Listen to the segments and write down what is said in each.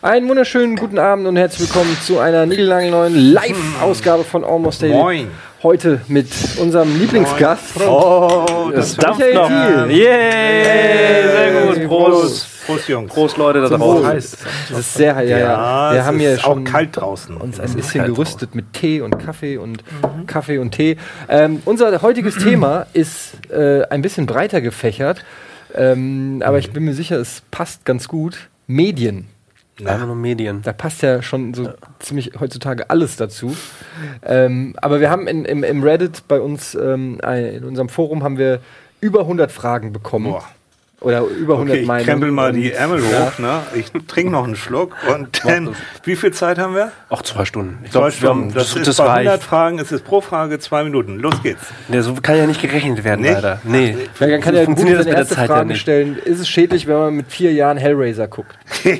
Einen wunderschönen guten Abend und herzlich willkommen zu einer niegellangen neuen Live-Ausgabe von Almost Daily. Moin. Heute mit unserem Lieblingsgast. Oh, Das das dampft noch. Thiel. Yay, sehr gut. Prost. Prost, Jungs. Prost, Leute da Zum draußen. Wohl. Das ist sehr heiß. Ja, ja. Wir es haben ist hier schon auch kalt draußen. uns ein bisschen gerüstet mit Tee und Kaffee und Kaffee und Tee. Ähm, unser heutiges Thema ist äh, ein bisschen breiter gefächert, ähm, aber ich bin mir sicher, es passt ganz gut. Medien. Einfach nur Medien. Da passt ja schon so ziemlich heutzutage alles dazu. Ähm, aber wir haben in, im, im Reddit bei uns, ähm, in unserem Forum, haben wir über 100 Fragen bekommen. Boah. Oder über 100 Okay, ich Meinungen. krempel mal die Ärmel ja. hoch. Ne? Ich trinke noch einen Schluck. Und dann, wie viel Zeit haben wir? Auch zwei Stunden. Ich Zwei glaub, wir Stunden. haben- Das, das, ist das bei 100 reicht. Fragen, es ist pro Frage zwei Minuten. Los geht's. Ja, so kann ja nicht gerechnet werden, Nicht? leider. Nee. Ja, dann kann So ja funktioniert das mit der erste Zeit ja Frage nicht. stellen. Ist es schädlich, wenn man mit vier Jahren Hellraiser guckt?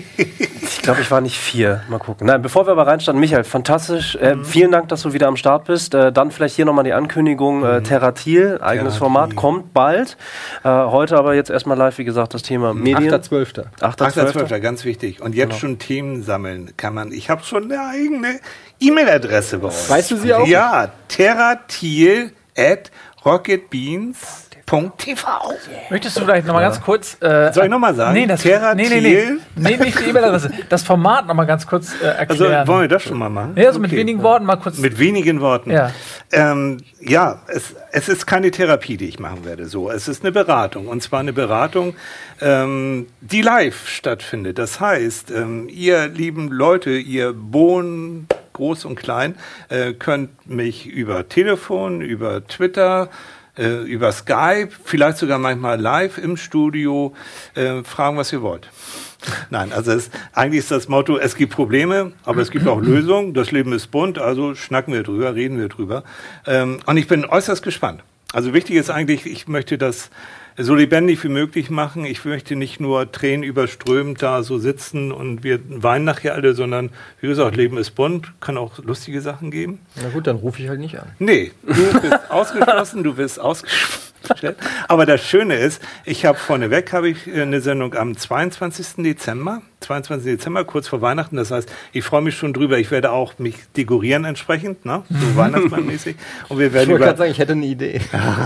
Ich glaube, ich war nicht vier. Mal gucken. Nein, bevor wir aber reinstarten, Michael, fantastisch. Äh, Mhm. vielen Dank, dass du wieder am Start bist. Äh, dann vielleicht hier nochmal die Ankündigung. Äh, Terratil, eigenes Terratil. Format, kommt bald. Äh, heute aber jetzt erstmal live, wie gesagt, das Thema Medien. 8.12. 8.12. 8.12. ganz wichtig. Und Genau. jetzt schon Themen sammeln kann man. Ich habe schon eine eigene E-Mail-Adresse bei uns. Weißt du sie auch? Ja, terratil at rocketbeans.tv. Möchtest du vielleicht noch mal ganz kurz. Äh, Soll ich noch mal sagen? Nee, das, Terratil? nee, nee, nee. Nee, nicht die E-Mail-Adresse. Das Format noch mal ganz kurz äh, Also erklären. wollen wir das schon mal machen? ja, also mit Okay. wenigen Worten mal kurz. Mit wenigen Worten. Ja. Ähm, ja, es, es ist keine Therapie, die ich machen werde. So, es ist eine Beratung und zwar eine Beratung, ähm, die live stattfindet. Das heißt, ähm, ihr lieben Leute, ihr Bohnen groß und klein, äh, könnt mich über Telefon, über Twitter äh, über Skype, vielleicht sogar manchmal live im Studio, äh, fragen, was ihr wollt. Nein, also es, eigentlich ist das Motto, es gibt Probleme, aber es gibt auch Lösungen. Das Leben ist bunt, also schnacken wir drüber, reden wir drüber. Ähm, und ich bin äußerst gespannt. Also wichtig ist eigentlich, ich möchte das so lebendig wie möglich machen. Ich möchte nicht nur Tränen überströmt da so sitzen und wir weinen nachher alle, sondern wie gesagt, Leben ist bunt, kann auch lustige Sachen geben. Na gut, dann rufe ich halt nicht an. Nee, du bist ausgeschlossen, du bist ausgestellt. Aber das Schöne ist, ich habe vorneweg habe ich äh, eine Sendung am 22. Dezember, 22. Dezember, kurz vor Weihnachten. Das heißt, ich freue mich schon drüber. Ich werde auch mich dekorieren entsprechend, ne? so Weihnachtsmannmäßig. Und wir Ich werden wollte über, gerade sagen, ich hätte eine Idee.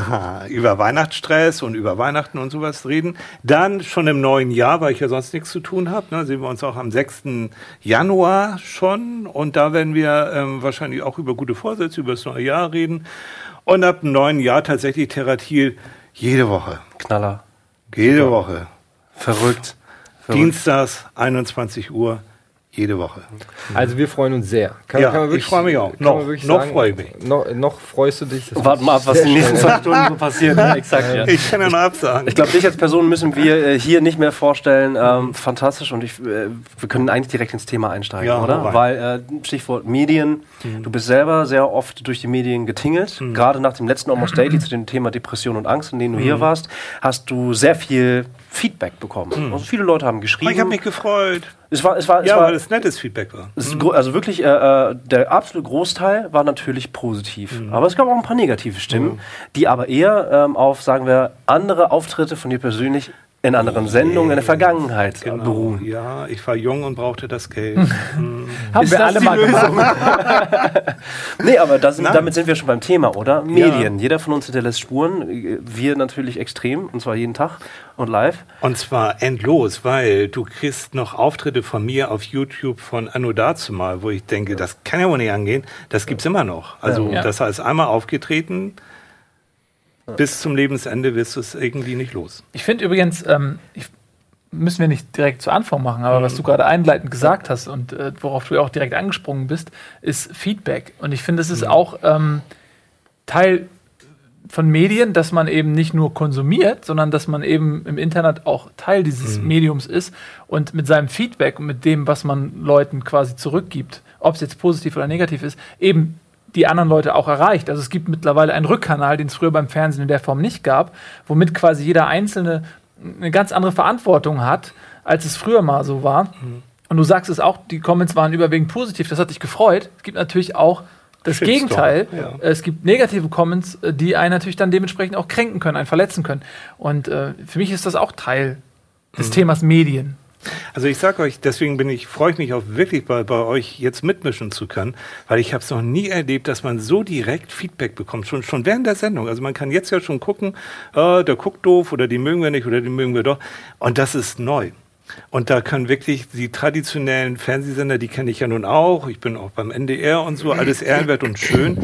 über Weihnachtsstress und über Weihnachten und sowas reden. Dann schon im neuen Jahr, weil ich ja sonst nichts zu tun habe, ne, sehen wir uns auch am 6. Januar schon. Und da werden wir ähm, wahrscheinlich auch über gute Vorsätze, über das neue Jahr reden. Und ab dem neuen Jahr tatsächlich Terratil jede Woche. Knaller. Jede Woche. Verrückt. Verrückt. Dienstags, 21 Uhr, jede Woche. Also wir freuen uns sehr. Kann, Ja, ich freue mich auch. kann Noch- wirklich noch freue ich mich. Noch, noch freust du dich. Warten wir ab, was sehr die nächsten zwei Stunden so passiert. Exakt, ja. Ich kann ja noch absagen. Ich glaube, dich als Person müssen wir äh, hier nicht mehr vorstellen. Ähm, fantastisch und ich, äh, wir können eigentlich direkt ins Thema einsteigen, Ja, oder? rein. Weil äh, Stichwort Medien. Du bist selber sehr oft durch die Medien getingelt. Gerade nach dem letzten Almost Daily zu dem Thema Depression und Angst, in dem du hier warst, hast du sehr viel Feedback bekommen. Also viele Leute haben geschrieben. ich habe mich gefreut. es war, es war, es Ja, war, weil es nettes Feedback war. gro- also wirklich, äh, äh, der absolute Großteil war natürlich positiv. Aber es gab auch ein paar negative Stimmen, die aber eher ähm, auf, sagen wir, andere Auftritte von dir persönlich in anderen Sendungen in der Vergangenheit Genau. beruhen. Ja, ich war jung und brauchte das Geld. Haben wir alle mal gemacht. Nee, aber das, damit sind wir schon beim Thema, oder? Medien. Jeder von uns hinterlässt Spuren. Wir natürlich extrem, und zwar jeden Tag und live. Und zwar endlos, weil du kriegst noch Auftritte von mir auf YouTube von Anno dazumal, wo ich denke, das kann ja wohl nicht angehen. Das gibt's immer noch. Also Ja. das heißt, einmal aufgetreten, bis zum Lebensende wirst du es irgendwie nicht los. Ich finde übrigens, ähm, ich, müssen wir nicht direkt zu Anfang machen, aber was du gerade einleitend gesagt hast und äh, worauf du ja auch direkt angesprungen bist, ist Feedback. Und ich finde, es ist auch ähm, Teil von Medien, dass man eben nicht nur konsumiert, sondern dass man eben im Internet auch Teil dieses Mediums ist und mit seinem Feedback und mit dem, was man Leuten quasi zurückgibt, ob es jetzt positiv oder negativ ist, eben die anderen Leute auch erreicht. Also es gibt mittlerweile einen Rückkanal, den es früher beim Fernsehen in der Form nicht gab, womit quasi jeder Einzelne eine ganz andere Verantwortung hat, als es früher mal so war. und du sagst es auch, die Comments waren überwiegend positiv, das hat dich gefreut. Es gibt natürlich auch das Shitstorm, Gegenteil. ja. Es gibt negative Comments, äh, die einen natürlich dann dementsprechend auch kränken können, einen verletzen können. Und äh, für mich ist das auch Teil Mhm. des Themas Medien. Also ich sage euch, deswegen bin ich, freue ich mich auch wirklich bei, bei euch jetzt mitmischen zu können, weil ich habe es noch nie erlebt, dass man so direkt Feedback bekommt, schon, schon während der Sendung. Also man kann jetzt ja schon gucken, äh, der guckt doof oder die mögen wir nicht oder die mögen wir doch. Und das ist neu. Und da können wirklich die traditionellen Fernsehsender, die kenne ich ja nun auch, ich bin auch beim NDR und so, alles ehrenwert und schön.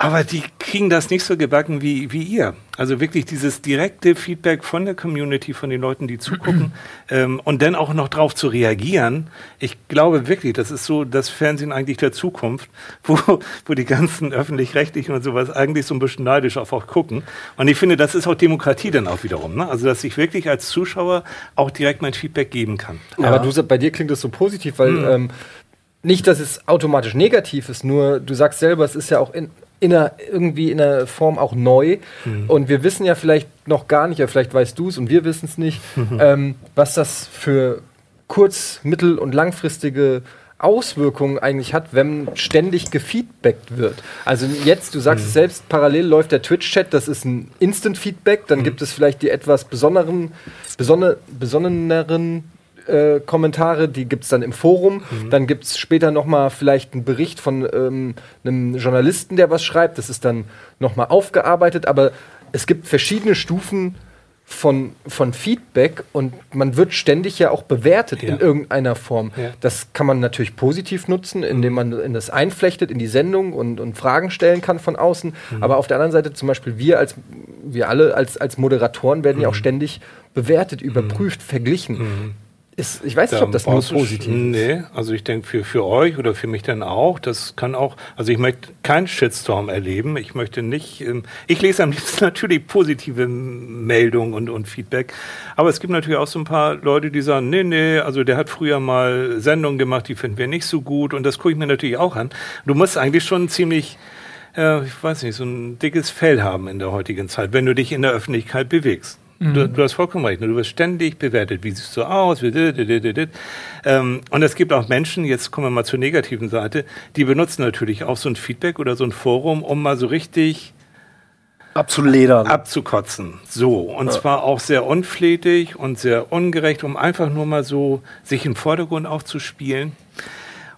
Aber die kriegen das nicht so gebacken wie, wie ihr. Also wirklich dieses direkte Feedback von der Community, von den Leuten, die zugucken ähm, und dann auch noch drauf zu reagieren. Ich glaube wirklich, das ist so das Fernsehen eigentlich der Zukunft, wo, wo die ganzen öffentlich-rechtlichen und sowas eigentlich so ein bisschen neidisch auf euch gucken. Und ich finde, das ist auch Demokratie dann auch wiederum. Ne? Also, dass ich wirklich als Zuschauer auch direkt mein Feedback geben kann. Aber du, bei dir klingt das so positiv, weil Mhm. ähm, nicht, dass es automatisch negativ ist, nur du sagst selber, es ist ja auch in, in einer, irgendwie in einer Form auch neu. Mhm. Und wir wissen ja vielleicht noch gar nicht, oder vielleicht weißt du es und wir wissen es nicht, Mhm. ähm, was das für kurz-, mittel- und langfristige Auswirkungen eigentlich hat, wenn ständig gefeedbackt wird. Also jetzt, du sagst es selbst, parallel läuft der Twitch-Chat, das ist ein Instant-Feedback, dann gibt es vielleicht die etwas besonderen, besonne, besonneneren äh, Kommentare, die gibt es dann im Forum. Dann gibt es später nochmal vielleicht einen Bericht von ähm, einem Journalisten, der was schreibt. Das ist dann nochmal aufgearbeitet, aber es gibt verschiedene Stufen von, von Feedback und man wird ständig ja auch bewertet Ja. in irgendeiner Form. Ja. Das kann man natürlich positiv nutzen, indem man in das einflechtet in die Sendung und, und Fragen stellen kann von außen. Aber auf der anderen Seite zum Beispiel wir als wir alle als, als Moderatoren werden ja auch ständig bewertet, überprüft, verglichen. Ist, ich weiß nicht, ob das nur positiv ist. Nee, also ich denke für, für euch oder für mich dann auch, das kann auch, also ich möchte keinen Shitstorm erleben. Ich möchte nicht, ähm, ich lese am liebsten natürlich positive Meldungen und, und Feedback. Aber es gibt natürlich auch so ein paar Leute, die sagen, nee, nee, also der hat früher mal Sendungen gemacht, die finden wir nicht so gut. Und das gucke ich mir natürlich auch an. Du musst eigentlich schon ziemlich, äh, ich weiß nicht, so ein dickes Fell haben in der heutigen Zeit, wenn du dich in der Öffentlichkeit bewegst. Du, du hast vollkommen recht. ne? Du wirst ständig bewertet. Wie siehst du aus? Ähm, und es gibt auch Menschen, jetzt kommen wir mal zur negativen Seite, die benutzen natürlich auch so ein Feedback oder so ein Forum, um mal so richtig Abzuledern. abzukotzen. So. Und zwar auch sehr unflätig und sehr ungerecht, um einfach nur mal so sich im Vordergrund aufzuspielen.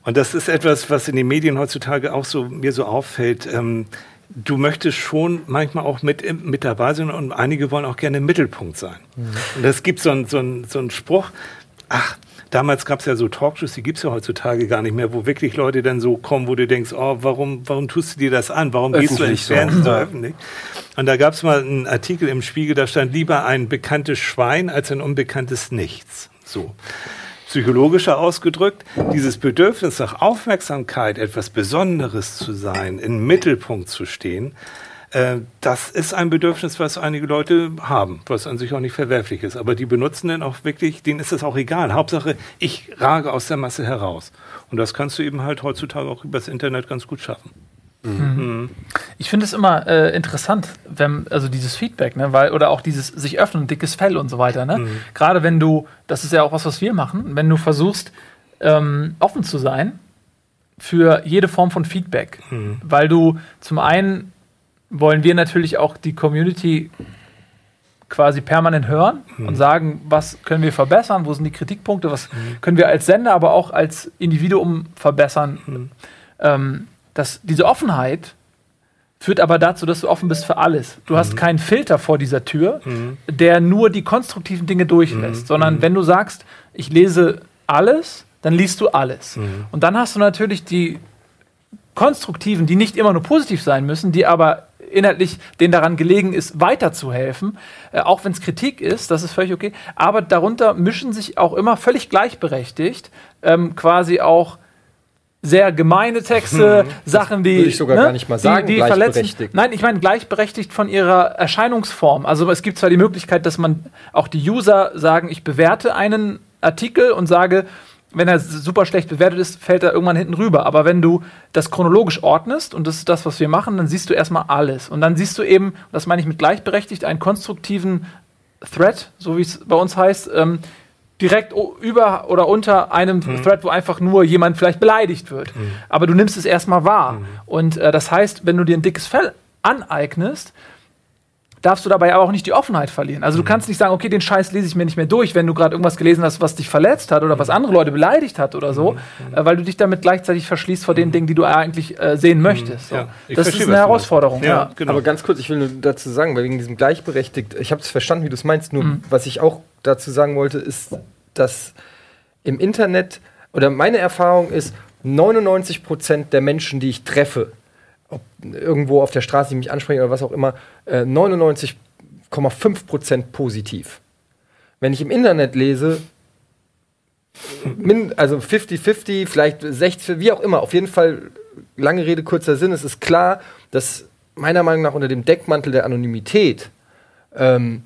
Und das ist etwas, was in den Medien heutzutage auch so mir so auffällt. Ähm, du möchtest schon manchmal auch mit, mit dabei sein und einige wollen auch gerne im Mittelpunkt sein. Und es gibt so einen so einen- so einen Spruch, ach, damals gab es ja so Talkshows, die gibt es ja heutzutage gar nicht mehr, wo wirklich Leute dann so kommen, wo du denkst, oh, warum, warum tust du dir das an? Warum gehst du ins so. Fernsehen so öffentlich? Und da gab es mal einen Artikel im Spiegel, da stand lieber ein bekanntes Schwein als ein unbekanntes Nichts. So. Psychologischer ausgedrückt, dieses Bedürfnis nach Aufmerksamkeit, etwas Besonderes zu sein, im Mittelpunkt zu stehen, äh, das ist ein Bedürfnis, was einige Leute haben, was an sich auch nicht verwerflich ist. Aber die benutzen dann auch wirklich, denen ist es auch egal. Hauptsache, ich rage aus der Masse heraus. Und das kannst du eben halt heutzutage auch übers Internet ganz gut schaffen. Ich finde es immer äh, interessant, wenn, also dieses Feedback, ne, weil, oder auch dieses sich öffnen, dickes Fell und so weiter, ne? Gerade wenn du, das ist ja auch was, was wir machen, wenn du versuchst, ähm, offen zu sein für jede Form von Feedback. Weil du zum einen wollen wir natürlich auch die Community quasi permanent hören und sagen, was können wir verbessern, wo sind die Kritikpunkte, was können wir als Sender, aber auch als Individuum verbessern. Ähm, dass diese Offenheit führt aber dazu, dass du offen bist für alles. Du hast keinen Filter vor dieser Tür, der nur die konstruktiven Dinge durchlässt, sondern wenn du sagst, ich lese alles, dann liest du alles. Und dann hast du natürlich die konstruktiven, die nicht immer nur positiv sein müssen, die aber inhaltlich denen daran gelegen ist, weiterzuhelfen, äh, auch wenn es Kritik ist, das ist völlig okay. Aber darunter mischen sich auch immer völlig gleichberechtigt ähm, quasi auch sehr gemeine Texte, Sachen, die. würde ich sogar gar nicht mal sagen, die, die gleichberechtigt. Nein, ich meine gleichberechtigt von ihrer Erscheinungsform. Also es gibt zwar die Möglichkeit, dass man auch die User sagen, ich bewerte einen Artikel und sage, wenn er super schlecht bewertet ist, fällt er irgendwann hinten rüber. Aber wenn du das chronologisch ordnest, und das ist das, was wir machen, dann siehst du erstmal alles. Und dann siehst du eben, das meine ich mit gleichberechtigt, einen konstruktiven Thread, so wie es bei uns heißt, ähm, direkt über oder unter einem Mhm. Thread, wo einfach nur jemand vielleicht beleidigt wird. Aber du nimmst es erstmal wahr. Mhm. Und äh, das heißt, wenn du dir ein dickes Fell aneignest, darfst du dabei aber auch nicht die Offenheit verlieren. Also du kannst nicht sagen, okay, den Scheiß lese ich mir nicht mehr durch, wenn du gerade irgendwas gelesen hast, was dich verletzt hat oder was andere Leute beleidigt hat oder so, äh, weil du dich damit gleichzeitig verschließt vor den Dingen, die du eigentlich äh, sehen möchtest. So. Ja, das verstehe, ist eine Herausforderung. Ja, Ja, genau. Aber ganz kurz, ich will nur dazu sagen, weil wegen diesem gleichberechtigt, ich habe es verstanden, wie du es meinst, nur was ich auch dazu sagen wollte, ist, dass im Internet oder meine Erfahrung ist, 99 Prozent der Menschen, die ich treffe, ob irgendwo auf der Straße, die mich ansprechen oder was auch immer, äh, 99,5 Prozent positiv. Wenn ich im Internet lese, min, also 50-50, vielleicht 60, wie auch immer, auf jeden Fall, lange Rede, kurzer Sinn, es ist klar, dass meiner Meinung nach unter dem Deckmantel der Anonymität ähm,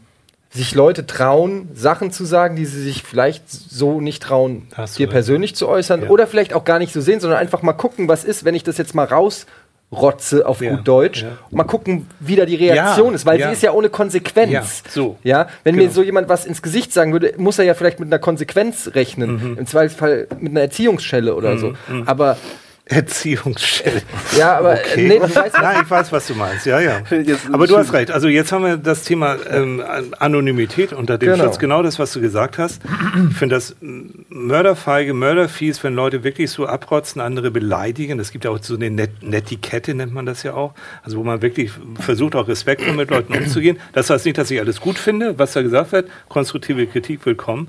sich Leute trauen, Sachen zu sagen, die sie sich vielleicht so nicht trauen, dir persönlich zu äußern Ja. oder vielleicht auch gar nicht so sehen, sondern einfach mal gucken, was ist, wenn ich das jetzt mal rausrotze auf Ja. gut Deutsch Ja. und mal gucken, wie da die Reaktion Ja. ist, weil sie ist ja ohne Konsequenz. Ja. So. Ja, wenn Genau. mir so jemand was ins Gesicht sagen würde, muss er ja vielleicht mit einer Konsequenz rechnen. Mhm. Im Zweifelsfall mit einer Erziehungsschelle oder so. Aber Erziehungsstelle. ja, aber Okay. nee, du weißt, Nein, ich weiß, was du meinst. Ja, ja. Aber du hast recht. Also jetzt haben wir das Thema ähm, Anonymität unter dem Genau. Schutz. Genau das, was du gesagt hast. Ich finde das mörderfeige, mörderfies, wenn Leute wirklich so abrotzen, andere beleidigen. Es gibt ja auch so eine Net Netiquette, nennt man das ja auch. Also wo man wirklich versucht, auch respektvoll mit Leuten umzugehen. Das heißt nicht, dass ich alles gut finde, was da gesagt wird. Konstruktive Kritik willkommen.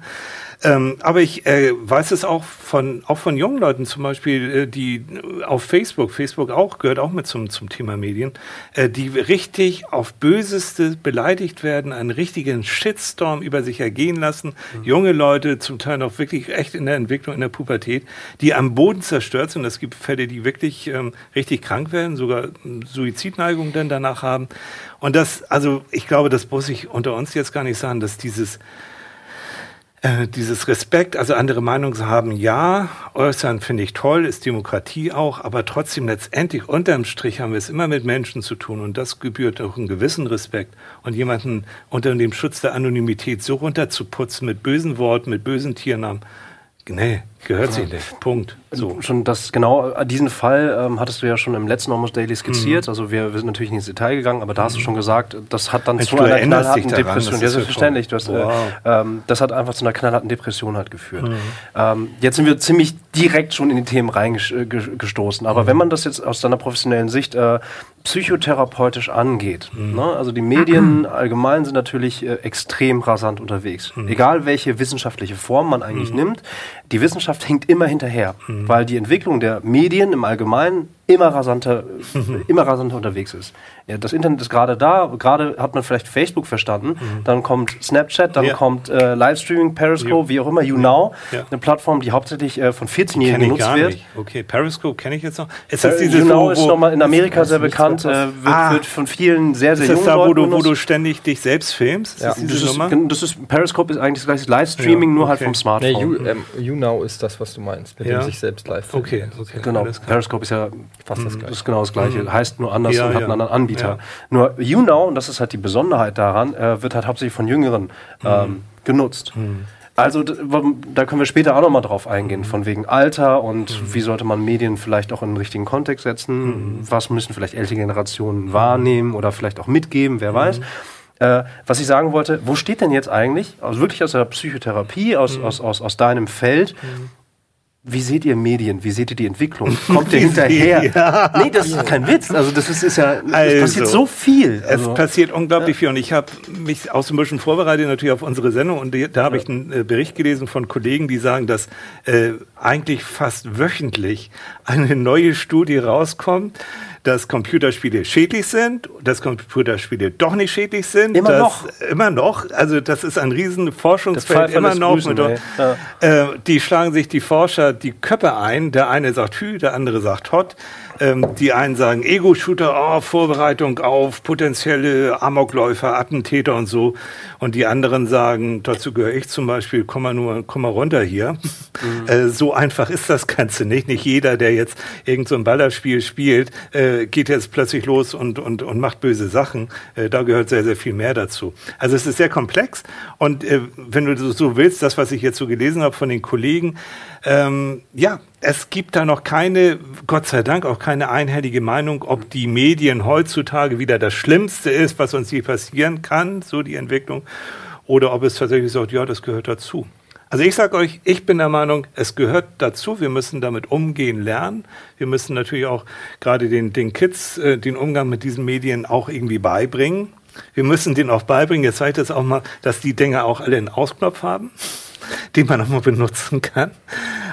Ähm, aber ich äh, weiß es auch von, auch von jungen Leuten zum Beispiel, äh, die äh, auf Facebook, Facebook auch, gehört auch mit zum, zum Thema Medien, äh, die richtig auf Böseste beleidigt werden, einen richtigen Shitstorm über sich ergehen lassen. Junge Leute, zum Teil noch wirklich echt in der Entwicklung, in der Pubertät, die am Boden zerstört sind. Es gibt Fälle, die wirklich ähm, richtig krank werden, sogar ähm, Suizidneigungen dann danach haben. Und das, also ich glaube, das muss ich unter uns jetzt gar nicht sagen, dass dieses äh, dieses Respekt, also andere Meinungen haben, ja, äußern finde ich toll, ist Demokratie auch, aber trotzdem letztendlich unterm Strich haben wir es immer mit Menschen zu tun und das gebührt auch einen gewissen Respekt. Und jemanden unter dem Schutz der Anonymität so runterzuputzen mit bösen Worten, mit bösen Tiernamen, nee, gehört sich nicht. Punkt. So. Schon das genau äh, diesen Fall ähm, hattest du ja schon im letzten Almost Daily Mhm. skizziert. Also wir, wir sind natürlich nicht ins Detail gegangen, aber da hast du schon gesagt, das hat dann Mensch, zu einer knallharten daran, Depression. das Ja, ist ja selbstverständlich. Du hast, toll. äh, ähm, das hat einfach zu einer knallharten Depression halt geführt. Mhm. Ähm, jetzt sind wir ziemlich direkt schon in die Themen reingestoßen. Aber Mhm. wenn man das jetzt aus deiner professionellen Sicht äh, psychotherapeutisch angeht, Mhm. ne? also die Medien allgemein sind natürlich äh, extrem rasant unterwegs. Mhm. Egal welche wissenschaftliche Form man eigentlich nimmt, die Wissenschaft hängt immer hinterher, Mhm. weil die Entwicklung der Medien im Allgemeinen immer rasanter, immer rasanter unterwegs ist. Ja, das Internet ist gerade da, gerade hat man vielleicht Facebook verstanden, dann kommt Snapchat, dann Mhm. Ja. kommt äh, Livestreaming, Periscope, wie auch immer, YouNow, Ja. eine Plattform, die hauptsächlich äh, von 14-Jährigen Kenne ich genutzt gar wird. nicht. Okay, Periscope kenne ich jetzt noch. Ist Äh, das dieses, YouNow wo, ist nochmal in Amerika sehr bekannt, äh, wird, Ah. wird von vielen sehr, sehr ist das jungen da, wo du, wo du ständig dich selbst filmst? Ja. Ist das das diese ist, das ist, Periscope ist eigentlich das gleiche Livestreaming, Ja, nur halt okay. vom nee, Smartphone. you, ähm, YouNow ist das, was du meinst, mit Ja. dem sich selbst live Okay, okay. Genau. Periscope ist ja Fast das das Gleiche. ist genau das gleiche, heißt nur anders Ja, und hat ja. einen anderen Anbieter. Ja. Nur YouNow, und das ist halt die Besonderheit daran, äh, wird halt hauptsächlich von Jüngeren ähm, genutzt. Also d- w- da können wir später auch nochmal drauf eingehen, von wegen Alter und wie sollte man Medien vielleicht auch in den richtigen Kontext setzen, was müssen vielleicht ältere Generationen wahrnehmen oder vielleicht auch mitgeben, wer weiß. Äh, was ich sagen wollte, wo steht denn jetzt eigentlich, also wirklich aus der Psychotherapie, aus, aus, aus, aus deinem Feld, wie seht ihr Medien? Wie seht ihr die Entwicklung? Kommt ihr hinterher? Nee, das ist kein Witz. Also das ist, ist ja, es Also, passiert so viel. Es Also, passiert unglaublich viel und ich habe mich auch so ein bisschen vorbereitet natürlich auf unsere Sendung und da habe ich einen äh, Bericht gelesen von Kollegen, die sagen, dass äh, eigentlich fast wöchentlich eine neue Studie rauskommt, dass Computerspiele schädlich sind, dass Computerspiele doch nicht schädlich sind. Immer dass, noch. Immer noch. Also das ist ein riesen Forschungsfeld. Immer noch. grüßen, mit. Ja. äh, die schlagen sich die Forscher die Köpfe ein. Der eine sagt Hü, der andere sagt Hot. Ähm, die einen sagen Ego-Shooter, oh, Vorbereitung auf potenzielle Amokläufer, Attentäter und so. Und die anderen sagen, dazu gehöre ich zum Beispiel, komm mal nur, komm mal runter hier. Äh, so einfach ist das Ganze nicht. Nicht jeder, der jetzt irgend so ein Ballerspiel spielt, äh, äh, geht jetzt plötzlich los und, und, und macht böse Sachen. Äh, da gehört sehr, sehr viel mehr dazu. Also es ist sehr komplex und äh, wenn du so willst, das, was ich jetzt so gelesen habe von den Kollegen, ähm, ja, es gibt da noch keine, Gott sei Dank, auch keine einhellige Meinung, ob die Medien heutzutage wieder das Schlimmste ist, was uns je passieren kann, so die Entwicklung, oder ob es tatsächlich sagt, ja, das gehört dazu. Also ich sage euch, ich bin der Meinung, es gehört dazu. Wir müssen damit umgehen lernen. Wir müssen natürlich auch gerade den, den Kids äh, den Umgang mit diesen Medien auch irgendwie beibringen. Wir müssen denen auch beibringen, jetzt zeigt es auch mal, dass die Dinger auch alle einen Ausknopf haben, den man auch mal benutzen kann.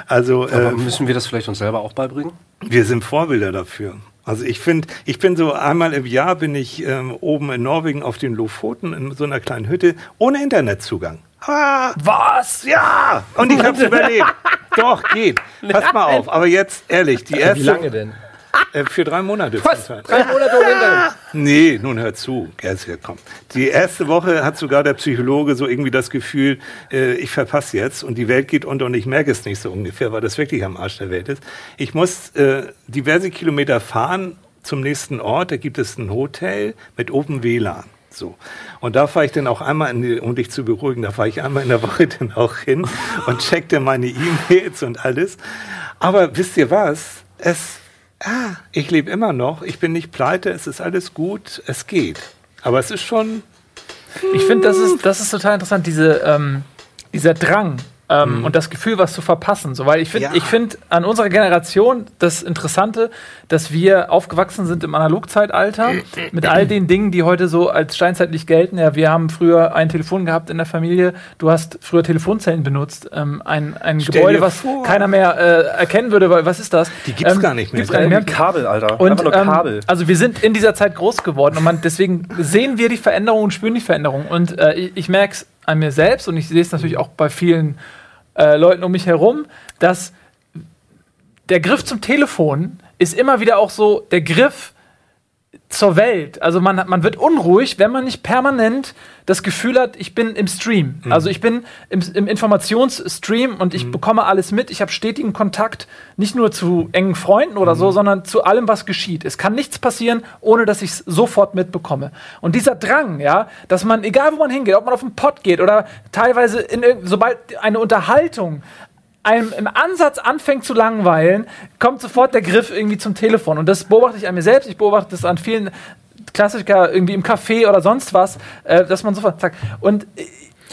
Also Aber äh, müssen wir das vielleicht uns selber auch beibringen? wir sind Vorbilder dafür. Also ich finde, ich bin so einmal im Jahr bin ich ähm, oben in Norwegen auf den Lofoten in so einer kleinen Hütte ohne Internetzugang. Ah, Was? ja! Und ich hab's überlebt. Doch, geht. Pass mal auf. Aber jetzt ehrlich, die erste Wie lange denn? Äh, für drei Monate. Was? Drei Monate ohne Internet? Nee, nun hör zu. Jetzt hier, komm. Die erste Woche hat sogar der Psychologe so irgendwie das Gefühl, äh, ich verpasse jetzt und die Welt geht unter und ich merke es nicht so ungefähr, weil das wirklich am Arsch der Welt ist. Ich muss äh, diverse Kilometer fahren zum nächsten Ort. Da gibt es ein Hotel mit Open WLAN. So. Und da fahre ich dann auch einmal, in die, um dich zu beruhigen, da fahre ich einmal in der Woche dann auch hin und check dann meine E-Mails und alles. Aber wisst ihr was? Es, ah, ich lebe immer noch, ich bin nicht pleite, es ist alles gut, es geht. Aber es ist schon, Ich finde, das ist, das ist total interessant, diese, ähm, dieser Drang ähm, und das Gefühl, was zu verpassen. So, weil ich finde, Ja. ich finde an unserer Generation das Interessante, dass wir aufgewachsen sind im Analogzeitalter mit all den Dingen, die heute so als steinzeitlich gelten. Ja, wir haben früher ein Telefon gehabt in der Familie. Du hast früher Telefonzellen benutzt. Ähm, ein ein Stell Gebäude, was vor. keiner mehr äh, erkennen würde, weil was ist das? Die gibt's gar nicht mehr. Gibt's gar nicht mehr. Kabel, Alter. Und, Einfach nur ähm, Kabel. also wir sind in dieser Zeit groß geworden und man, deswegen sehen wir die Veränderung und spüren die Veränderung. Und äh, ich, ich merke es an mir selbst und ich sehe es natürlich auch bei vielen äh, Leuten um mich herum, dass der Griff zum Telefon ist immer wieder auch so der Griff zur Welt. Also man, man wird unruhig, wenn man nicht permanent das Gefühl hat, ich bin im Stream. Also ich bin im, im Informationsstream und ich bekomme alles mit. Ich habe stetigen Kontakt nicht nur zu engen Freunden oder so, sondern zu allem, was geschieht. Es kann nichts passieren, ohne dass ich es sofort mitbekomme. Und dieser Drang, ja, dass man, egal wo man hingeht, ob man auf den Pott geht oder teilweise in, sobald eine Unterhaltung einem im Ansatz anfängt zu langweilen, kommt sofort der Griff irgendwie zum Telefon. Und das beobachte ich an mir selbst, ich beobachte das an vielen Klassiker irgendwie im Café oder sonst was, äh, dass man sofort sagt. Und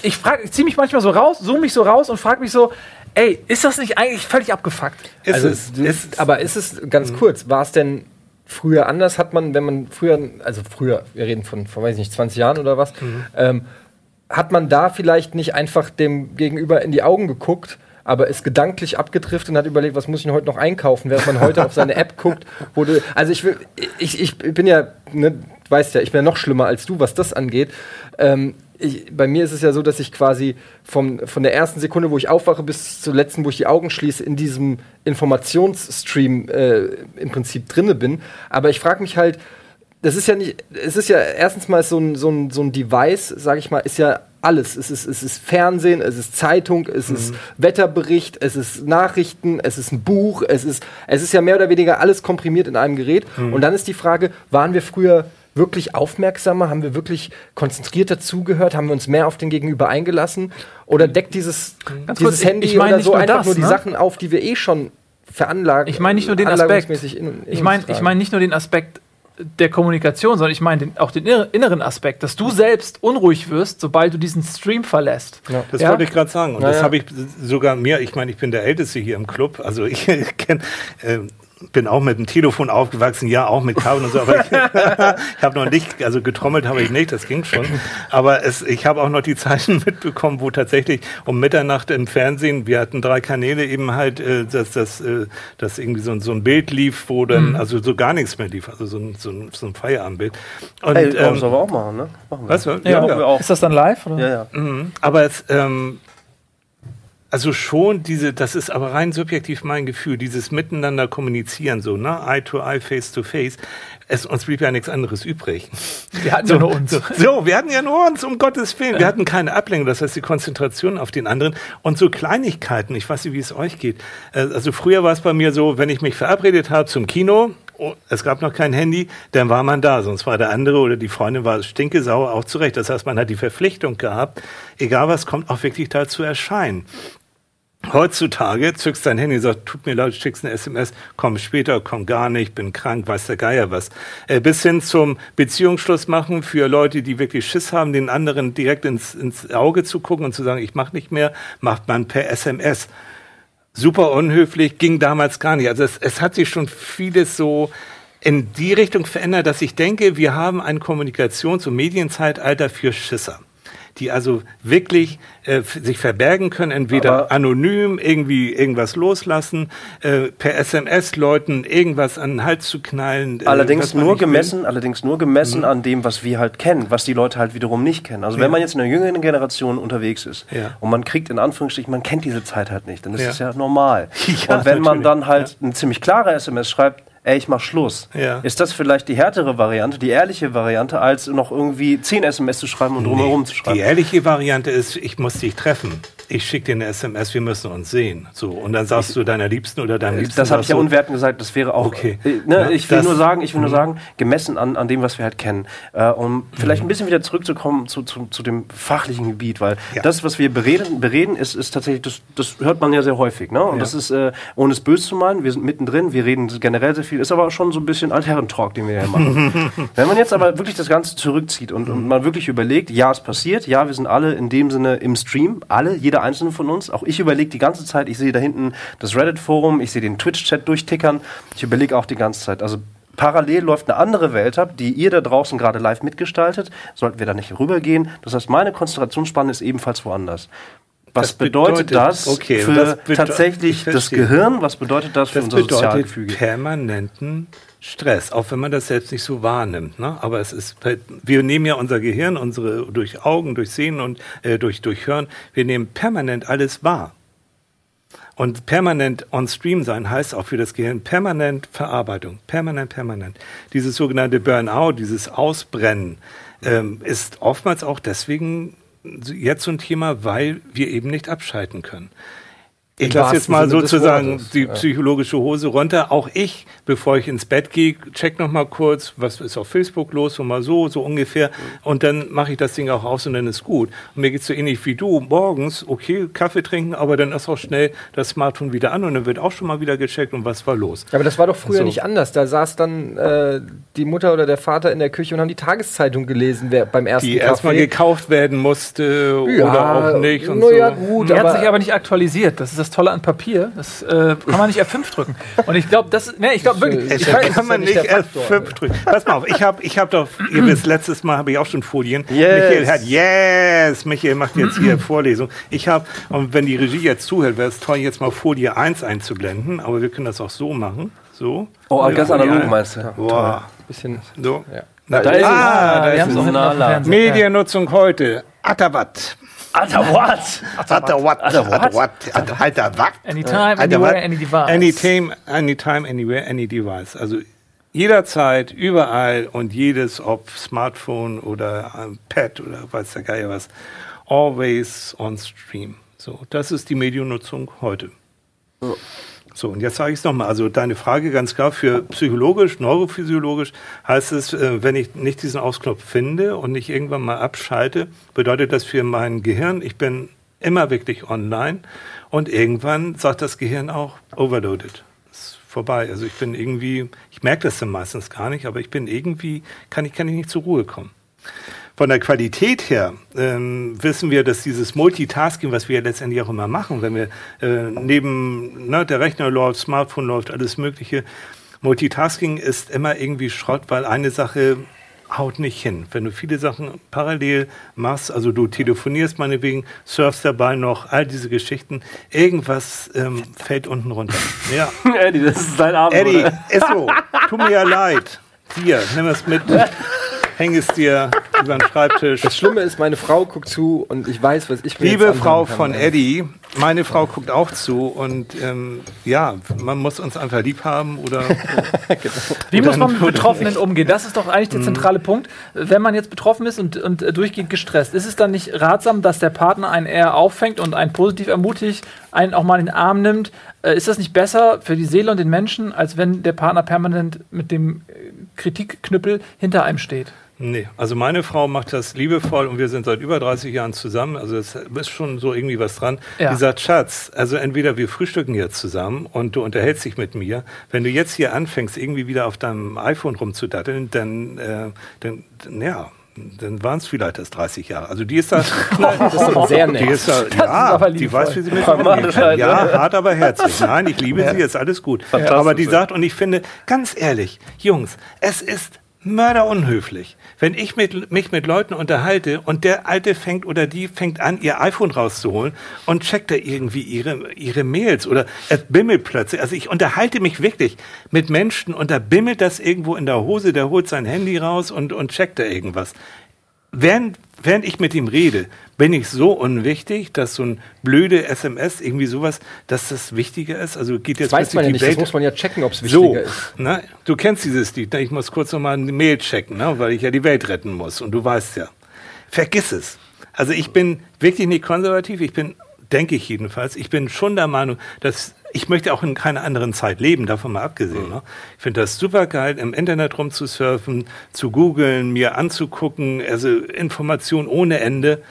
ich frage, ich ziehe mich manchmal so raus, zoome mich so raus und frage mich so, ey, ist das nicht eigentlich völlig abgefuckt? ist Also, es, ist, aber ist es ganz kurz, war es denn früher anders? Hat man, wenn man früher, also früher, wir reden von, von weiß ich nicht, 20 Jahren oder was, ähm, hat man da vielleicht nicht einfach dem Gegenüber in die Augen geguckt, aber ist gedanklich abgedriftet und hat überlegt, was muss ich denn heute noch einkaufen, während man heute auf seine App guckt, wo also ich, will, ich, ich bin ja, ne, weißt ja, ich bin ja noch schlimmer als du, was das angeht. Ähm, ich, bei mir ist es ja so, dass ich quasi vom, von der ersten Sekunde, wo ich aufwache, bis zur letzten, wo ich die Augen schließe, in diesem Informationsstream äh, im Prinzip drinne bin. Aber ich frage mich halt, das ist ja nicht, es ist ja erstens mal so ein, so ein, so ein Device, sage ich mal, ist ja alles. Es ist, es ist Fernsehen, es ist Zeitung, es ist Wetterbericht, es ist Nachrichten, es ist ein Buch, es ist, es ist ja mehr oder weniger alles komprimiert in einem Gerät. Und dann ist die Frage, waren wir früher wirklich aufmerksamer? Haben wir wirklich konzentrierter zugehört? Haben wir uns mehr auf den Gegenüber eingelassen? Oder deckt dieses, Ganz dieses kurz, Handy ich meine oder so nur einfach das, nur die ne? Sachen auf, die wir eh schon veranlagen? Ich meine nicht nur den Aspekt. in- in Ich meine ich mein nicht nur den Aspekt der Kommunikation, sondern ich meine den, auch den inner- inneren Aspekt, dass du selbst unruhig wirst, sobald du diesen Stream verlässt. Ja. Das Ja? wollte ich gerade sagen. Und Ja, das habe ich sogar mir, ich meine, ich bin der Älteste hier im Club. Also ich kenn, äh, bin auch mit dem Telefon aufgewachsen, ja, auch mit Kabel und so, aber ich, ich habe noch nicht, also getrommelt habe ich nicht, das ging schon. Aber es, ich habe auch noch die Zeiten mitbekommen, wo tatsächlich um Mitternacht im Fernsehen, wir hatten drei Kanäle eben halt, äh, dass das, äh, dass irgendwie so, ein- so ein Bild lief, wo dann, also so gar nichts mehr lief, also so ein, so ein, so ein Feierabendbild. Und, Ey, ähm, sollen wir auch machen, ne? Machen wir. was? Ja, Ja, machen wir auch. Ist das dann live? Oder? Ja, ja. Mhm. Aber es, ähm, also schon diese, das ist aber rein subjektiv mein Gefühl, dieses Miteinander kommunizieren, so, ne, Eye to Eye, Face to Face. Es, uns blieb ja nichts anderes übrig. Wir hatten ja nur uns. So, so, wir hatten ja nur uns, um Gottes Willen. Wir hatten keine Ablenkung, das heißt die Konzentration auf den anderen. Und so Kleinigkeiten, ich weiß nicht, wie es euch geht. Äh, Also früher war es bei mir so, wenn ich mich verabredet habe zum Kino oh, es gab noch kein Handy, dann war man da. Sonst war der andere oder die Freundin war stinkesauer, auch zurecht. Das heißt, man hat die Verpflichtung gehabt, egal was kommt, auch wirklich da zu erscheinen. Heutzutage zückst dein Handy und sagst, tut mir leid, schickst eine SMS, komm später, komm gar nicht, bin krank, weiß der Geier was. Äh, bis hin zum Beziehungsschluss machen für Leute, die wirklich Schiss haben, den anderen direkt ins, ins Auge zu gucken und zu sagen, ich mach nicht mehr, macht man per SMS. Super unhöflich, ging damals gar nicht. Also es, es hat sich schon vieles so in die Richtung verändert, dass ich denke, wir haben ein Kommunikations- und Medienzeitalter für Schisser die also wirklich äh, sich verbergen können, entweder Aber anonym irgendwie irgendwas loslassen, äh, per SMS Leuten irgendwas an den Hals zu knallen. Äh, allerdings nur gemessen, will. allerdings nur gemessen mhm. an dem, was wir halt kennen, was die Leute halt wiederum nicht kennen. Also ja. wenn man jetzt in der jüngeren Generation unterwegs ist ja. und man kriegt in Anführungsstrichen, man kennt diese Zeit halt nicht, dann ist es ja. ja normal. und wenn man dann halt eine ziemlich klare SMS schreibt, ey, ich mach Schluss. Ja. Ist das vielleicht die härtere Variante, die ehrliche Variante, als noch irgendwie 10 SMS zu schreiben und drumherum nee, zu schreiben? Die ehrliche Variante ist, ich muss dich treffen ich schicke dir eine SMS, wir müssen uns sehen. So, und dann sagst du deiner Liebsten oder deinem Liebsten. Das habe ich ja unwertend gesagt, das wäre auch. Okay. Äh, ne, ja, ich will nur sagen, ich will nur mhm. sagen, gemessen an, an dem, was wir halt kennen. Äh, um vielleicht ein bisschen wieder zurückzukommen zu, zu, zu dem fachlichen Gebiet, weil ja. das, was wir bereden, bereden ist, ist tatsächlich, das, das hört man ja sehr häufig. Ne? Und ja. das ist, äh, ohne es böse zu meinen, wir sind mittendrin, wir reden generell sehr viel, ist aber schon so ein bisschen Altherren-Talk, den wir hier machen. Wenn man jetzt aber wirklich das Ganze zurückzieht und, und man wirklich überlegt, ja, es passiert, ja, wir sind alle in dem Sinne im Stream, alle, jeder jeder einzelne von uns. Auch ich überlege die ganze Zeit, ich sehe da hinten das Reddit-Forum, ich sehe den Twitch-Chat durchtickern. Ich überlege auch die ganze Zeit. Also parallel läuft eine andere Welt ab, die ihr da draußen gerade live mitgestaltet. Sollten wir da nicht rübergehen. Das heißt, meine Konzentrationsspanne ist ebenfalls woanders. Was das bedeutet, bedeutet, das okay, für das bedeutet, tatsächlich das Gehirn? Was bedeutet das für das unser Sozialgefüge? Permanenten Stress, auch wenn man das selbst nicht so wahrnimmt. Ne? Aber es ist, wir nehmen ja unser Gehirn, unsere durch Augen, durch Sehen und äh, durch, durch Hören, wir nehmen permanent alles wahr. Und permanent on stream sein heißt auch für das Gehirn permanent Verarbeitung, permanent, permanent. Dieses sogenannte Burnout, dieses Ausbrennen, ähm, ist oftmals auch deswegen jetzt so ein Thema, weil wir eben nicht abschalten können. Ich lasse jetzt mal sozusagen die psychologische Hose runter. Auch ich, bevor ich ins Bett gehe, check noch mal kurz, was ist auf Facebook los und mal so, so ungefähr. Und dann mache ich das Ding auch aus und dann ist gut. Und mir geht's so ähnlich wie du. Morgens, okay, Kaffee trinken, aber dann ist auch schnell das Smartphone wieder an und dann wird auch schon mal wieder gecheckt und was war los. Ja, aber das war doch früher also, nicht anders. Da saß dann äh, die Mutter oder der Vater in der Küche und haben die Tageszeitung gelesen wer, beim ersten Die erstmal gekauft werden musste ja, oder auch nicht. Und ja, so. gut. Die hat sich aber nicht aktualisiert. Das ist das das Tolle an Papier. Das äh, kann man nicht F5 drücken. Und ich glaube, das, ne, ich glaube wirklich. Ich weiß, kann man nicht F5 drücken. Pass mal auf, ich habe ich hab doch, ihr wisst, letztes Mal habe ich auch schon Folien. Yes. Michael hat, yes, Michael macht jetzt hier Vorlesung. Ich habe, und wenn die Regie jetzt zuhört, wäre es toll, jetzt mal Folie 1 einzublenden, aber wir können das auch so machen. So. Oh, ja, ganz analog meinst du? Boah. Bisschen. So. Ja. Da, da ist ah, es. Da ist es. Mediennutzung heute. Atabat. Alter, what? Alter, what? Alter, what? Alter, what? Anytime, anywhere, any device. Anytime, anytime, anywhere, any device. Also jederzeit, überall und jedes, ob Smartphone oder Pad oder weiß der Geier was, always on stream. So, das ist die Mediennutzung heute. Oh. So, und jetzt sage ich es nochmal. Also deine Frage ganz klar, für psychologisch, neurophysiologisch heißt es, äh, wenn ich nicht diesen Ausknopf finde und nicht irgendwann mal abschalte, bedeutet das für mein Gehirn, ich bin immer wirklich online und irgendwann sagt das Gehirn auch overloaded. Ist vorbei. Also ich bin irgendwie, ich merke das dann meistens gar nicht, aber ich bin irgendwie, kann ich, kann ich nicht zur Ruhe kommen. Von der Qualität her ähm, wissen wir, dass dieses Multitasking, was wir ja letztendlich auch immer machen, wenn wir äh, neben ne, der Rechner läuft, Smartphone läuft, alles Mögliche, Multitasking ist immer irgendwie Schrott, weil eine Sache haut nicht hin. Wenn du viele Sachen parallel machst, also du telefonierst meinetwegen, surfst dabei noch, all diese Geschichten, irgendwas ähm, fällt unten runter. Ja. Eddie, das ist dein Abend. Eddie, oder? ist so. Tut mir ja leid. Hier, nimm es mit häng es dir über den Schreibtisch. Das Schlimme ist, meine Frau guckt zu und ich weiß, was ich mir Liebe Frau von Eddie, meine Frau guckt auch zu und ähm, ja, man muss uns einfach lieb haben oder. Wie oder muss man mit Betroffenen umgehen? Das ist doch eigentlich der zentrale Punkt. Wenn man jetzt betroffen ist und, und äh, durchgehend gestresst, ist es dann nicht ratsam, dass der Partner einen eher auffängt und einen positiv ermutigt, einen auch mal in den Arm nimmt? Äh, Ist das nicht besser für die Seele und den Menschen, als wenn der Partner permanent mit dem äh, Kritikknüppel hinter einem steht? Nee, also meine Frau macht das liebevoll und wir sind seit über 30 Jahren zusammen. Also es ist schon so irgendwie was dran. Ja. Die sagt, Schatz, also entweder wir frühstücken jetzt zusammen und du unterhältst dich mit mir. Wenn du jetzt hier anfängst, irgendwie wieder auf deinem iPhone rumzudatteln, dann, äh, dann, dann ja. Dann waren es vielleicht erst 30 Jahre. Also die ist da, Das ist doch sehr nett. die ist da, ist ja, aber die weiß, wie sie mit umgehen kann. Ja, hart, aber herzlich. Nein, ich liebe sie, ist alles gut. Aber die sagt, und ich finde, ganz ehrlich, Jungs, es ist mörderunhöflich, wenn ich mit, mich mit Leuten unterhalte und der Alte fängt oder die fängt an, ihr iPhone rauszuholen und checkt da irgendwie ihre, ihre Mails oder es bimmelt plötzlich. Also ich unterhalte mich wirklich mit Menschen und da bimmelt das irgendwo in der Hose, der holt sein Handy raus und, und checkt da irgendwas. Während, während ich mit ihm rede, bin ich so unwichtig, dass so ein blöde SMS, irgendwie sowas, dass das wichtiger ist. Also geht jetzt Das weiß man ja nicht, die das Welt muss man ja checken, ob es so, wichtiger ist. ne? du kennst dieses Lied. ne? Ich muss kurz noch mal eine Mail checken, ne? weil ich ja die Welt retten muss. Und du weißt ja, vergiss es. Also ich bin wirklich nicht konservativ. Ich bin, denke ich jedenfalls, ich bin schon der Meinung, dass ich möchte auch in keiner anderen Zeit leben, davon mal abgesehen. Ne? Ich finde das super geil, im Internet rumzusurfen, zu googeln, mir anzugucken, also Informationen ohne Ende.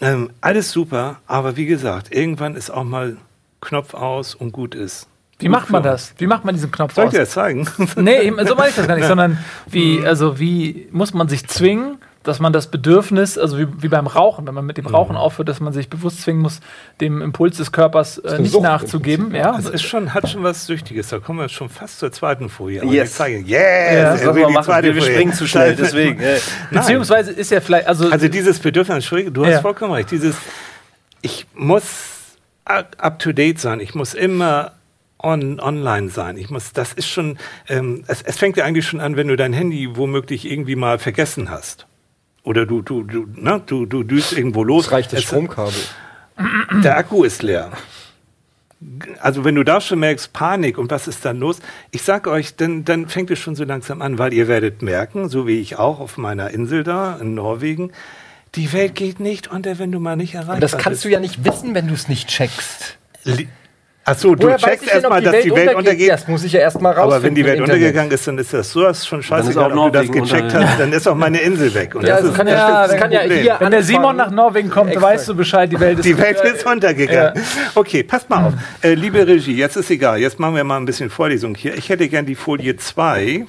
Ähm, alles super, aber wie gesagt, irgendwann ist auch mal Knopf aus und gut ist. Wie macht man das? Wie macht man diesen Knopf Soll ich aus? dir das zeigen? Nee, so meine ich das gar nicht, sondern wie, also wie muss man sich zwingen, dass man das Bedürfnis, also wie, wie beim Rauchen, wenn man mit dem Rauchen aufhört, dass man sich bewusst zwingen muss, dem Impuls des Körpers äh, nicht Sucht nachzugeben. Ja, Das ist schon, hat schon was Süchtiges. Da kommen wir schon fast zur zweiten Folie. Yes. ich zeige, yes, Ja, Das man machen. zweite Wir, wir springen zu schnell, deswegen. äh. beziehungsweise ist ja vielleicht, also, Also dieses Bedürfnis, Entschuldigung, du hast Ja. vollkommen recht. Dieses, ich muss up to date sein. Ich muss immer on, online sein. Ich muss, das ist schon, ähm, es, es fängt ja eigentlich schon an, wenn du dein Handy womöglich irgendwie mal vergessen hast. Oder du, du, du, ne, du, du düst irgendwo los. Es reicht das Es- Stromkabel. Der Akku ist leer. Also wenn du da schon merkst, Panik und was ist dann los? Ich sag euch, dann, dann fängt es schon so langsam an, weil ihr werdet merken, so wie ich auch auf meiner Insel da in Norwegen, die Welt geht nicht unter, wenn du mal nicht erreichbar Und das bist. kannst du ja nicht wissen, wenn du es nicht checkst. Li- Ach so, du Woher checkst erstmal, dass die Welt untergeht. Das muss ich ja erstmal rausfinden. Aber wenn die Welt untergegangen ist, dann ist das sowas schon scheißegal, ob du das gecheckt hast, dann ist auch meine Insel weg. Und Ja, das das ist, kann ja, das kann ja hier wenn der Simon nach Norwegen kommt, Exakt. weißt du Bescheid, die Welt ist Die Welt ist untergegangen. Okay, passt mal auf. Äh, liebe Regie, jetzt ist egal. Jetzt machen wir mal ein bisschen Vorlesung hier. Ich hätte gern die Folie 2.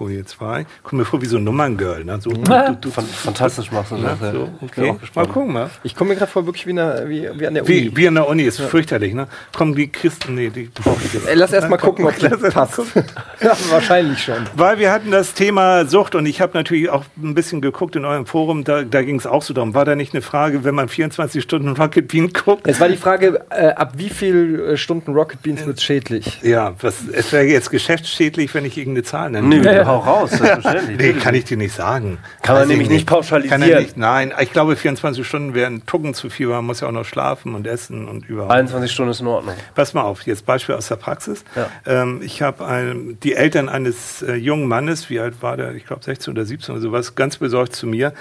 Folie 2. Komm mir vor wie so ein Nummerngirl. Ne? So, du, du, du, Fan- Fantastisch machst du das. ja. so, okay. Mal gucken mal. Ich komme mir gerade vor, wirklich wie, eine, wie, wie an der Uni. Wie, wie an der Uni, ist fürchterlich, ne? Kommen die Christen, nee, die brauche ich jetzt. Ey, lass erst mal gucken, ob das erst mal passt. ja, wahrscheinlich schon. Weil wir hatten das Thema Sucht und ich habe natürlich auch ein bisschen geguckt in eurem Forum, da, da ging es auch so darum. War da nicht eine Frage, wenn man 24 Stunden Rocket Bean guckt? Jetzt war die Frage, äh, ab wie viel äh, Stunden Rocket Beans wird schädlich? Ja, was, es wäre jetzt geschäftsschädlich, wenn ich irgendeine Zahl nenne. Nö, Ja, hau raus, selbstverständlich. Nee, kann ich dir nicht sagen. Kann man ich nämlich nicht pauschalisieren. Kann er nicht, nein, ich glaube 24 Stunden wären Tucken zu viel, weil man muss ja auch noch schlafen und essen und überhaupt. 21 Stunden ist in Ordnung. Pass mal auf, jetzt Beispiel aus der Praxis. Ja. Ähm, ich habe die Eltern eines äh, jungen Mannes, wie alt war der? Ich glaube 16 oder 17 oder sowas, ganz besorgt zu mir,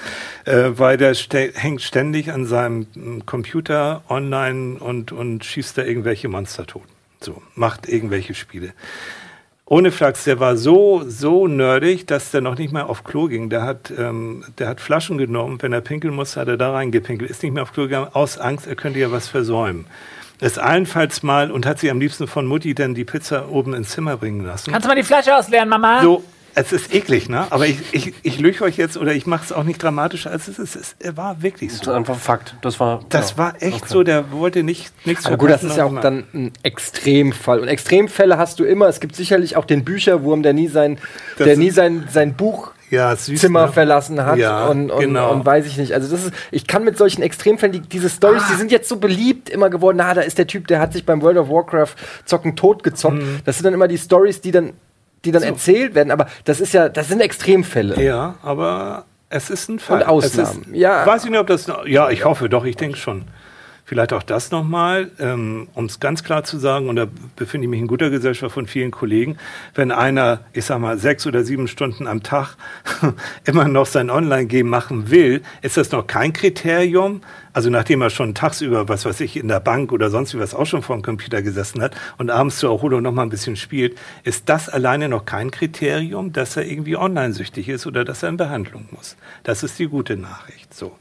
äh, weil der ste hängt ständig an seinem m, Computer online und, und schießt da irgendwelche Monster tot. So, macht irgendwelche Spiele. Ohne Flachs, der war so, so nerdig, dass der noch nicht mal auf Klo ging. Der hat, ähm, der hat Flaschen genommen, wenn er pinkeln musste, hat er da reingepinkelt. Ist nicht mehr auf Klo gegangen, aus Angst, er könnte ja was versäumen. Ist allenfalls mal und hat sie am liebsten von Mutti dann die Pizza oben ins Zimmer bringen lassen. Kannst du mal die Flasche ausleeren, Mama? So, es ist eklig, ne? Aber ich, ich, ich lüge euch jetzt oder ich mache es auch nicht dramatischer, als es ist. Es war wirklich Das ist so. einfach Fakt. Das war. Das ja. war echt so, der wollte nicht, nichts Aber gut, das ist ja auch dann ein Extremfall. Und Extremfälle hast du immer. Es gibt sicherlich auch den Bücherwurm, der nie sein, Das der nie sein, sein Buchzimmer ja, süß, ne? verlassen hat. Ja, und, und, genau. und weiß ich nicht. Also das ist, ich kann mit solchen Extremfällen, die, diese Stories, die sind jetzt so beliebt immer geworden. Na, da ist der Typ, der hat sich beim World of Warcraft zocken totgezockt. Mhm. Das sind dann immer die Stories, die dann, die dann erzählt werden. Aber das ist ja, das sind Extremfälle. Ja, aber es ist ein Fall. Und Ausnahmen. Ist, Ja. Weiß ich nicht, ob das. Ja, ich hoffe doch, ich denke schon. Vielleicht auch das nochmal, ähm, um es ganz klar zu sagen, und da befinde ich mich in guter Gesellschaft von vielen Kollegen, wenn einer, ich sag mal, sechs oder sieben Stunden am Tag immer noch sein Online-Game machen will, ist das noch kein Kriterium. Also nachdem er schon tagsüber, was weiß ich, in der Bank oder sonst wie was auch schon vor dem Computer gesessen hat und abends zur Erholung noch mal ein bisschen spielt, ist das alleine noch kein Kriterium, dass er irgendwie online-süchtig ist oder dass er in Behandlung muss. Das ist die gute Nachricht. So.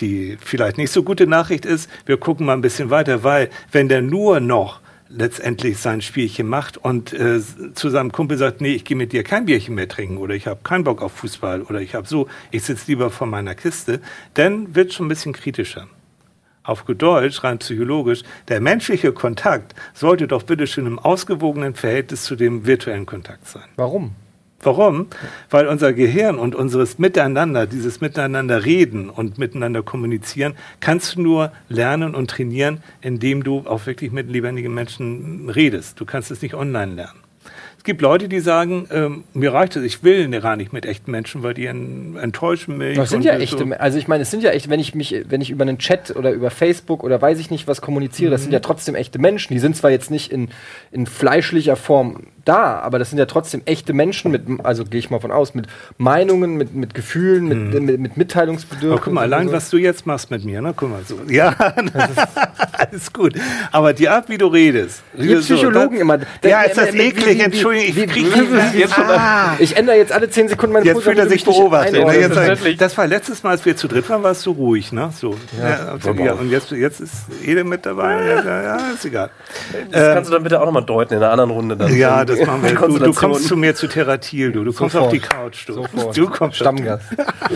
Die vielleicht nicht so gute Nachricht ist, wir gucken mal ein bisschen weiter, weil wenn der nur noch letztendlich sein Spielchen macht und äh, zu seinem Kumpel sagt, nee, ich gehe mit dir kein Bierchen mehr trinken oder ich habe keinen Bock auf Fußball oder ich habe so, ich sitze lieber vor meiner Kiste, dann wird schon ein bisschen kritischer. Auf gut Deutsch, rein psychologisch, der menschliche Kontakt sollte doch bitte schön im ausgewogenen Verhältnis zu dem virtuellen Kontakt sein. Warum? Warum? Weil unser Gehirn und unseres Miteinander, dieses Miteinander reden und miteinander kommunizieren, kannst du nur lernen und trainieren, indem du auch wirklich mit lebendigen Menschen redest. Du kannst es nicht online lernen. Es gibt Leute, die sagen, ähm, mir reicht es, ich will gar nicht mit echten Menschen, weil die enttäuschen mich. Das sind ja echte, so. also ich meine, es sind ja echt, wenn ich mich, wenn ich über einen Chat oder über Facebook oder weiß ich nicht was kommuniziere, mhm. das sind ja trotzdem echte Menschen. Die sind zwar jetzt nicht in, in fleischlicher Form da, aber das sind ja trotzdem echte Menschen mit, also gehe ich mal von aus, mit Meinungen, mit, mit Gefühlen, mit, mhm. mit, mit Mitteilungsbedürfnissen. Guck mal, allein so. was du jetzt machst mit mir, ne? Guck mal so. Ja, alles gut. Aber die Art, wie du redest. Die Psychologen so, immer. Ja, ist das eklig, Entschuldigung, ich kriege jetzt schon. Ah. Ich ändere jetzt alle 10 Sekunden meine Jetzt fühlt er sich beobachtet. Ne? Das war letztes Mal, als wir zu dritt waren, warst du ruhig, ne? So. Ja, ja, also, ja und jetzt, jetzt ist Ede mit dabei. Ja, ja, ist egal. Das ähm, kannst du dann bitte auch nochmal deuten in einer anderen Runde. Dann ja, das machen wir. Du, du, kommst zu mir zu Theratil, du. Du kommst Sofort. auf die Couch, du. Sofort. Du kommst Stammgast.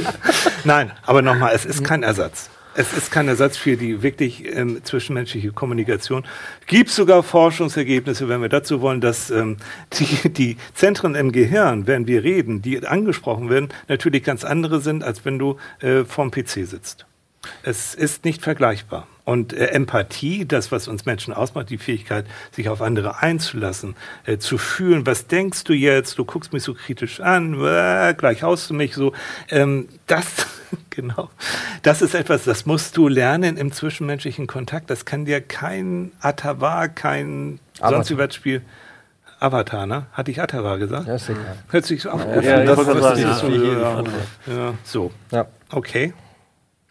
Nein, aber nochmal, es ist kein Ersatz. Es ist kein Ersatz für die wirklich ähm, zwischenmenschliche Kommunikation. Gibt sogar Forschungsergebnisse, wenn wir dazu wollen, dass ähm, die, die Zentren im Gehirn, wenn wir reden, die angesprochen werden, natürlich ganz andere sind, als wenn du äh, vorm PC sitzt. Es ist nicht vergleichbar. Und äh, Empathie, das, was uns Menschen ausmacht, die Fähigkeit, sich auf andere einzulassen, äh, zu fühlen, was denkst du jetzt, du guckst mich so kritisch an, äh, gleich haust du mich so, ähm, das, genau, das ist etwas, das musst du lernen im zwischenmenschlichen Kontakt. Das kann dir kein Atavar, kein Avatar. sonst was Spiel. Avatar, ne? Hatte ich Atavar gesagt? Ja, ist egal. Hört sich so auf. Ja, ja, das, das, das, das, so, ja, ja, so. Ja. Okay.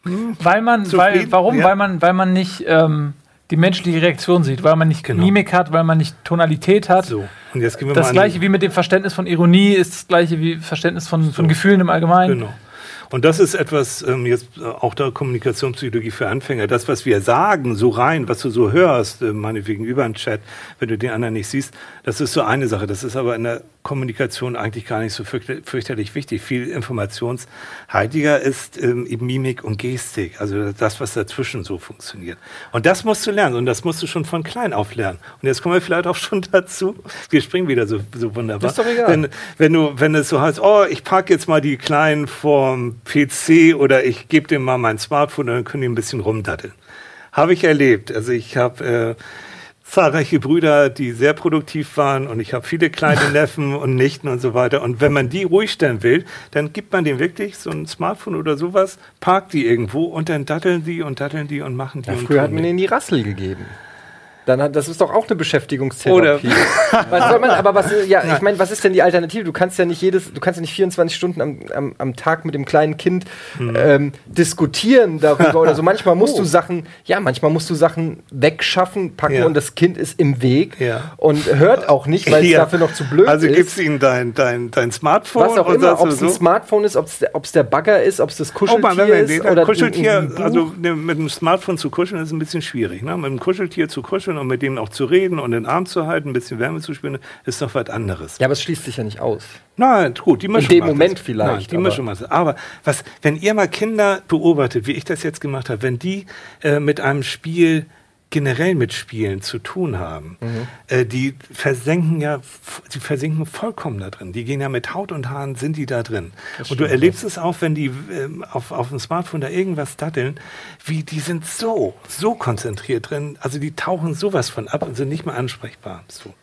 Weil man, weil, warum? Ja. Weil man, weil man nicht ähm, die menschliche Reaktion sieht, weil man nicht genau. Mimik hat, weil man nicht Tonalität hat. So. Und jetzt gehen wir das mal gleiche wie mit dem Verständnis von Ironie ist das gleiche wie Verständnis von, so. von Gefühlen im Allgemeinen. Genau. Und das ist etwas, ähm, jetzt äh, auch der Kommunikationspsychologie für Anfänger, das, was wir sagen, so rein, was du so hörst, äh, meinetwegen über einen Chat, wenn du den anderen nicht siehst, das ist so eine Sache. Das ist aber in der Kommunikation eigentlich gar nicht so fürchterlich wichtig. Viel informationshaltiger ist ähm, eben Mimik und Gestik, also das, was dazwischen so funktioniert. Und das musst du lernen und das musst du schon von klein auf lernen. Und jetzt kommen wir vielleicht auch schon dazu. Wir springen wieder so, so wunderbar. Ist doch egal. Wenn, wenn du, wenn es so heißt, oh, ich parke jetzt mal die Kleinen vorm PC oder ich gebe dem mal mein Smartphone und dann können die ein bisschen rumdatteln. Habe ich erlebt. Also ich habe äh, zahlreiche Brüder, die sehr produktiv waren und ich habe viele kleine Neffen und Nichten und so weiter. Und wenn man die ruhig stellen will, dann gibt man denen wirklich so ein Smartphone oder sowas, parkt die irgendwo und dann datteln die und datteln die und machen die. Ja, und früher hat man denen die Rassel gegeben. Dann hat, das ist doch auch eine Beschäftigungstherapie. was soll man, aber was, ja, ich meine, was ist denn die Alternative? Du kannst ja nicht jedes, du kannst ja nicht 24 Stunden am, am, am Tag mit dem kleinen Kind hm. ähm, diskutieren darüber oder so. Manchmal musst oh. du Sachen, ja, manchmal musst du Sachen wegschaffen, packen ja. und das Kind ist im Weg ja. und hört auch nicht, weil es dafür noch zu blöd also ist. Also gibst du ihm dein, dein, dein Smartphone? Was auch immer, ob es so? ein Smartphone ist, ob es der, der Bagger ist, ob es das Kuscheltier oh, man, ist oder Kuscheltier, ein, ein also ne, mit dem Smartphone zu kuscheln ist ein bisschen schwierig. Ne? Mit dem Kuscheltier zu kuscheln und mit dem auch zu reden und den Arm zu halten, ein bisschen Wärme zu spüren, ist doch was anderes. Ja, aber es schließt sich ja nicht aus. Nein, gut, die Mischung. In dem Moment das. vielleicht. Nein, die aber. Mischung macht Aber was, wenn ihr mal Kinder beobachtet, wie ich das jetzt gemacht habe, wenn die äh, mit einem Spiel generell mit Spielen zu tun haben, mhm. äh, die versenken ja, die versinken vollkommen da drin. Die gehen ja mit Haut und Haaren, sind die da drin. Das und du erlebst es auch, wenn die äh, auf, auf dem Smartphone da irgendwas datteln, wie die sind so, so konzentriert drin. Also die tauchen sowas von ab und sind nicht mehr ansprechbar. So.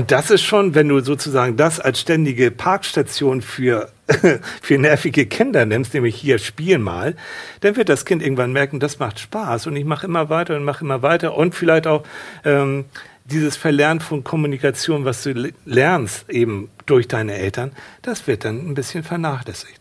Und das ist schon, wenn du sozusagen das als ständige Parkstation für, für nervige Kinder nimmst, nämlich hier spielen mal, dann wird das Kind irgendwann merken, das macht Spaß und ich mache immer weiter und mache immer weiter und vielleicht auch ähm, dieses Verlernen von Kommunikation, was du lernst eben durch deine Eltern, das wird dann ein bisschen vernachlässigt.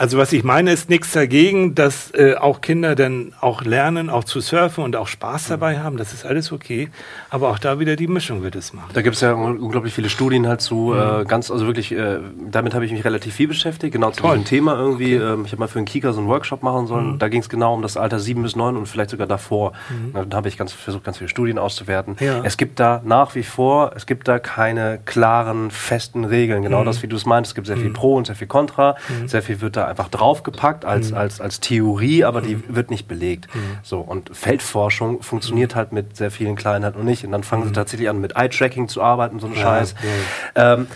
Also was ich meine, ist nichts dagegen, dass äh, auch Kinder dann auch lernen, auch zu surfen und auch Spaß dabei haben. Das ist alles okay. Aber auch da wieder die Mischung wird es machen. Da gibt es ja unglaublich viele Studien halt zu. Mhm. Äh, ganz, also wirklich, äh, damit habe ich mich relativ viel beschäftigt. Genau zu Toll. diesem Thema irgendwie. Okay. Ähm, ich habe mal für einen Kika so einen Workshop machen sollen. Mhm. Da ging es genau um das Alter 7 bis 9 und vielleicht sogar davor. Mhm. Dann habe ich ganz versucht, ganz viele Studien auszuwerten. Ja. Es gibt da nach wie vor, es gibt da keine klaren, festen Regeln. Genau mhm. das, wie du es meinst. Es gibt sehr viel mhm. Pro und sehr viel Contra. Mhm. Sehr viel wird da einfach draufgepackt als, mhm. als, als Theorie, aber die mhm. wird nicht belegt. Mhm. So, und Feldforschung funktioniert halt mit sehr vielen Kleinheiten und nicht. Und dann fangen sie mhm. tatsächlich an, mit Eye-Tracking zu arbeiten, so ein ja, Scheiß. Ja. Ähm,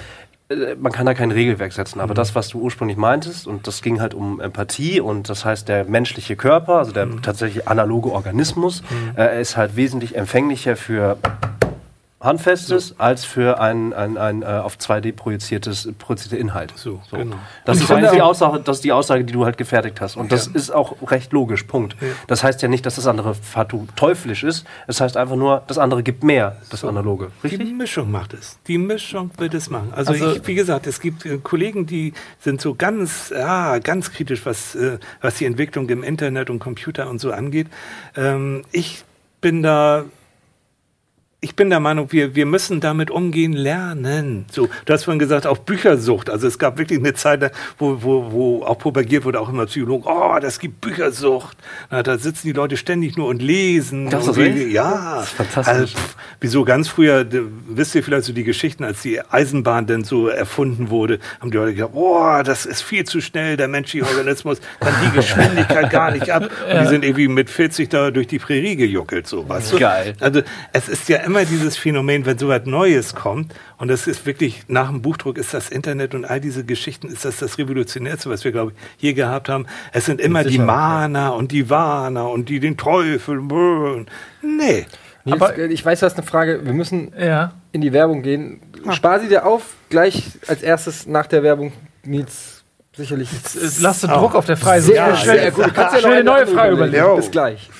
äh, man kann da kein Regelwerk setzen, aber mhm. das, was du ursprünglich meintest, und das ging halt um Empathie und das heißt, der menschliche Körper, also der mhm. tatsächlich analoge Organismus, mhm. äh, ist halt wesentlich empfänglicher für Handfestes so. als für ein, ein, ein, äh, auf 2D projiziertes projizierter Inhalt. So, so. Genau. Das ist die Aussage, das ist die Aussage, die du halt gefertigt hast. Und das ja. ist auch recht logisch. Punkt. Ja. Das heißt ja nicht, dass das andere fatu teuflisch ist. Es das heißt einfach nur, das andere gibt mehr, das so. Analoge. Richtig? Die Mischung macht es. Die Mischung wird es machen. Also, also ich, wie gesagt, es gibt äh, Kollegen, die sind so ganz, ja, ganz kritisch, was, äh, was die Entwicklung im Internet und Computer und so angeht. Ähm, ich bin da ich bin der Meinung, wir, wir müssen damit umgehen lernen. So, du hast vorhin gesagt, auch Büchersucht. Also es gab wirklich eine Zeit, wo, wo, wo auch propagiert wurde, auch immer Psychologen, oh, das gibt Büchersucht. Na, da sitzen die Leute ständig nur und lesen. Das ist und, ja, das ist fantastisch. Also, wieso ganz früher, wisst ihr vielleicht so die Geschichten, als die Eisenbahn denn so erfunden wurde, haben die Leute gesagt, oh, das ist viel zu schnell, der menschliche Organismus kann die Geschwindigkeit gar nicht ab. Und die sind irgendwie mit 40 da durch die Prärie gejuckelt, so, weißt du? Geil. Also es ist ja immer immer dieses Phänomen, wenn so etwas Neues kommt, und das ist wirklich, nach dem Buchdruck ist das Internet und all diese Geschichten, ist das das Revolutionärste, was wir, glaube ich, je gehabt haben. Es sind immer die Mahner und die Warner und die den Teufel. Nee. Nils, aber ich weiß, du hast eine Frage. Wir müssen ja. in die Werbung gehen. Spar sie dir auf, gleich als erstes nach der Werbung, Nils. Sicherlich. Jetzt, lass du Druck auf der Frage. Sehr, ja, schnell. Sehr gut. Du kannst ja noch eine neue Frage überlegen. Bis gleich.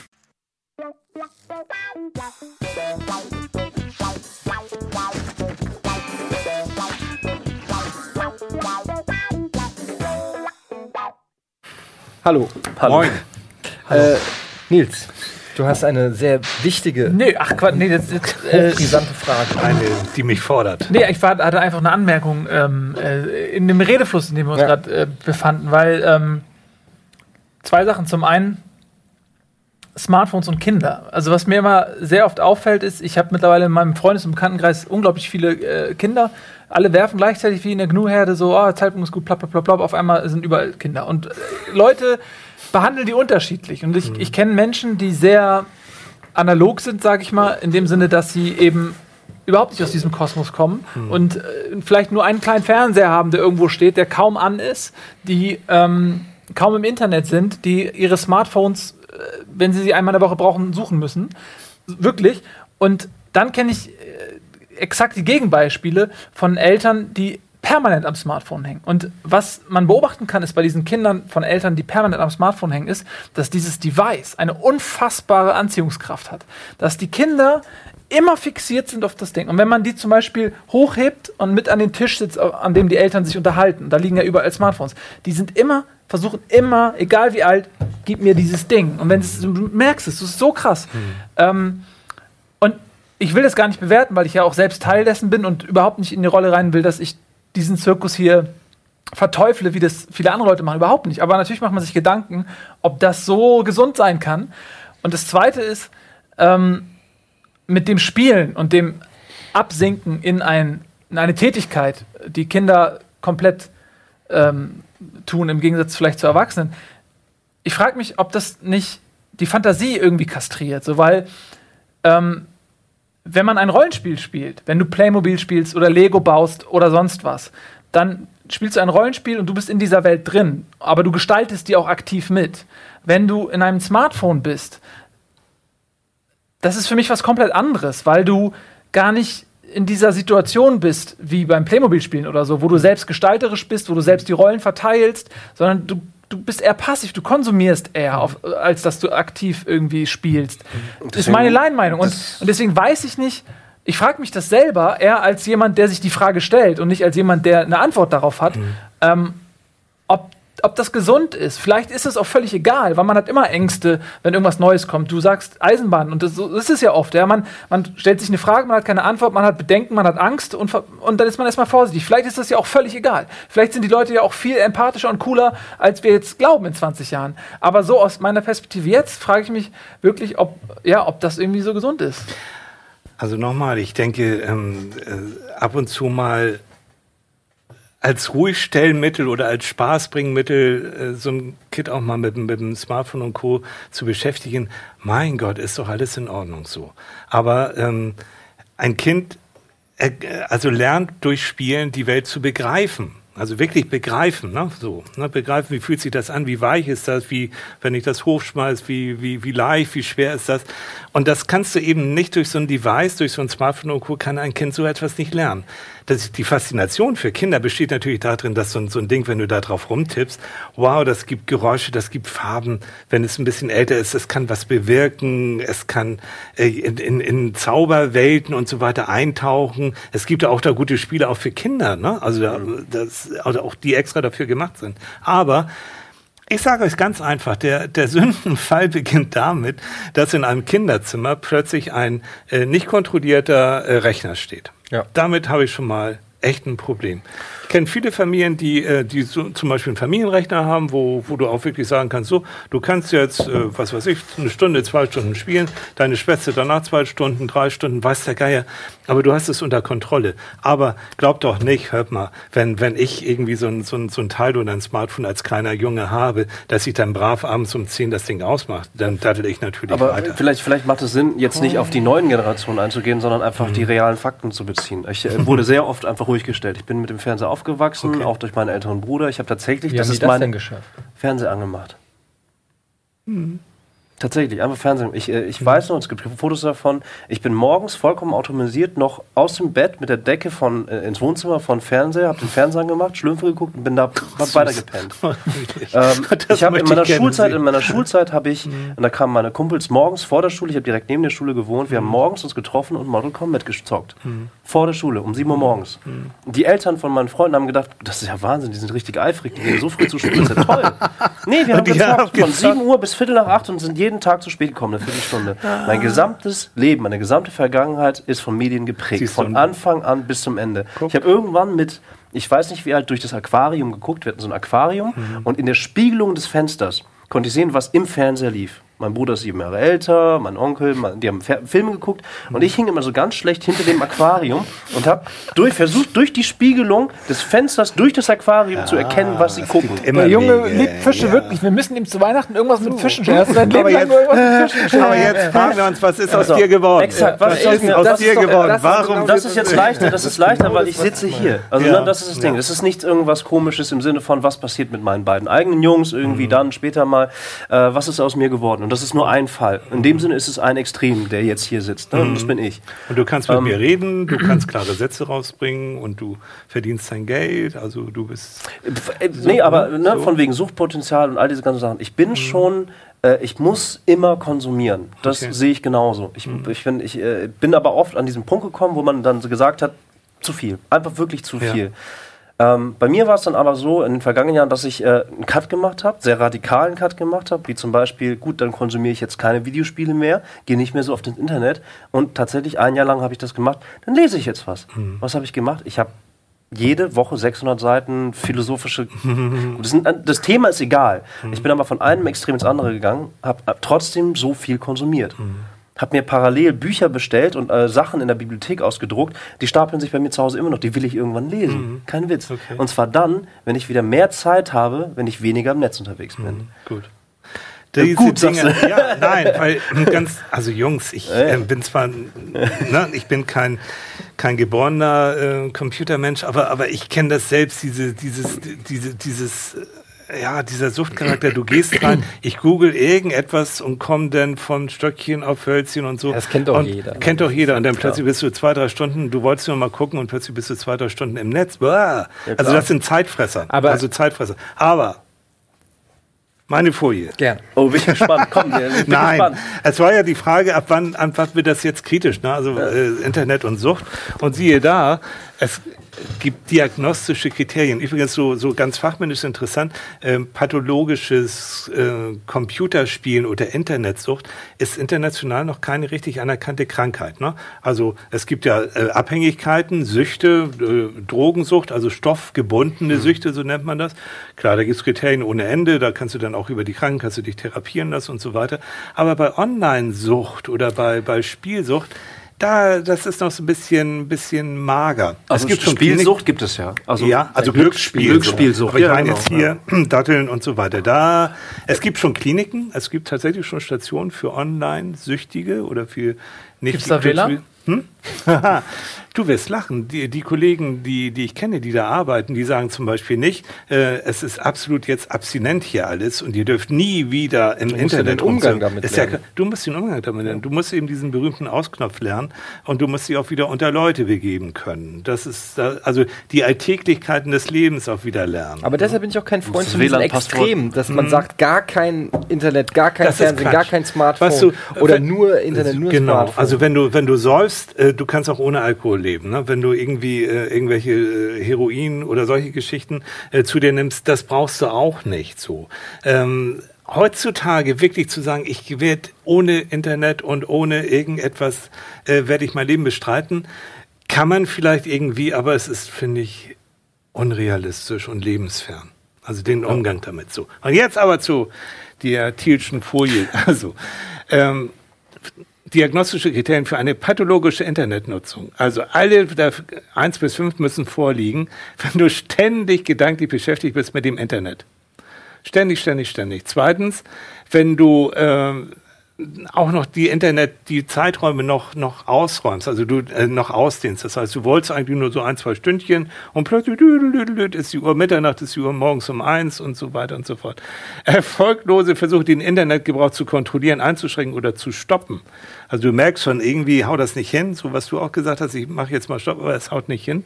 Hallo. Hallo. Moin. Äh, Nils, du hast eine sehr wichtige. Nee, ach Quatsch, nee, das ist äh, brisante Frage. Eine, die mich fordert. Nee, ich war, hatte einfach eine Anmerkung ähm, äh, in dem Redefluss, in dem wir uns ja. gerade äh, befanden, weil ähm, zwei Sachen. Zum einen Smartphones und Kinder. Also was mir immer sehr oft auffällt, ist, ich habe mittlerweile in meinem Freundes- und Bekanntenkreis unglaublich viele äh, Kinder. Alle werfen gleichzeitig wie in der GNU-Herde so, oh, Zeitpunkt ist gut, plopp, plopp, plopp. Auf einmal sind überall Kinder. Und äh, Leute behandeln die unterschiedlich. Und ich, mhm. ich kenne Menschen, die sehr analog sind, sage ich mal, in dem Sinne, dass sie eben überhaupt nicht aus diesem Kosmos kommen mhm. und äh, vielleicht nur einen kleinen Fernseher haben, der irgendwo steht, der kaum an ist, die ähm, kaum im Internet sind, die ihre Smartphones äh, wenn sie sie einmal in der Woche brauchen, suchen müssen. Wirklich. Und dann kenne ich äh, exakt die Gegenbeispiele von Eltern, die permanent am Smartphone hängen. Und was man beobachten kann, ist bei diesen Kindern von Eltern, die permanent am Smartphone hängen, ist, dass dieses Device eine unfassbare Anziehungskraft hat. Dass die Kinder immer fixiert sind auf das Ding. Und wenn man die zum Beispiel hochhebt und mit an den Tisch sitzt, an dem die Eltern sich unterhalten, da liegen ja überall Smartphones, die sind immer, versuchen immer, egal wie alt, gib mir dieses Ding. Und wenn du merkst es, das ist so krass. Mhm. Ähm, und ich will das gar nicht bewerten, weil ich ja auch selbst Teil dessen bin und überhaupt nicht in die Rolle rein will, dass ich diesen Zirkus hier verteufle, wie das viele andere Leute machen. Überhaupt nicht. Aber natürlich macht man sich Gedanken, ob das so gesund sein kann. Und das Zweite ist, ähm, mit dem Spielen und dem Absinken in, ein, in eine Tätigkeit, die Kinder komplett ähm, tun, im Gegensatz vielleicht zu Erwachsenen, ich frage mich, ob das nicht die Fantasie irgendwie kastriert, so weil ähm, wenn man ein Rollenspiel spielt, wenn du Playmobil spielst oder Lego baust oder sonst was, dann spielst du ein Rollenspiel und du bist in dieser Welt drin, aber du gestaltest die auch aktiv mit. Wenn du in einem Smartphone bist, das ist für mich was komplett anderes, weil du gar nicht in dieser Situation bist, wie beim Playmobil-Spielen oder so, wo du selbst gestalterisch bist, wo du selbst die Rollen verteilst, sondern du, du bist eher passiv, du konsumierst eher, auf, als dass du aktiv irgendwie spielst. Das ist meine Laienmeinung. Und, und deswegen weiß ich nicht, ich frage mich das selber eher als jemand, der sich die Frage stellt und nicht als jemand, der eine Antwort darauf hat, ähm, ob ob das gesund ist. Vielleicht ist es auch völlig egal, weil man hat immer Ängste, wenn irgendwas Neues kommt. Du sagst Eisenbahn und das, das ist ja oft. Ja? Man, man stellt sich eine Frage, man hat keine Antwort, man hat Bedenken, man hat Angst und, und dann ist man erstmal vorsichtig. Vielleicht ist das ja auch völlig egal. Vielleicht sind die Leute ja auch viel empathischer und cooler, als wir jetzt glauben in 20 Jahren. Aber so aus meiner Perspektive jetzt frage ich mich wirklich, ob, ja, ob das irgendwie so gesund ist. Also nochmal, ich denke, ähm, äh, ab und zu mal als Ruhigstellmittel oder als Spaßbringmittel äh, so ein Kit auch mal mit, mit dem Smartphone und Co. zu beschäftigen, mein Gott, ist doch alles in Ordnung so. Aber ähm, ein Kind äh, also lernt durch Spielen die Welt zu begreifen. Also wirklich begreifen, ne? so, ne? begreifen, wie fühlt sich das an, wie weich ist das, wie, wenn ich das hochschmeiß, wie, wie, wie leicht, wie schwer ist das. Und das kannst du eben nicht durch so ein Device, durch so ein Smartphone und Co. kann ein Kind so etwas nicht lernen das, die Faszination für Kinder besteht natürlich darin, dass so ein, so ein Ding, wenn du da drauf rumtippst, wow, das gibt Geräusche, das gibt Farben. Wenn es ein bisschen älter ist, es kann was bewirken, es kann äh, in, in, in Zauberwelten und so weiter eintauchen. Es gibt auch da gute Spiele auch für Kinder, ne? Also, da, das, also auch die extra dafür gemacht sind. Aber ich sage euch ganz einfach, der, der Sündenfall beginnt damit, dass in einem Kinderzimmer plötzlich ein äh, nicht kontrollierter äh, Rechner steht. Ja. Damit habe ich schon mal echt ein Problem. Ich kenne viele Familien, die, äh, die so, zum Beispiel einen Familienrechner haben, wo, wo du auch wirklich sagen kannst, so, du kannst jetzt, äh, was weiß ich, eine Stunde, zwei Stunden spielen, deine Schwester danach zwei Stunden, drei Stunden, weiß der Geier, aber du hast es unter Kontrolle. Aber glaub doch nicht, hört mal, wenn, wenn ich irgendwie so ein, so, ein, so ein Teil oder ein Smartphone als kleiner Junge habe, dass ich dann brav abends um zehn das Ding ausmache, dann daddel ich natürlich aber weiter. Vielleicht, vielleicht macht es Sinn, jetzt nicht auf die neuen Generationen einzugehen, sondern einfach mhm. die realen Fakten zu beziehen. Ich äh, wurde sehr oft einfach ruhig gestellt. Ich bin mit dem Fernseher aufgewachsen, okay. auch durch meinen älteren Bruder. Ich habe tatsächlich, Wie das ist das mein Fernseher angemacht. Mhm. Tatsächlich, einfach Fernsehen. Ich, äh, ich mhm. weiß noch, es gibt Fotos davon. Ich bin morgens vollkommen automatisiert noch aus dem Bett mit der Decke von, äh, ins Wohnzimmer von Fernseher, habe den Fernseher angemacht, Schlümpfe geguckt und bin da weitergepennt. ähm, ich habe in meiner Schulzeit, in meiner Schulzeit habe ich, mhm. und da kamen meine Kumpels morgens vor der Schule, ich habe direkt neben der Schule gewohnt, wir mhm. haben morgens uns getroffen und Mortal Kombat gezockt. Mhm. Vor der Schule, um 7 Uhr morgens. Mhm. Die Eltern von meinen Freunden haben gedacht, das ist ja Wahnsinn, die sind richtig eifrig, die gehen so früh zur Schule, das ist ja toll. nee, wir haben gezockt von 7 Uhr bis Viertel nach 8 und sind jeden Tag zu spät gekommen, eine Viertelstunde. Ah. Mein gesamtes Leben, meine gesamte Vergangenheit ist von Medien geprägt. Von Anfang an bis zum Ende. Guck. Ich habe irgendwann mit, ich weiß nicht wie alt, durch das Aquarium geguckt. Wir hatten so ein Aquarium mhm. und in der Spiegelung des Fensters konnte ich sehen, was im Fernseher lief. Mein Bruder ist sieben Jahre älter, mein Onkel, mein, die haben Filme geguckt und ich hing immer so ganz schlecht hinter dem Aquarium und habe durch, versucht, durch die Spiegelung des Fensters, durch das Aquarium ja, zu erkennen, was sie gucken. Der Junge liebt Fische ja. wirklich. Wir müssen ihm zu Weihnachten irgendwas mit Fischen schenken. Aber, jetzt, aber jetzt fragen wir uns, was ist aus dir geworden? Exakt, was, was ist mir, aus dir geworden? Das Warum? Das ist jetzt leichter, das ist leichter, weil ich sitze hier. Also ja. das ist das Ding. Das ist nicht irgendwas komisches im Sinne von, was passiert mit meinen beiden eigenen Jungs irgendwie mhm. dann später mal. Äh, was ist aus mir geworden? Und das ist nur ein Fall. In dem Sinne ist es ein Extrem, der jetzt hier sitzt. Ne? Mhm. Das bin ich. Und du kannst mit ähm, mir reden, du kannst klare Sätze rausbringen und du verdienst dein Geld. Also du bist. Äh, so, nee, aber ne, so. von wegen Suchtpotenzial und all diese ganzen Sachen. Ich bin mhm. schon äh, ich muss immer konsumieren. Das okay. sehe ich genauso. Ich, mhm. ich, bin, ich äh, bin aber oft an diesen Punkt gekommen, wo man dann so gesagt hat, zu viel. Einfach wirklich zu ja. Ähm, bei mir war es dann aber so in den vergangenen Jahren, dass ich äh, einen Cut gemacht habe, sehr radikalen Cut gemacht habe, wie zum Beispiel, gut, dann konsumiere ich jetzt keine Videospiele mehr, gehe nicht mehr so auf das Internet und tatsächlich ein Jahr lang habe ich das gemacht, dann lese ich jetzt was. Mhm. Was habe ich gemacht? Ich habe jede Woche 600 Seiten philosophische. das, sind, das, Thema ist egal. Ich bin aber von einem Extrem ins andere gegangen, habe trotzdem so viel konsumiert. Mhm habe mir parallel Bücher bestellt und äh, Sachen in der Bibliothek ausgedruckt. Die stapeln sich bei mir zu Hause immer noch. Die will ich irgendwann lesen. Mhm. Kein Witz. Okay. Und zwar dann, wenn ich wieder mehr Zeit habe, wenn ich weniger im Netz unterwegs bin. Mhm. Gut. Diese gut, Dinge, ja, nein, weil ganz, also Jungs, ich äh, bin zwar, ne, ich bin kein, kein geborener äh, Computermensch, aber, aber ich kenne das selbst, diese, dieses, diese, dieses ja, dieser Suchtcharakter, du gehst rein, ich google irgendetwas und komme dann von Stöckchen auf Hölzchen und so. Das kennt doch und jeder. Kennt doch jeder. Und dann plötzlich bist du zwei, drei Stunden, du wolltest nur mal gucken und plötzlich bist du zwei, drei Stunden im Netz. Boah. also das sind Zeitfresser. Aber- also Zeitfresser. Aber meine Folie. Gern. Oh, bin ich gespannt. Komm, bin Nein, gespannt. es war ja die Frage, ab wann, ab wann wird das jetzt kritisch, ne? also äh, Internet und Sucht. Und siehe da, es gibt diagnostische Kriterien. Übrigens so, so ganz fachmännisch interessant, ähm, pathologisches äh, Computerspielen oder Internetsucht ist international noch keine richtig anerkannte Krankheit. Ne? Also es gibt ja äh, Abhängigkeiten, Süchte, äh, Drogensucht, also stoffgebundene Süchte, so nennt man das. Klar, da gibt es Kriterien ohne Ende, da kannst du dann auch über die Krankenkasse dich therapieren lassen und so weiter. Aber bei Online-Sucht oder bei, bei Spielsucht, da, das ist noch so ein bisschen, bisschen mager. Also Klinik- Spielsucht gibt es ja. Also ja, also Glücksspiel- Glücksspielsucht. Glücksspielsucht. Aber ich Ja, meine genau, jetzt hier Datteln und so weiter. Da, es gibt schon Kliniken, es gibt tatsächlich schon Stationen für Online-Süchtige oder für nicht. Gibt's da WLAN? Hm? Du wirst lachen. Die, die Kollegen, die, die ich kenne, die da arbeiten, die sagen zum Beispiel nicht, äh, es ist absolut jetzt abstinent hier alles und ihr dürft nie wieder im Du musst ja Internet den Umgang damit Ist ja, lernen. du musst den Umgang damit lernen. Du musst eben diesen berühmten Ausknopf lernen und du musst sie auch wieder unter Leute begeben können. Das ist da- also die Alltäglichkeiten des Lebens auch wieder lernen. Aber deshalb bin ich auch kein Freund von diesen. Extremen, dass man sagt, gar kein Internet, gar kein Mhm. Das Fernsehen, gar kein Smartphone Weißt du, oder wenn- nur Internet, nur genau. Smartphone. Also wenn du wenn du säufst, äh, du kannst auch ohne Alkohol leben. Ne? Wenn du irgendwie äh, irgendwelche äh, Heroin oder solche Geschichten äh, zu dir nimmst, das brauchst du auch nicht so. Ähm, heutzutage wirklich zu sagen, ich werde ohne Internet und ohne irgendetwas äh, werde ich mein Leben bestreiten, kann man vielleicht irgendwie, aber es ist finde ich unrealistisch und lebensfern. Also den Umgang damit so. Und jetzt aber zu der Thielschen Folie. Also, ähm, diagnostische Kriterien für eine pathologische Internetnutzung. Also alle eins bis fünf müssen vorliegen, wenn du ständig gedanklich beschäftigt bist mit dem Internet. Ständig, ständig, ständig. Zweitens, wenn du ähm, auch noch die Internet, die Zeiträume noch, noch ausräumst, also du äh, noch ausdehnst. Das heißt, du wolltest eigentlich nur so ein, zwei Stündchen und plötzlich ist die Uhr Mitternacht, ist die Uhr morgens um eins und so weiter und so fort. Erfolglose Versuche, den Internetgebrauch zu kontrollieren, einzuschränken oder zu stoppen. Also du merkst schon, irgendwie haut das nicht hin, so was du auch gesagt hast, ich mache jetzt mal Stopp, aber es haut nicht hin.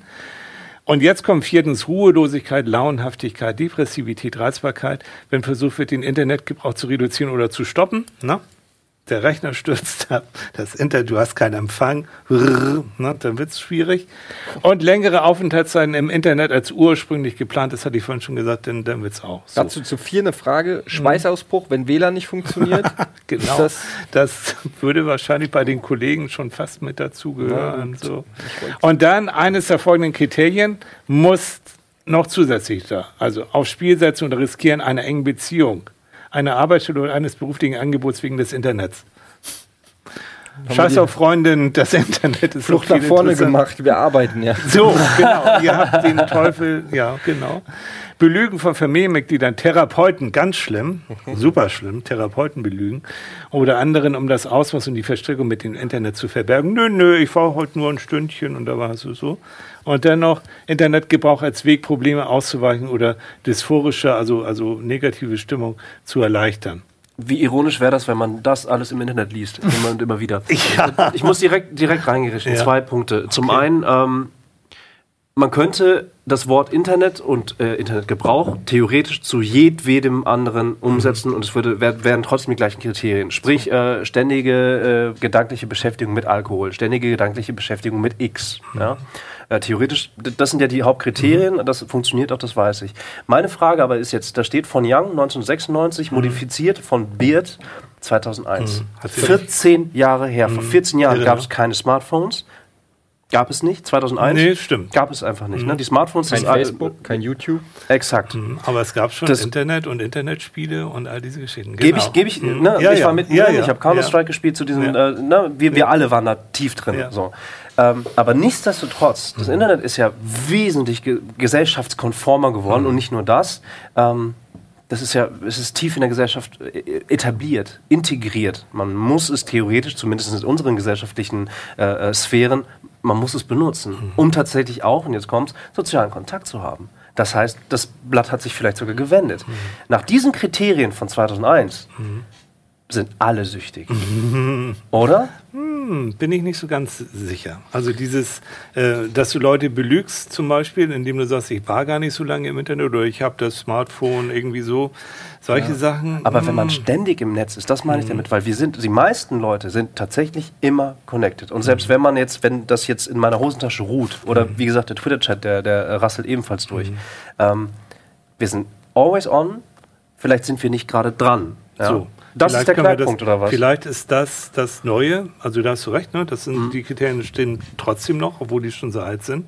Und jetzt kommt viertens Ruhelosigkeit, Launhaftigkeit, Depressivität, Reizbarkeit, wenn versucht wird, den Internetgebrauch zu reduzieren oder zu stoppen. Na? Der Rechner stürzt ab, das Internet, du hast keinen Empfang, Rrr, ne? dann wird's schwierig. Und längere Aufenthaltszeiten im Internet als ursprünglich geplant, das hatte ich vorhin schon gesagt, dann, dann wird's auch. So. Dazu zu vier eine Frage: Schweißausbruch, wenn WLAN nicht funktioniert. Genau. Das, Das würde wahrscheinlich bei den Kollegen schon fast mit dazugehören. so. Und dann eines der folgenden Kriterien muss noch zusätzlich da. Also auf Spiel setzen und riskieren einer engen Beziehung, einer Arbeitsstelle oder eines beruflichen Angebots wegen des Internets. Scheiß auf Freundin, das Internet ist Flucht nach vorne gemacht, wir arbeiten ja. So, genau. Ihr habt den Teufel, ja, genau. Belügen von Familienmitgliedern, Therapeuten, ganz schlimm, super schlimm, Therapeuten belügen. Oder anderen, um das Ausmaß und die Verstrickung mit dem Internet zu verbergen. Nö, nö, ich war heute nur ein Stündchen und da war es so. Und dann noch Internetgebrauch als Weg, Probleme auszuweichen oder dysphorische, also, also negative Stimmung zu erleichtern. Wie ironisch wäre das, wenn man das alles im Internet liest, immer und immer wieder. Ja. Ich muss direkt, direkt reingerichten. Ja. Zwei Punkte. Zum einen, ähm, man könnte das Wort Internet und äh, Internetgebrauch theoretisch zu jedwedem anderen umsetzen und es würde, wär, wären trotzdem die gleichen Kriterien. Sprich, äh, ständige äh, gedankliche Beschäftigung mit Alkohol, ständige gedankliche Beschäftigung mit X. Ja? Äh, theoretisch, das sind ja die Hauptkriterien, das funktioniert auch, das weiß ich. Meine Frage aber ist jetzt, da steht von Young 1996, modifiziert von Beard 2001. Hat sie 14 Jahre her. Vor 14 Jahren gab es keine Smartphones. Gab es nicht, 2001? Nee, stimmt. Gab es einfach nicht. Ne? Die Smartphones, Kein das- Facebook, kein YouTube. Exakt. Aber es gab schon Das- Internet und Internetspiele und all diese Geschichten. Gebe ich, Genau. gebe ich, Mhm. ne, Ja, ich ja. war mit, Ja, ja. ich habe Counter-Strike gespielt zu diesen, Ja. äh, ne, wir, wir alle waren da tief drin. Ja. So. Ähm, aber nichtsdestotrotz, Mhm. das Internet ist ja wesentlich ge gesellschaftskonformer geworden Mhm. und nicht nur das. Ähm, das ist ja, es ist tief in der Gesellschaft äh, etabliert, integriert. Man muss es theoretisch, zumindest in unseren gesellschaftlichen äh, äh, Sphären, man muss es benutzen, Mhm. um tatsächlich auch, und jetzt kommt's, sozialen Kontakt zu haben. Das heißt, das Blatt hat sich vielleicht sogar gewendet. Nach diesen Kriterien von 2001 sind alle süchtig. Oder? Hm, bin ich nicht so ganz sicher. Also dieses, äh, dass du Leute belügst zum Beispiel, indem du sagst, ich war gar nicht so lange im Internet oder ich habe das Smartphone irgendwie so, solche Sachen. Aber wenn man hm. ständig im Netz ist, das meine ich damit, weil wir sind, die meisten Leute sind tatsächlich immer connected. Und selbst wenn man jetzt, wenn das jetzt in meiner Hosentasche ruht, oder wie gesagt, der Twitter-Chat, der, der äh, rasselt ebenfalls durch, ähm, wir sind always on, vielleicht sind wir nicht gerade dran. Ja? So. Das Vielleicht ist der Knackpunkt, das, oder was? Vielleicht ist das das Neue. Also da hast du recht, ne? Das sind Mhm. die Kriterien stehen trotzdem noch, obwohl die schon so alt sind.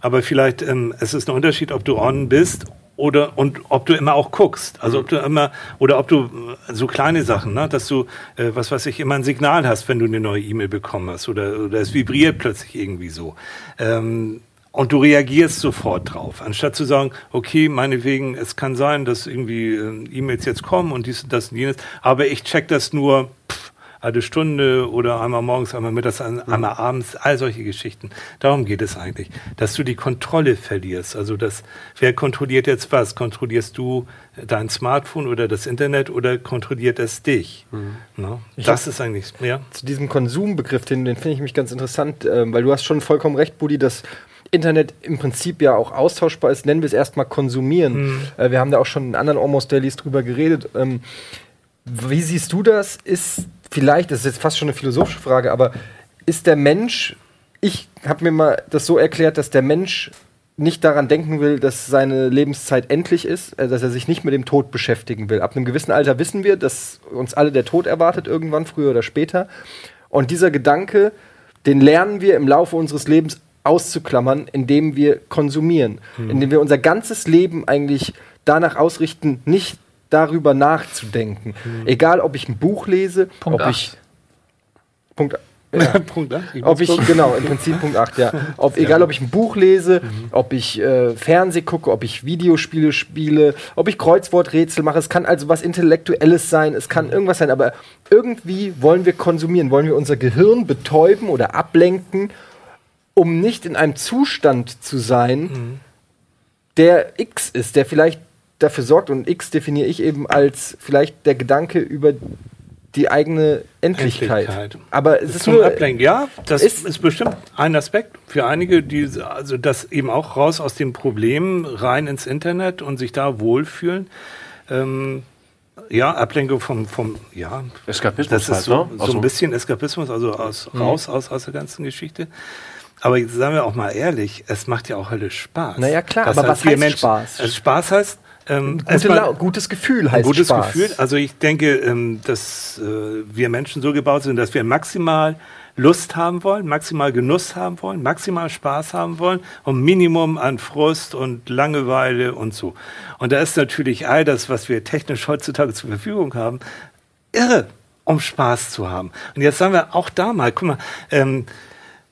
Aber vielleicht ähm, es ist ein Unterschied, ob du on bist oder und ob du immer auch guckst. Also ob du immer oder ob du äh, so kleine Sachen, ne? dass du äh, was weiß ich immer ein Signal hast, wenn du eine neue E-Mail bekommen hast oder, oder es vibriert plötzlich irgendwie so. Ähm, und du reagierst sofort drauf, anstatt zu sagen, okay, meinetwegen, es kann sein, dass irgendwie äh, E-Mails jetzt kommen und dies, das und jenes, aber ich check das nur pff, alle Stunde oder einmal morgens, einmal mittags, ein- einmal abends, all solche Geschichten. Darum geht es eigentlich, dass du die Kontrolle verlierst. Also das, wer kontrolliert jetzt was? Kontrollierst du dein Smartphone oder das Internet oder kontrolliert es dich? Ne? Das ist eigentlich, ja. zu diesem Konsumbegriff, den, den finde ich mich ganz interessant, ähm, weil du hast schon vollkommen recht, Budi, dass Internet im Prinzip ja auch austauschbar ist. Nennen wir es erstmal konsumieren. Äh, wir haben da auch schon in anderen Almost Dailies drüber geredet. Ähm, wie siehst du das? Ist vielleicht, das ist jetzt fast schon eine philosophische Frage, aber ist der Mensch, ich habe mir mal das so erklärt, dass der Mensch nicht daran denken will, dass seine Lebenszeit endlich ist, äh, dass er sich nicht mit dem Tod beschäftigen will. Ab einem gewissen Alter wissen wir, dass uns alle der Tod erwartet, irgendwann, früher oder später. Und dieser Gedanke, den lernen wir im Laufe unseres Lebens auszuklammern, indem wir konsumieren, indem wir unser ganzes Leben eigentlich danach ausrichten, nicht darüber nachzudenken. Egal, ob ich ein Buch lese, Punkt ob acht. ich Punkt Punkt, ne? Ich ob muss ich, genau, im Prinzip Punkt 8, ja. Ob, egal, ob ich ein Buch lese, ob ich äh, Fernseh gucke, ob ich Videospiele spiele, ob ich Kreuzworträtsel mache. Es kann also was Intellektuelles sein, es kann irgendwas sein, aber irgendwie wollen wir konsumieren, wollen wir unser Gehirn betäuben oder ablenken, um nicht in einem Zustand zu sein, der X ist, der vielleicht dafür sorgt, und X definiere ich eben als vielleicht der Gedanke über die eigene Endlichkeit. Endlichkeit. Aber es ist Zum nur, Ablenken, ja, das ist- ist, bestimmt ein Aspekt für einige, die also das eben auch raus aus dem Problem rein ins Internet und sich da wohlfühlen. Ähm, ja, Ablenkung vom, vom ja, Eskapismus das ist halt, so, ne? so Also- ein bisschen Eskapismus, also aus, raus aus, aus der ganzen Geschichte. Aber jetzt sagen wir auch mal ehrlich, es macht ja auch höllisch Spaß. Naja, klar, Das aber was wir heißt Spaß? Also Spaß heißt, ähm, Gute Lau- gutes Gefühl heißt gutes Spaß. Gefühl. Also ich denke, ähm, dass äh, wir Menschen so gebaut sind, dass wir maximal Lust haben wollen, maximal Genuss haben wollen, maximal Spaß haben wollen und Minimum an Frust und Langeweile und so. Und da ist natürlich all das, was wir technisch heutzutage zur Verfügung haben, irre, um Spaß zu haben. Und jetzt sagen wir auch da mal, guck mal, ähm,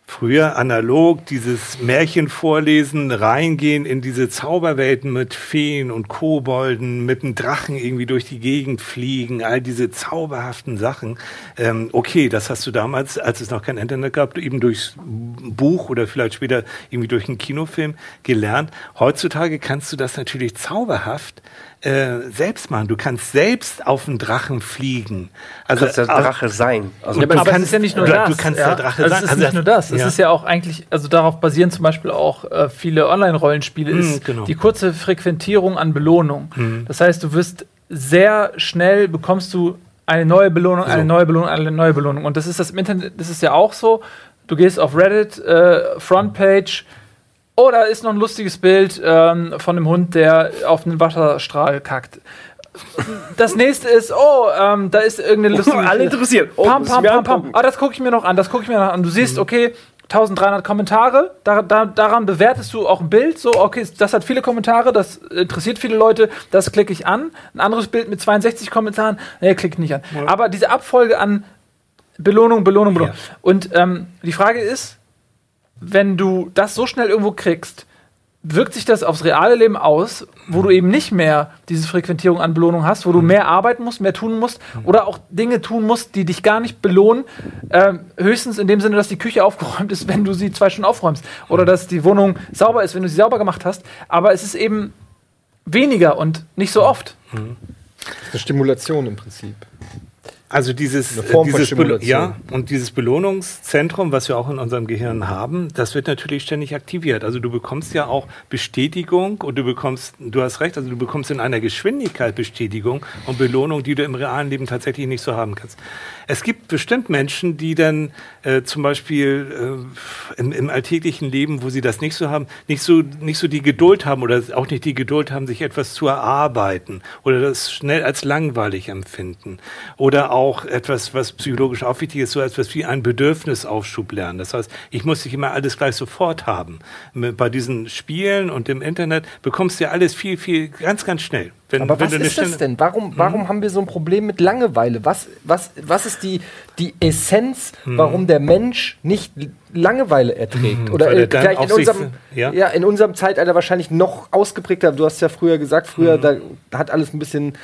Früher analog dieses Märchen vorlesen, reingehen in diese Zauberwelten mit Feen und Kobolden, mit einem Drachen irgendwie durch die Gegend fliegen, all diese zauberhaften Sachen. Ähm, okay, das hast du damals, als es noch kein Internet gab, eben durchs Buch oder vielleicht später irgendwie durch einen Kinofilm gelernt. Heutzutage kannst du das natürlich zauberhaft äh, selbst machen. Du kannst selbst auf einen Drachen fliegen. Also kannst der Drache sein. Also, Ja, aber, du es kannst- ist ja nicht nur du- das. du kannst ja. der Drache also sein. Es ist Also nicht das- nur das. Es ja. ist ja auch eigentlich, also darauf basieren zum Beispiel auch äh, viele Online-Rollenspiele, Mm, ist genau. die kurze Frequentierung an Belohnung. Mhm. Das heißt, du wirst sehr schnell bekommst du eine neue Belohnung, eine So. neue Belohnung, eine neue Belohnung. Und das ist das im Internet, das ist ja auch so. Du gehst auf Reddit, äh, Frontpage, oh, da ist noch ein lustiges Bild ähm, von einem Hund, der auf einen Wasserstrahl kackt. Das nächste ist, oh, ähm, da ist irgendeine lustige. Alle interessiert. Oh, pam, pam, pam, pam. Ah, das gucke ich mir noch an, das gucke ich mir noch an. Du siehst, okay, 1300 Kommentare, da, da, daran bewertest du auch ein Bild, so, okay, das hat viele Kommentare, das interessiert viele Leute, das klicke ich an. Ein anderes Bild mit 62 Kommentaren, nee, klicke ich nicht an. Aber diese Abfolge an Belohnung, Belohnung, Belohnung. Und ähm, die Frage ist, wenn du das so schnell irgendwo kriegst, wirkt sich das aufs reale Leben aus, wo du eben nicht mehr diese Frequentierung an Belohnung hast, wo du mehr arbeiten musst, mehr tun musst oder auch Dinge tun musst, die dich gar nicht belohnen. Ähm, höchstens in dem Sinne, dass die Küche aufgeräumt ist, wenn du sie zwei Stunden aufräumst oder dass die Wohnung sauber ist, wenn du sie sauber gemacht hast. Aber es ist eben weniger und nicht so oft. Eine Stimulation im Prinzip. Also dieses, dieses ja, und dieses Belohnungszentrum, was wir auch in unserem Gehirn haben, das wird natürlich ständig aktiviert. Also du bekommst ja auch Bestätigung und du bekommst, du hast recht, also du bekommst in einer Geschwindigkeit Bestätigung und Belohnung, die du im realen Leben tatsächlich nicht so haben kannst. Es gibt bestimmt Menschen, die dann äh, zum Beispiel äh, im, im alltäglichen Leben, wo sie das nicht so haben, nicht so, nicht so die Geduld haben oder auch nicht die Geduld haben, sich etwas zu erarbeiten oder das schnell als langweilig empfinden. Oder auch etwas, was psychologisch auch wichtig ist, so etwas wie ein Bedürfnisaufschub lernen. Das heißt, ich muss nicht immer alles gleich sofort haben. Bei diesen Spielen und im Internet bekommst du ja alles viel, viel, ganz, ganz schnell. Wenn, Aber wenn was ist das denn? Warum, warum haben wir so ein Problem mit Langeweile? Was, was, was ist die, die Essenz, warum der Mensch nicht Langeweile erträgt? Oder weil er äh, in unserem, ja? ja? in unserem Zeitalter wahrscheinlich noch ausgeprägter. Du hast ja früher gesagt, früher da hat alles ein bisschen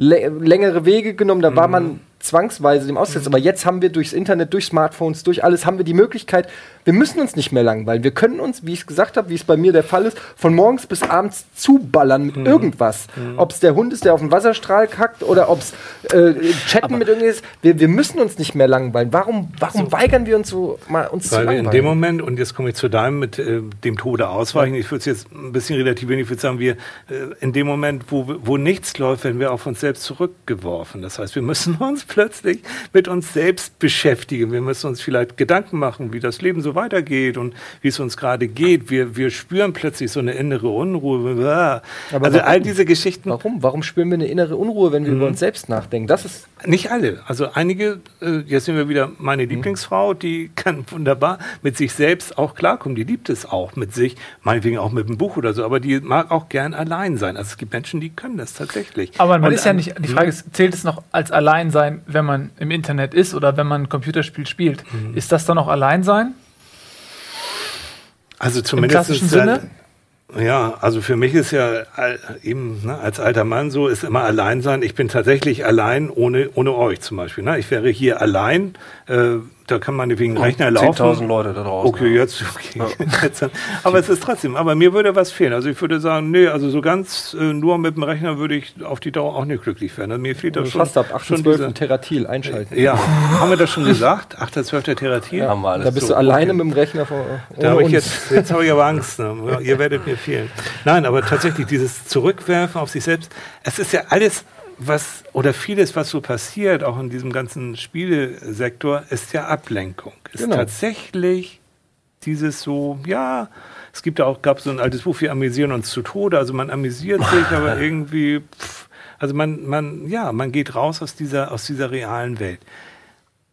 lä- längere Wege genommen, da war man zwangsweise dem ausgesetzt. Aber jetzt haben wir durchs Internet, durch Smartphones, durch alles, haben wir die Möglichkeit, wir müssen uns nicht mehr langweilen. Wir können uns, wie ich es gesagt habe, wie es bei mir der Fall ist, von morgens bis abends zuballern mit irgendwas. Ob es der Hund ist, der auf den Wasserstrahl kackt oder ob es äh, Chatten mit irgendwas. Wir, wir müssen uns nicht mehr langweilen. Warum, warum weigern wir uns so mal uns zu Weil wir langweilen? in dem Moment, und jetzt komme ich zu deinem mit äh, dem Tode ausweichen, ich würde es jetzt ein bisschen relativieren, ich würde sagen, wir äh, in dem Moment, wo, wo nichts läuft, werden wir auf uns selbst zurückgeworfen. Das heißt, wir müssen uns plötzlich mit uns selbst beschäftigen. Wir müssen uns vielleicht Gedanken machen, wie das Leben so weitergeht und wie es uns gerade geht. Wir, wir spüren plötzlich so eine innere Unruhe. Aber also all warum? diese Geschichten. Warum? Warum spüren wir eine innere Unruhe, wenn wir über uns selbst nachdenken? Das ist Nicht alle. Also einige, äh, jetzt sind wir wieder meine Lieblingsfrau, die kann wunderbar mit sich selbst auch klarkommen. Die liebt es auch mit sich, meinetwegen auch mit einem Buch oder so, aber die mag auch gern allein sein. Also es gibt Menschen, die können das tatsächlich. Aber man Und ist ja nicht, die Frage ist, zählt es noch als Alleinsein, wenn man im Internet ist oder wenn man ein Computerspiel spielt? Ist das dann noch Alleinsein? Also Im zumindest klassischen ist halt- Sinne? Ja, also für mich ist ja all- eben ne, als alter Mann so, ist immer allein sein. Ich bin tatsächlich allein ohne, ohne euch zum Beispiel. Ne? Ich wäre hier allein, äh, da kann man wegen Rechner laufen. 10.000 Leute da draußen. Okay, jetzt, okay. jetzt. Aber es ist trotzdem, aber mir würde was fehlen. Also ich würde sagen, nee, also so ganz äh, nur mit dem Rechner würde ich auf die Dauer auch nicht glücklich werden. Also mir fehlt da schon, fast ab schon 8.12. diese, Teratil einschalten. Ja, haben wir das schon gesagt? 8.12. Therapie? Haben wir alles. Da bist So, du alleine okay. mit dem Rechner vor, Da habe ich uns. jetzt, jetzt habe ich aber Angst. Ne? Ja, Ihr werdet mir fehlen. Nein, aber tatsächlich dieses Zurückwerfen auf sich selbst, es ist ja alles, was oder vieles, was so passiert, auch in diesem ganzen Spielesektor, ist ja Ablenkung. Ist Genau. tatsächlich dieses so, ja, es gibt ja auch, gab so ein altes Buch, wir amüsieren uns zu Tode, also man amüsiert sich, aber irgendwie, pff, also man, man, ja, man geht raus aus dieser, aus dieser realen Welt.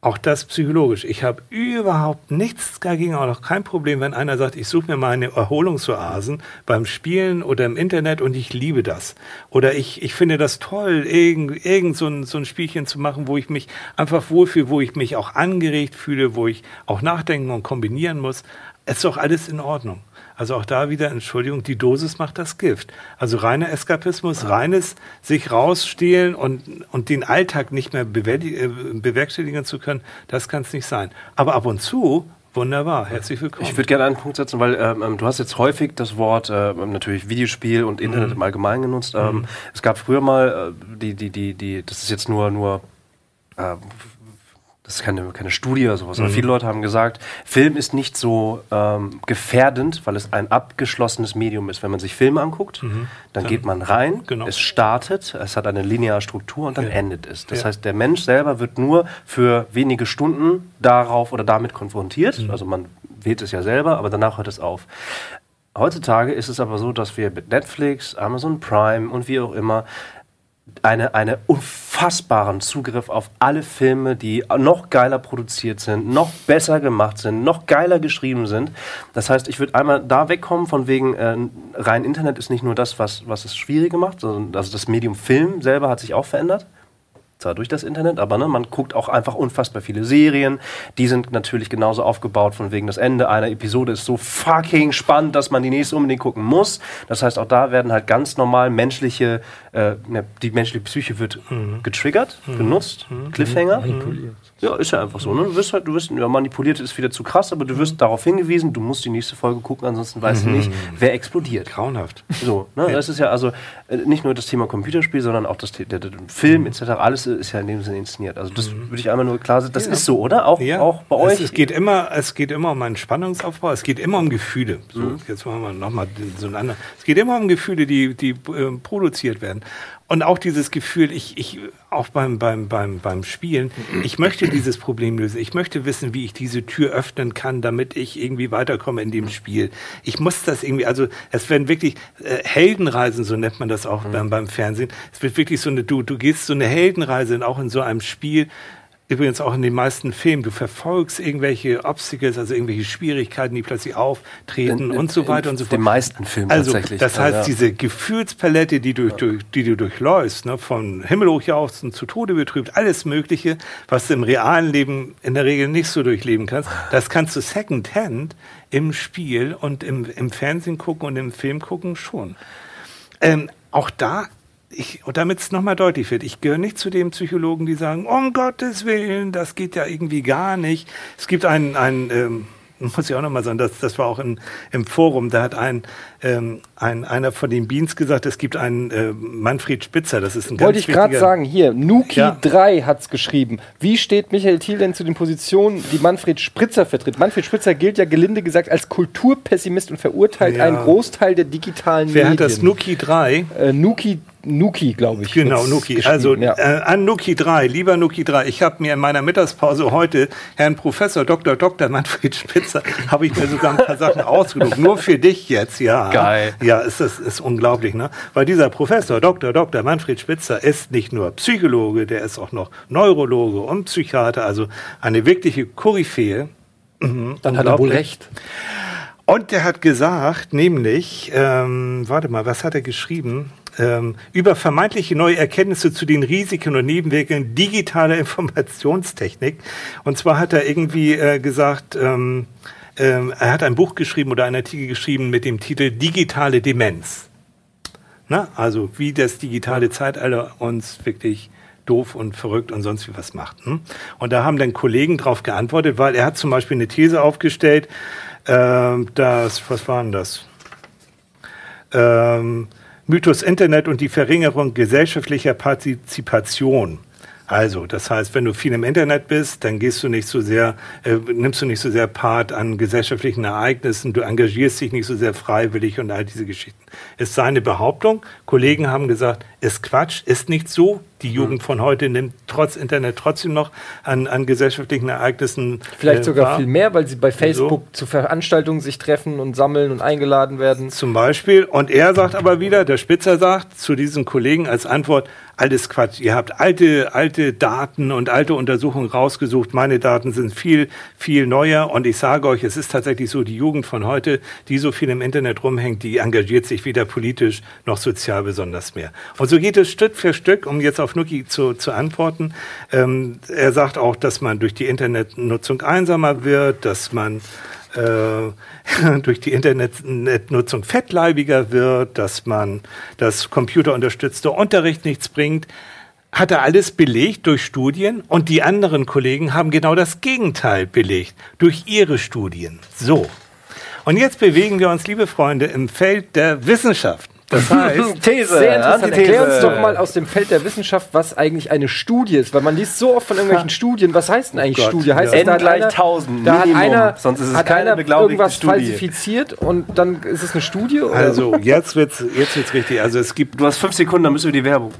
Auch das psychologisch. Ich habe überhaupt nichts dagegen, auch noch kein Problem, wenn einer sagt, ich suche mir mal eine Erholungsoasen beim Spielen oder im Internet und ich liebe das. Oder ich, ich finde das toll, irgend, irgend so, ein, so ein Spielchen zu machen, wo ich mich einfach wohlfühle, wo ich mich auch angeregt fühle, wo ich auch nachdenken und kombinieren muss. Ist doch alles in Ordnung. Also auch da wieder, Entschuldigung, die Dosis macht das Gift. Also reiner Eskapismus, reines sich rausstehlen und, und den Alltag nicht mehr äh, bewerkstelligen zu können, das kann es nicht sein. Aber ab und zu, wunderbar, herzlich willkommen. Ich würde gerne einen Punkt setzen, weil ähm, ähm, du hast jetzt häufig das Wort äh, natürlich Videospiel und Internet im Allgemeinen genutzt. Ähm, Es gab früher mal äh, die, die, die, die, das ist jetzt nur, nur äh, das ist keine, keine Studie oder sowas, aber viele Leute haben gesagt, Film ist nicht so ähm, gefährdend, weil es ein abgeschlossenes Medium ist. Wenn man sich Filme anguckt, dann geht man rein, Genau. es startet, es hat eine lineare Struktur und dann Ja. endet es. Das Ja. heißt, der Mensch selber wird nur für wenige Stunden darauf oder damit konfrontiert. Also man wählt es ja selber, aber danach hört es auf. Heutzutage ist es aber so, dass wir mit Netflix, Amazon Prime und wie auch immer eine, eine unfassbaren Zugriff auf alle Filme, die noch geiler produziert sind, noch besser gemacht sind, noch geiler geschrieben sind. Das heißt, ich würde einmal da wegkommen von wegen äh, rein Internet ist nicht nur das, was, was es schwierig macht, sondern also das Medium Film selber hat sich auch verändert. Zwar durch das Internet, aber ne, man guckt auch einfach unfassbar viele Serien. Die sind natürlich genauso aufgebaut, von wegen das Ende einer Episode ist so fucking spannend, dass man die nächste unbedingt gucken muss. Das heißt, auch da werden halt ganz normal menschliche, äh, ne, die menschliche Psyche wird Mhm. getriggert, genutzt, Cliffhanger. Ja, ist ja einfach so. Ne? Du wirst halt, du wirst, ja, manipuliert ist wieder zu krass, aber du wirst Mhm. darauf hingewiesen, du musst die nächste Folge gucken, ansonsten weißt du nicht, wer explodiert. Grauenhaft. So, ne? Das ist ja also äh, nicht nur das Thema Computerspiel, sondern auch das der, der Film etc. Alles ist ja in dem Sinne inszeniert. Also das würde ich einmal nur klar sagen. Das ist so, oder? Auch, auch bei euch. Es, es, geht immer, es geht immer um einen Spannungsaufbau, es geht immer um Gefühle. So, Mhm. Jetzt machen wir nochmal so ein anderes. Es geht immer um Gefühle, die, die äh, produziert werden. Und auch dieses Gefühl, ich, ich, auch beim, beim, beim, beim Spielen, ich möchte dieses Problem lösen. Ich möchte wissen, wie ich diese Tür öffnen kann, damit ich irgendwie weiterkomme in dem Spiel. Ich muss das irgendwie, also es werden wirklich äh, Heldenreisen, so nennt man das auch beim, beim Fernsehen. Es wird wirklich so eine, du, du gehst so eine Heldenreise auch in so einem Spiel. Übrigens auch in den meisten Filmen, du verfolgst irgendwelche Obstacles, also irgendwelche Schwierigkeiten, die plötzlich auftreten In- und so in weiter und so fort. den meisten Filmen also, tatsächlich. Das Ja, heißt, ja. diese Gefühlspalette, die, durch, durch, die du durchläufst, ne, von Himmelhochjauchzen zu Tode betrübt, alles Mögliche, was du im realen Leben in der Regel nicht so durchleben kannst, das kannst du secondhand im Spiel und im, im Fernsehen gucken und im Film gucken schon. Ähm, auch da, ich, und damit es nochmal deutlich wird, ich gehöre nicht zu den Psychologen, die sagen, um Gottes Willen, das geht ja irgendwie gar nicht. Es gibt einen, einen ähm, muss ich auch nochmal sagen, das, das war auch in, im Forum, da hat ein, ähm, ein, einer von den Beans gesagt, es gibt einen äh, Manfred Spitzer, das ist ein Wollte ganz ich gerade sagen, hier, Nuki Ja. 3 hat's geschrieben. Wie steht Michael Thiel denn zu den Positionen, die Manfred Spritzer vertritt? Manfred Spritzer gilt ja gelinde gesagt als Kulturpessimist und verurteilt Ja. einen Großteil der digitalen Wer Medien. hat das Nuki 3? Äh, Nuki, Nuki, glaube ich. Genau, Nuki. Also ja. äh, an Nuki 3, lieber Nuki 3, ich habe mir in meiner Mittagspause heute Herrn Professor Dr. Dr. Manfred Spitzer, habe ich mir sogar ein paar Sachen ausgedruckt. Nur für dich jetzt, ja. Geil. Ja, ist das ist unglaublich, ne? Weil dieser Professor Dr. Dr. Manfred Spitzer ist nicht nur Psychologe, der ist auch noch Neurologe und Psychiater, also eine wirkliche Koryphäe. Dann hat er wohl recht. Und der hat gesagt, nämlich, ähm, warte mal, was hat er geschrieben? Ähm, über vermeintliche neue Erkenntnisse zu den Risiken und Nebenwirkungen digitaler Informationstechnik. Und zwar hat er irgendwie äh, gesagt, ähm, ähm, er hat ein Buch geschrieben oder einen Artikel geschrieben mit dem Titel Digitale Demenz. Na, also wie das digitale Zeitalter uns wirklich doof und verrückt und sonst wie was macht. Hm? Und da haben dann Kollegen darauf geantwortet, weil er hat zum Beispiel eine These aufgestellt, ähm, dass, was war denn das? Ähm, Mythos Internet und die Verringerung gesellschaftlicher Partizipation. Also, das heißt, wenn du viel im Internet bist, dann gehst du nicht so sehr, äh, nimmst du nicht so sehr Part an gesellschaftlichen Ereignissen, du engagierst dich nicht so sehr freiwillig und all diese Geschichten. Ist seine Behauptung. Kollegen haben gesagt, ist Quatsch, ist nicht so. Die Jugend von heute nimmt trotz Internet trotzdem noch an, an gesellschaftlichen Ereignissen. Vielleicht äh, sogar wahr. viel mehr, weil sie bei Facebook zu Veranstaltungen sich treffen und sammeln und eingeladen werden. Zum Beispiel. Und er sagt aber wieder, der Spitzer sagt zu diesen Kollegen als Antwort, alles Quatsch. Ihr habt alte, alte Daten und alte Untersuchungen rausgesucht. Meine Daten sind viel, viel neuer. Und ich sage euch, es ist tatsächlich so, die Jugend von heute, die so viel im Internet rumhängt, die engagiert sich weder politisch noch sozial besonders mehr. Und so geht es Stück für Stück, um jetzt auf Nuki zu, zu antworten. Ähm, er sagt auch, dass man durch die Internetnutzung einsamer wird, dass man äh, durch die Internetnutzung fettleibiger wird, dass man das computerunterstützte Unterricht nichts bringt, hat er alles belegt durch Studien und die anderen Kollegen haben genau das Gegenteil belegt durch ihre Studien. So. Und jetzt bewegen wir uns, liebe Freunde, im Feld der Wissenschaft. Das heißt, These, Sehr interessant. Antithese. Erklär uns doch mal aus dem Feld der Wissenschaft, was eigentlich eine Studie ist. Weil man liest so oft von irgendwelchen Studien. Was heißt denn eigentlich Gott, Studie? Heißt ja. N hat gleich einer, 1000 da hat einer, sonst ist es hat keine irgendwas Studie. falsifiziert und dann ist es eine Studie? Oder? also jetzt wird's, jetzt wird's richtig. Also es gibt Du hast fünf Sekunden, dann müssen wir die Werbung.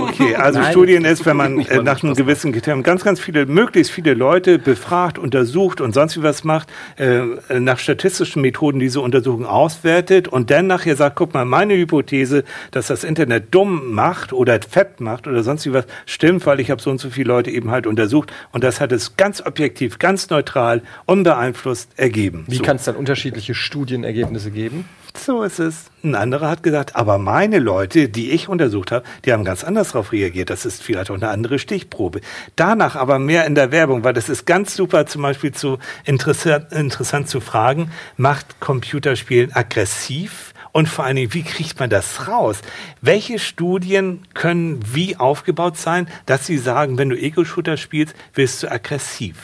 Okay. Also Nein, Studien ist, wenn man äh, nach einem gewissen Kriterium ganz, ganz viele, möglichst viele Leute befragt, untersucht und sonst wie was macht, äh, nach statistischen Methoden diese Untersuchung auswertet und dann nachher sagt, guck mal, meine meine Hypothese, dass das Internet dumm macht oder fett macht oder sonst wie was, stimmt, weil ich habe so und so viele Leute eben halt untersucht und das hat es ganz objektiv, ganz neutral, unbeeinflusst ergeben. Wie so. kann es dann unterschiedliche Studienergebnisse geben? So ist es. Ein anderer hat gesagt, aber meine Leute, die ich untersucht habe, die haben ganz anders darauf reagiert. Das ist vielleicht auch eine andere Stichprobe. Danach aber mehr in der Werbung, weil das ist ganz super zum Beispiel zu interessant, interessant zu fragen, macht Computerspielen aggressiv? Und vor allen Dingen, wie kriegt man das raus? Welche Studien können wie aufgebaut sein, dass sie sagen, wenn du Ego-Shooter spielst, wirst du aggressiv?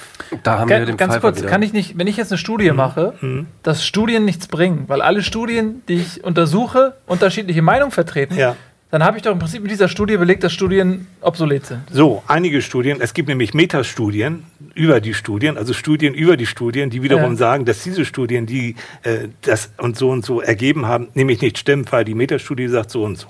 Da haben Ga- wir den Ganz Pfeiffer kurz, wieder. kann ich nicht, wenn ich jetzt eine Studie mache, dass Studien nichts bringen, weil alle Studien, die ich untersuche, unterschiedliche Meinungen vertreten, Ja. Dann habe ich doch im Prinzip mit dieser Studie belegt, dass Studien obsolet sind. So, einige Studien, es gibt nämlich Metastudien über die Studien, also Studien über die Studien, die wiederum Ja. sagen, dass diese Studien, die äh, das und so und so ergeben haben, nämlich nicht stimmen, weil die Metastudie sagt so und so.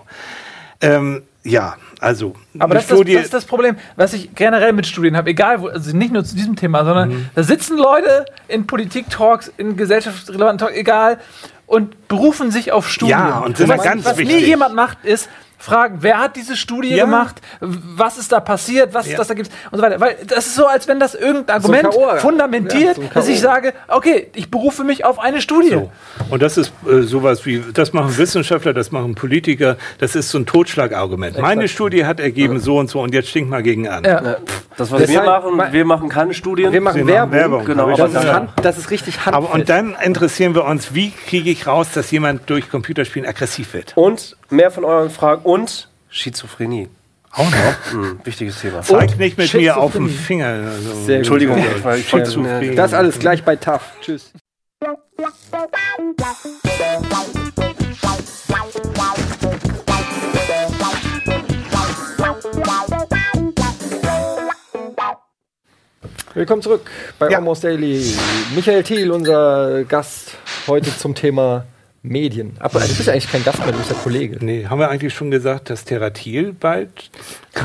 Ähm, ja, also Aber das ist, das, das ist das Problem, was ich generell mit Studien habe, egal, wo, also nicht nur zu diesem Thema, sondern Mhm. da sitzen Leute in Politik-Talks, in gesellschaftsrelevanten Talks, egal, und berufen sich auf Studien. Ja, und sind was, ganz was nie wichtig. jemand macht, ist fragen, wer hat diese Studie Ja. gemacht, was ist da passiert, was Ja. ist das da gibt und so weiter. Weil das ist so, als wenn das irgendein Argument. Ja, fundamentiert, so ein dass ich sage, okay, ich berufe mich auf eine Studie. So. Und das ist äh, sowas wie, das machen Wissenschaftler, das machen Politiker, das ist so ein Totschlagargument. Meine Studie hat ergeben so und so und jetzt stinkt mal gegen an. Ja. Ja, das, was Deshalb- wir machen, wir machen keine Studien. Wir machen machen Werbung. Werbung, Genau, Das ist. Hand, das ist richtig handfest. Aber und dann interessieren wir uns, wie kriege ich raus, dass jemand durch Computerspielen aggressiv wird? Und mehr von euren Fragen und Schizophrenie. Auch noch? Hm, wichtiges Thema. Zeig nicht mit mir auf den. Finger. Also, Sehr gut. Entschuldigung, das alles gleich bei TAF. Tschüss. Willkommen zurück bei Ja. Almost Daily. Michael Thiel, unser Gast heute zum Thema Medien. Aber du bist ja eigentlich kein Gast mehr, du bist ja Kollege. Nee, haben wir eigentlich schon gesagt, dass Terratil bald.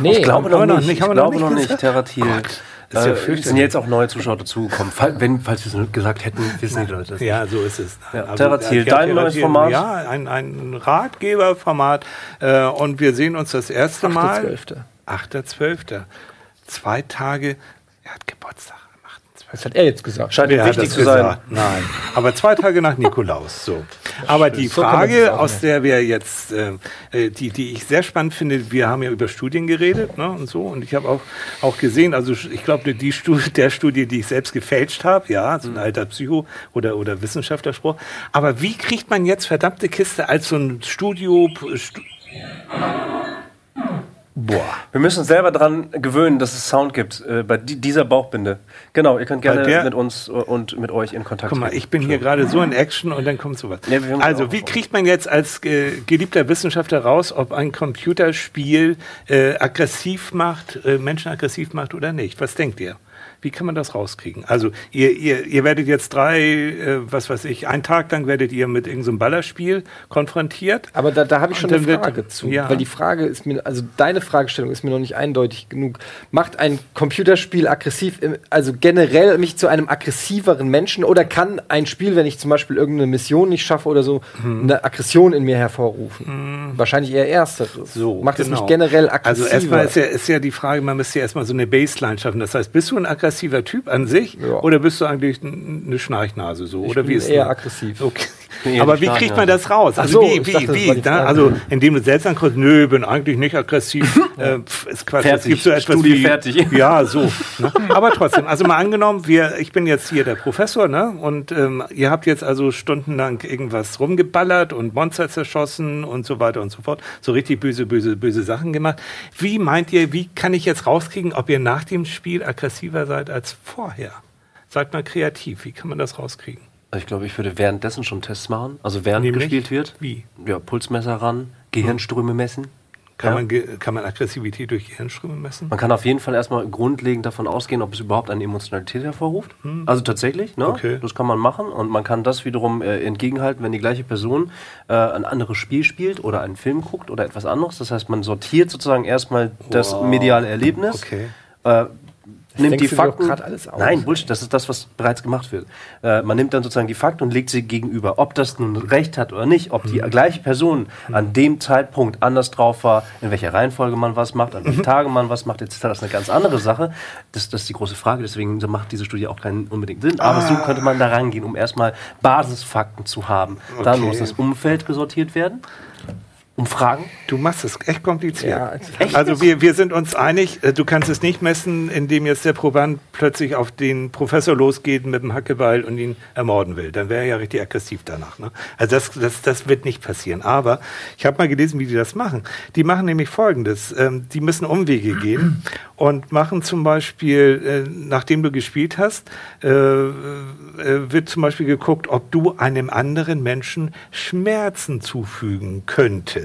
Nee, ich glaube noch nicht. nicht, Ich glaube noch nicht nicht. Terratil. Gott, ist ja Äh, sind jetzt auch neue Zuschauer dazugekommen. Fall, wenn, falls wir es gesagt hätten, wissen die Leute das. Ja, so ist es. Ja, Also, Terratil, ja, dein neues Format? Ja, ein, ein Ratgeberformat. Äh, und wir sehen uns das erste Mal. 8.12.. 8.12. Zwei Tage. Er hat Geburtstag am 8.12. Das hat er jetzt gesagt. Scheint hat wichtig das zu sein. gesagt? Nein. Aber zwei Tage nach Nikolaus. So. Aber die So Frage, auch aus der wir jetzt, äh, äh, die, die ich sehr spannend finde, wir haben ja über Studien geredet ne, und so. Und ich habe auch, auch gesehen, also ich glaube, die Studie, der Studie, die ich selbst gefälscht habe, ja, so ein alter Psycho- oder, oder Wissenschaftlerspruch. Aber wie kriegt man jetzt verdammte Kiste als so ein Studio. Stu Boah. Wir müssen uns selber daran gewöhnen, dass es Sound gibt äh, bei di dieser Bauchbinde. Genau, ihr könnt gerne mit uns äh, und mit euch in Kontakt Guck mal, ich bin hier gerade so in Action und dann kommt sowas. Ja, also, wie kriegt man jetzt als äh, geliebter Wissenschaftler raus, ob ein Computerspiel äh, aggressiv macht, äh, Menschen aggressiv macht oder nicht? Was denkt ihr? Wie kann man das rauskriegen? Also, ihr, ihr, ihr werdet jetzt drei, äh, was weiß ich, einen Tag lang werdet ihr mit irgendeinem Ballerspiel konfrontiert. Aber da, da habe ich schon eine dann wird- Frage zu. ja. Weil die Frage ist mir, also deine Fragestellung ist mir noch nicht eindeutig genug. Macht ein Computerspiel aggressiv, also generell mich zu einem aggressiveren Menschen oder kann ein Spiel, wenn ich zum Beispiel irgendeine Mission nicht schaffe oder so, Hm. eine Aggression in mir hervorrufen? Wahrscheinlich eher ersteres. So, Macht es genau. mich generell Also aggressiver? erstmal ist ja, ist ja die Frage, man müsste ja erstmal so eine Baseline schaffen. Das heißt, bist du ein aggressiver Typ an sich Ja. oder bist du eigentlich eine Schnarchnase so? Ich oder bin wie ist eher das? aggressiv. Okay. Eher Aber wie kriegt man das raus? Also so, wie, wie, dachte, wie? Da, Frage. also indem du selbst ankommst, nö, bin eigentlich nicht aggressiv. äh, ist Quatsch. Fertig. Es gibt so etwas Studie wie, fertig. Ja, so. Ne? Aber trotzdem, also mal angenommen, wir, ich bin jetzt hier der Professor, ne? Und ähm, ihr habt jetzt also stundenlang irgendwas rumgeballert und Monster zerschossen und so weiter und so fort. So richtig böse, böse, böse Sachen gemacht. Wie meint ihr, wie kann ich jetzt rauskriegen, ob ihr nach dem Spiel aggressiver seid als vorher? Seid mal kreativ, wie kann man das rauskriegen? Ich glaube, ich würde währenddessen schon Tests machen. Also während Nämlich? gespielt wird. Wie? Ja, Pulsmesser ran, Gehirnströme messen. Kann, Ja. man, ge- kann man Aggressivität durch Gehirnströme messen? Man kann auf jeden Fall erstmal grundlegend davon ausgehen, ob es überhaupt eine Emotionalität hervorruft. Also tatsächlich, ne? Hm. Okay. Das kann man machen und man kann das wiederum äh, entgegenhalten, wenn die gleiche Person äh, ein anderes Spiel spielt oder einen Film guckt oder etwas anderes. Das heißt, man sortiert sozusagen erstmal das Wow. mediale Erlebnis. Okay. Äh, nimmt die Fakten. aus. Nein, Bullshit, das ist das, was bereits gemacht wird. Äh, man nimmt dann sozusagen die Fakten und legt sie gegenüber. Ob das nun recht hat oder nicht, ob die gleiche Person an dem Zeitpunkt anders drauf war, in welcher Reihenfolge man was macht, an welchen Tagen man was macht, etc. Das ist eine ganz andere Sache. Das, das ist die große Frage, deswegen macht diese Studie auch keinen unbedingt Sinn. Aber so könnte man da rangehen, um erstmal Basisfakten zu haben. Dann Okay. muss das Umfeld gesortiert werden. Umfragen. Du machst es echt kompliziert. Ja, Echt? Also wir, wir sind uns einig, äh, du kannst es nicht messen, indem jetzt der Proband plötzlich auf den Professor losgeht mit dem Hackebeil und ihn ermorden will. Dann wäre er ja richtig aggressiv danach. Ne? Also das, das, das wird nicht passieren. Aber ich habe mal gelesen, wie die das machen. Die machen nämlich Folgendes. Ähm, die müssen Umwege gehen und machen zum Beispiel, äh, nachdem du gespielt hast, äh, äh, wird zum Beispiel geguckt, ob du einem anderen Menschen Schmerzen zufügen könntest,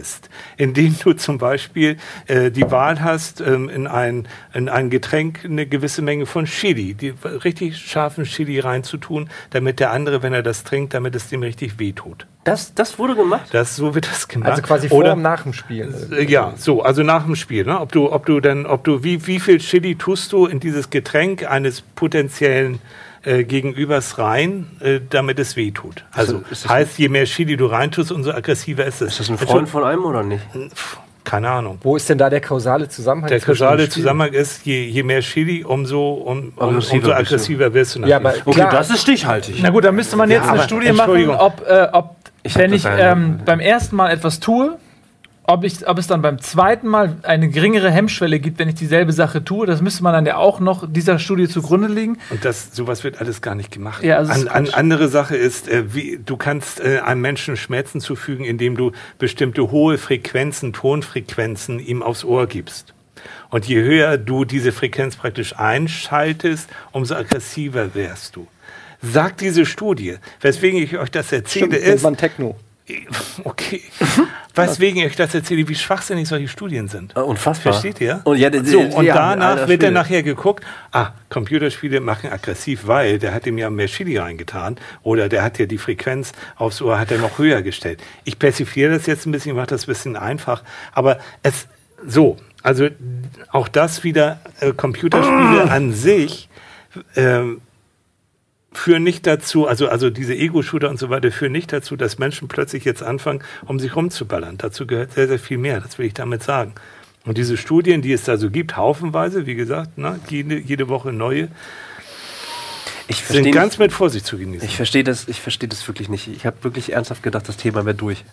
indem du zum Beispiel äh, die Wahl hast, ähm, in, ein, in ein Getränk eine gewisse Menge von Chili, die richtig scharfen Chili reinzutun, damit der andere, wenn er das trinkt, damit es dem richtig wehtut. Das, das wurde gemacht. Das, so wird das gemacht. Also quasi vor Oder- und nach dem Spiel. äh, Ja, so, also nach dem Spiel, ne? Ob du, ob du dann, ob du, wie, wie viel Chili tust du in dieses Getränk eines potenziellen äh, Gegenübers rein, äh, damit es weh tut. Also ist das- heißt, je mehr Chili du reintust, umso aggressiver ist es. Ist das ein Freund von einem oder nicht? Keine Ahnung. Wo ist denn da der kausale Zusammenhang? Der kausale? Zusammenhang ist, je, je mehr Chili, umso, um, um, Aggressiver umso aggressiver wirst du. nach Ja, aber Spiel. klar, ist stichhaltig. Na gut, dann müsste man jetzt Ja, eine Studie machen, ob, äh, ob Ich wenn das ich ähm, beim ersten Mal etwas tue, ob, ich, ob es dann beim zweiten Mal eine geringere Hemmschwelle gibt, wenn ich dieselbe Sache tue. Das müsste man dann ja auch noch dieser Studie zugrunde liegen. Und das, sowas wird alles gar nicht gemacht. Ja, also es an, ist an, andere Sache ist, äh, wie, du kannst äh, einem Menschen Schmerzen zufügen, indem du bestimmte hohe Frequenzen, Tonfrequenzen ihm aufs Ohr gibst. Und je höher du diese Frequenz praktisch einschaltest, umso aggressiver wärst du. Sagt diese Studie, weswegen ich euch das erzähle, Stimmt, ist, ist man Techno. Okay, weswegen ich euch das erzähle, wie schwachsinnig solche Studien sind. Äh, Unfassbar. Versteht ihr? Und, ja, so, und danach wird dann nachher geguckt, ah, Computerspiele machen aggressiv, weil der hat ihm ja mehr Chili reingetan oder der hat ja die Frequenz aufs Ohr, hat er noch höher gestellt. Ich persifliere das jetzt ein bisschen, mache das ein bisschen einfach, aber es, so, also auch das wieder, äh, Computerspiele an sich, ähm, führen nicht dazu, also, also diese Ego-Shooter und so weiter führen nicht dazu, dass Menschen plötzlich jetzt anfangen, um sich rumzuballern. Dazu gehört sehr, sehr viel mehr, das will ich damit sagen. Und diese Studien, die es da so gibt, haufenweise, wie gesagt, ne, jede, jede Woche neue, Ich verstehe sind ganz mit Vorsicht zu genießen. ich verstehe das, ich verstehe das wirklich nicht. Ich habe wirklich ernsthaft gedacht, das Thema wäre durch.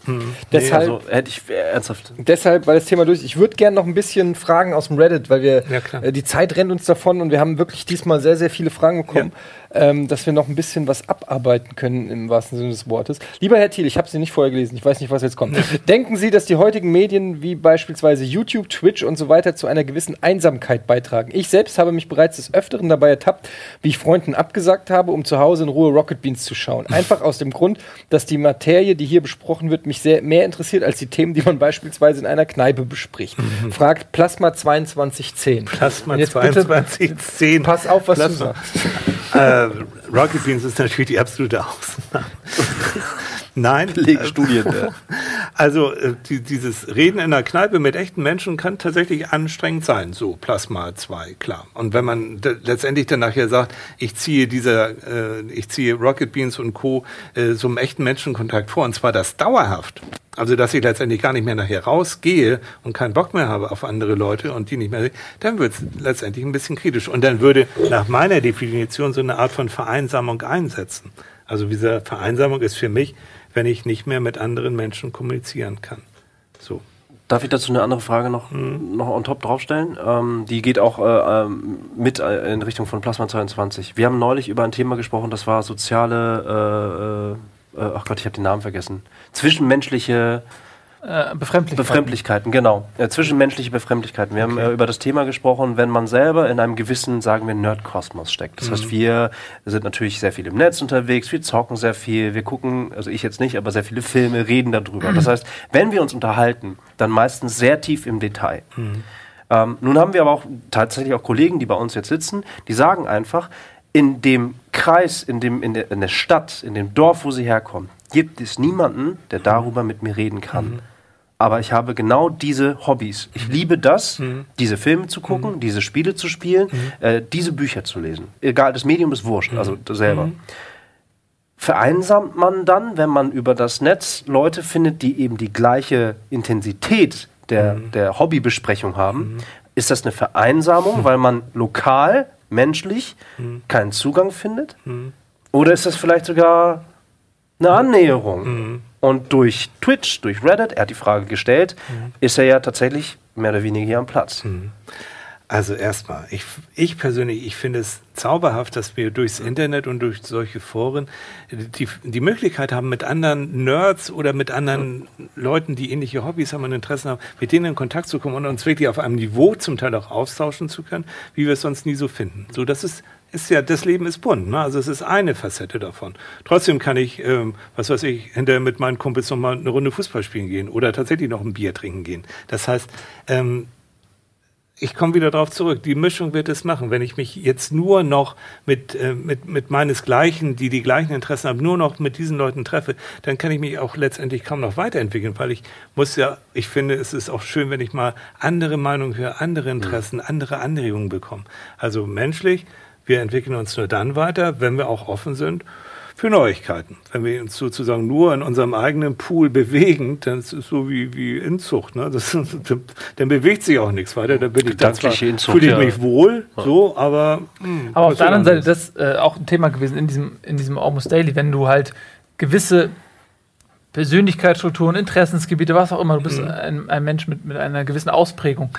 Deshalb, Also hätte ich ernsthaft. deshalb, weil das Thema durch ist. Ich würde gerne noch ein bisschen Fragen aus dem Reddit, weil wir Ja, äh, die Zeit rennt uns davon und wir haben wirklich diesmal sehr, sehr viele Fragen bekommen, ähm, dass wir noch ein bisschen was abarbeiten können im wahrsten Sinne des Wortes. Lieber Herr Thiel, ich habe Sie nicht vorher gelesen, ich weiß nicht, was jetzt kommt. Denken Sie, dass die heutigen Medien wie beispielsweise YouTube, Twitch und so weiter zu einer gewissen Einsamkeit beitragen? Ich selbst habe mich bereits des Öfteren dabei ertappt, wie ich Freunden abgesagt habe, um zu Hause in Ruhe Rocket Beans zu schauen. Einfach aus dem Grund, dass die Materie, die hier besprochen wird, mich sehr mehr interessiert als die Themen, die man beispielsweise in einer Kneipe bespricht. Fragt Plasma 2210. Plasma Und jetzt bitte- 2210. Pass auf, was Plasma. du sagst. äh, the Rocket Beans ist natürlich die absolute Ausnahme. Nein. Studien. Also äh, die, dieses Reden in der Kneipe mit echten Menschen kann tatsächlich anstrengend sein. So Plasma 2, klar. Und wenn man letztendlich dann nachher sagt, ich ziehe dieser, äh, ich ziehe Rocket Beans und Co. Äh, so einem echten Menschenkontakt vor, und zwar das dauerhaft. Also dass ich letztendlich gar nicht mehr nachher rausgehe und keinen Bock mehr habe auf andere Leute und die nicht mehr, dann wird es letztendlich ein bisschen kritisch. Und dann würde nach meiner Definition so eine Art von Vereinsamung einsetzen. Also diese Vereinsamung ist für mich, wenn ich nicht mehr mit anderen Menschen kommunizieren kann. So. Darf ich dazu eine andere Frage noch, noch on top draufstellen? Ähm, die geht auch äh, ähm, mit äh, in Richtung von Plasma 22. Wir haben neulich über ein Thema gesprochen, das war soziale, äh, äh, ach Gott, ich habe den Namen vergessen. Zwischenmenschliche Äh, Befremdlichkeiten. Befremdlichkeiten, genau. Äh, zwischenmenschliche Befremdlichkeiten. Wir haben äh, über das Thema gesprochen, wenn man selber in einem gewissen, sagen wir, Nerdkosmos steckt. Das heißt, wir sind natürlich sehr viel im Netz unterwegs, wir zocken sehr viel, wir gucken, also ich jetzt nicht, aber sehr viele Filme, reden darüber. Das heißt, wenn wir uns unterhalten, dann meistens sehr tief im Detail. Ähm, nun haben wir aber auch tatsächlich auch Kollegen, die bei uns jetzt sitzen, die sagen einfach, in dem Kreis, in, dem, in, der, in der Stadt, in dem Dorf, wo sie herkommen, gibt es niemanden, der darüber mit mir reden kann. Aber ich habe genau diese Hobbys. Ich liebe das, diese Filme zu gucken, diese Spiele zu spielen, äh, diese Bücher zu lesen. Egal, das Medium ist wurscht, also selber. Vereinsamt man dann, wenn man über das Netz Leute findet, die eben die gleiche Intensität der, der Hobbybesprechung haben? Ist das eine Vereinsamung, weil man lokal, menschlich keinen Zugang findet? Oder ist das vielleicht sogar eine Annäherung? Und durch Twitch, durch Reddit, er hat die Frage gestellt, ist er ja tatsächlich mehr oder weniger hier am Platz. Also erstmal, ich, ich persönlich, ich finde es zauberhaft, dass wir durchs Internet und durch solche Foren die, die Möglichkeit haben, mit anderen Nerds oder mit anderen Leuten, die ähnliche Hobbys haben und Interessen haben, mit denen in Kontakt zu kommen und uns wirklich auf einem Niveau zum Teil auch austauschen zu können, wie wir es sonst nie so finden. So, das ist, ist ja, das Leben ist bunt, ne? Also es ist eine Facette davon. Trotzdem kann ich, ähm, was weiß ich, hinterher mit meinen Kumpels noch mal eine Runde Fußball spielen gehen oder tatsächlich noch ein Bier trinken gehen. Das heißt, ähm, ich komme wieder darauf zurück. Die Mischung wird es machen. Wenn ich mich jetzt nur noch mit, äh, mit, mit meinesgleichen, die die gleichen Interessen haben, nur noch mit diesen Leuten treffe, dann kann ich mich auch letztendlich kaum noch weiterentwickeln, weil ich muss ja, ich finde, es ist auch schön, wenn ich mal andere Meinungen höre, andere Interessen, andere Anregungen bekomme. Also menschlich, wir entwickeln uns nur dann weiter, wenn wir auch offen sind für Neuigkeiten. Wenn wir uns sozusagen nur in unserem eigenen Pool bewegen, dann ist es so wie, wie Inzucht. Ne? Das, dann bewegt sich auch nichts weiter. Dann bin ich dann zwar, Inzucht, fühle ich ja. mich wohl, so, aber. hm, Aber auf der anderen Seite, das äh, auch ein Thema gewesen in diesem, in diesem Almost Daily, wenn du halt gewisse Persönlichkeitsstrukturen, Interessensgebiete, was auch immer, du bist ein, ein Mensch mit, mit einer gewissen Ausprägung.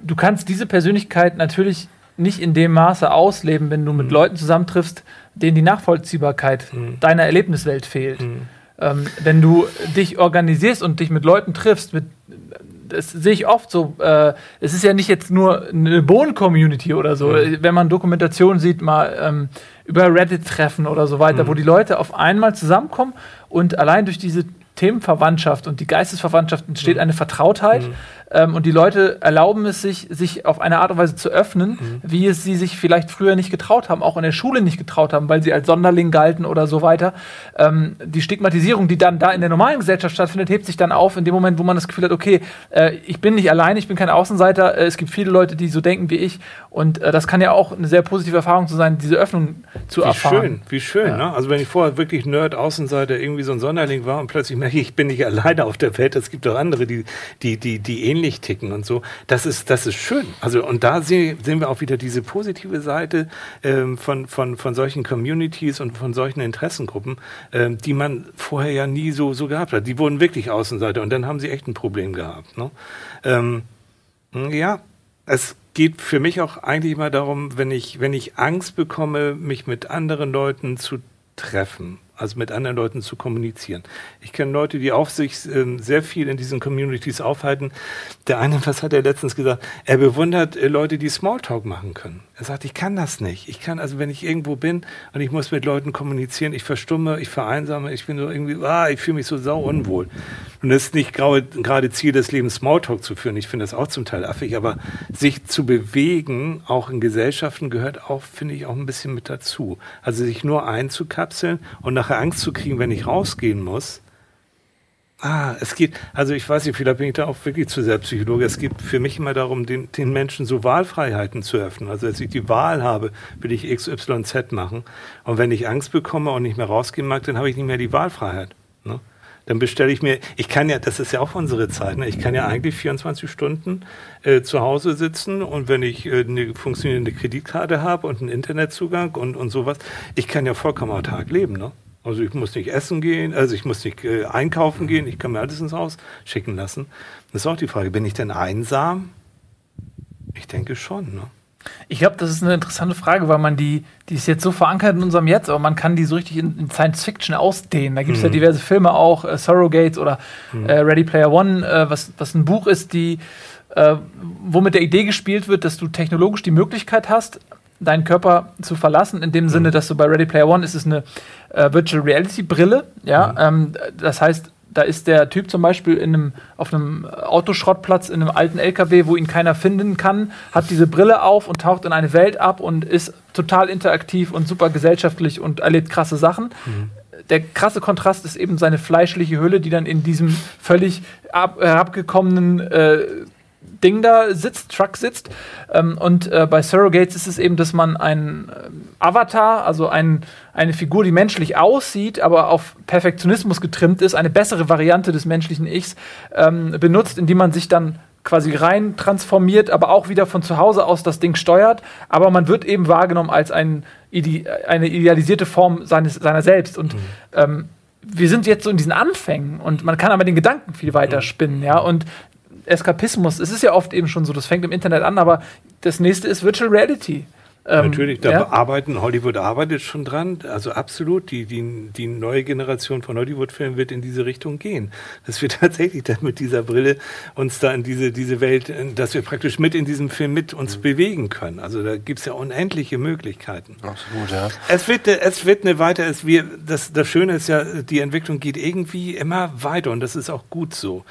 Du kannst diese Persönlichkeit natürlich nicht in dem Maße ausleben, wenn du mit Leuten zusammentriffst, denen die Nachvollziehbarkeit deiner Erlebniswelt fehlt. Ähm, wenn du dich organisierst und dich mit Leuten triffst, mit, das sehe ich oft so, äh, es ist ja nicht jetzt nur eine Bohnen-Community oder so, wenn man Dokumentationen sieht, mal ähm, über Reddit-Treffen oder so weiter, wo die Leute auf einmal zusammenkommen und allein durch diese Themenverwandtschaft und die Geistesverwandtschaft entsteht eine Vertrautheit ähm, und die Leute erlauben es sich, sich auf eine Art und Weise zu öffnen, wie es sie sich vielleicht früher nicht getraut haben, auch in der Schule nicht getraut haben, weil sie als Sonderling galten oder so weiter. Ähm, die Stigmatisierung, die dann da in der normalen Gesellschaft stattfindet, hebt sich dann auf in dem Moment, wo man das Gefühl hat, okay, äh, ich bin nicht allein, ich bin kein Außenseiter, äh, es gibt viele Leute, die so denken wie ich und äh, das kann ja auch eine sehr positive Erfahrung zu sein, diese Öffnung zu Wie erfahren. schön, wie schön. Ne? Also wenn ich vorher wirklich Nerd, Außenseiter, irgendwie so ein Sonderling war und plötzlich merke ich, ich bin nicht alleine auf der Welt, es gibt auch andere, die, die, die, die ähnlich ticken und so. Das ist, das ist schön. Also und da sehen, sehen wir auch wieder diese positive Seite ähm, von, von, von solchen Communities und von solchen Interessengruppen, ähm, die man vorher ja nie so, so gehabt hat. Die wurden wirklich Außenseiter und dann haben sie echt ein Problem gehabt. Ne? Ähm, ja, es geht für mich auch eigentlich mal darum, wenn ich, wenn ich Angst bekomme, mich mit anderen Leuten zu treffen, also mit anderen Leuten zu kommunizieren. Ich kenne Leute, die auch sich ähm, sehr viel in diesen Communities aufhalten. Der eine, was hat er letztens gesagt? Er bewundert äh, Leute, die Smalltalk machen können. Er sagt, ich kann das nicht. Ich kann also, wenn ich irgendwo bin und ich muss mit Leuten kommunizieren, ich verstumme, ich vereinsame, ich bin so irgendwie, ah, ich fühle mich so sau unwohl. Und das ist nicht gerade Ziel des Lebens, Smalltalk zu führen. Ich finde das auch zum Teil affig, aber sich zu bewegen, auch in Gesellschaften, gehört auch, finde ich, auch ein bisschen mit dazu. Also sich nur einzukapseln und nachher Angst zu kriegen, wenn ich rausgehen muss. Ah, es geht, also ich weiß nicht, vielleicht bin ich da auch wirklich zu sehr Psychologe. Es geht für mich immer darum, den, den Menschen so Wahlfreiheiten zu öffnen. Also, dass ich die Wahl habe, will ich X, Y, Z machen. Und wenn ich Angst bekomme und nicht mehr rausgehen mag, dann habe ich nicht mehr die Wahlfreiheit. Ne? Dann bestelle ich mir, ich kann ja, das ist ja auch unsere Zeit, ne? ich kann ja eigentlich 24 Stunden äh, zu Hause sitzen und wenn ich äh, eine funktionierende Kreditkarte habe und einen Internetzugang und, und sowas, ich kann ja vollkommen autark leben. Ne? Also ich muss nicht essen gehen, also ich muss nicht äh, einkaufen gehen, ich kann mir alles ins Haus schicken lassen. Das ist auch die Frage, bin ich denn einsam? Ich denke schon. Ne? Ich glaube, das ist eine interessante Frage, weil man die, die ist jetzt so verankert in unserem Jetzt, aber man kann die so richtig in, in Science Fiction ausdehnen. Da gibt es ja diverse Filme auch, äh, Surrogates oder äh, Ready Player One, äh, was, was ein Buch ist, die, äh, wo mit der Idee gespielt wird, dass du technologisch die Möglichkeit hast, deinen Körper zu verlassen, in dem Sinne, dass du bei Ready Player One ist es eine äh, Virtual Reality Brille, ja, ähm, das heißt, da ist der Typ zum Beispiel in einem, auf einem Autoschrottplatz in einem alten LKW, wo ihn keiner finden kann, hat diese Brille auf und taucht in eine Welt ab und ist total interaktiv und super gesellschaftlich und erlebt krasse Sachen. der krasse Kontrast ist eben seine fleischliche Hülle, die dann in diesem völlig ab, herabgekommenen äh, Ding da sitzt, Truck sitzt. Ähm, und äh, bei Surrogates ist es eben, dass man einen äh, Avatar, also ein, eine Figur, die menschlich aussieht, aber auf Perfektionismus getrimmt ist, eine bessere Variante des menschlichen Ichs, ähm, benutzt, indem man sich dann quasi rein transformiert, aber auch wieder von zu Hause aus das Ding steuert. Aber man wird eben wahrgenommen als ein, eine idealisierte Form seines, seiner selbst. Und mhm. ähm, wir sind jetzt so in diesen Anfängen und man kann aber den Gedanken viel weiter mhm. spinnen, ja. Und Eskapismus, es ist ja oft eben schon so, das fängt im Internet an, aber das nächste ist Virtual Reality. Ähm, Natürlich, da ja. arbeiten, Hollywood arbeitet schon dran, also absolut, die, die, die neue Generation von Hollywood-Filmen wird in diese Richtung gehen. Dass wir tatsächlich dann mit dieser Brille uns da in diese, diese Welt, dass wir praktisch mit in diesem Film mit uns mhm. bewegen können. Also da gibt's ja unendliche Möglichkeiten. Absolut, ja. Es wird, es wird eine weiter, es wir, das, das Schöne ist ja, die Entwicklung geht irgendwie immer weiter und das ist auch gut so.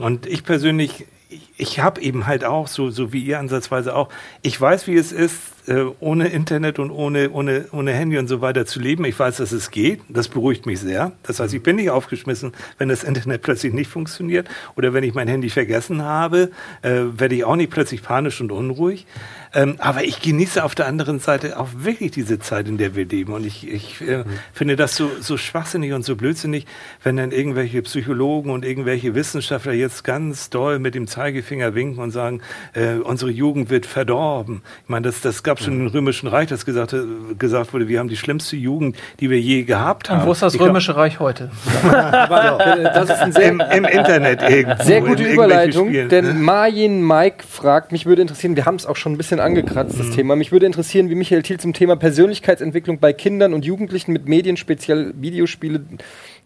Und ich persönlich, ich, ich habe eben halt auch, so, so wie ihr ansatzweise auch, ich weiß, wie es ist, äh, ohne Internet und ohne, ohne, ohne Handy und so weiter zu leben. Ich weiß, dass es geht. Das beruhigt mich sehr. Das heißt, ich bin nicht aufgeschmissen, wenn das Internet plötzlich nicht funktioniert oder wenn ich mein Handy vergessen habe, äh, werde ich auch nicht plötzlich panisch und unruhig. Ähm, aber ich genieße auf der anderen Seite auch wirklich diese Zeit, in der wir leben. Und ich, ich äh, mhm. finde das so, so schwachsinnig und so blödsinnig, wenn dann irgendwelche Psychologen und irgendwelche Wissenschaftler jetzt ganz doll mit dem Zeigefinger winken und sagen, äh, unsere Jugend wird verdorben. Ich meine, das, das gab schon im Römischen Reich, das gesagt, gesagt wurde, wir haben die schlimmste Jugend, die wir je gehabt haben. Und wo ist das ich Römische Reich heute? das ist ein sehr, Im, Im, Internet irgendwo. Sehr gute Überleitung, denn ne? Marjin Mike fragt, mich würde interessieren, wir haben es auch schon ein bisschen angekratzt, das mhm. Thema. Mich würde interessieren, wie Michael Thiel zum Thema Persönlichkeitsentwicklung bei Kindern und Jugendlichen mit Medien, speziell Videospiele,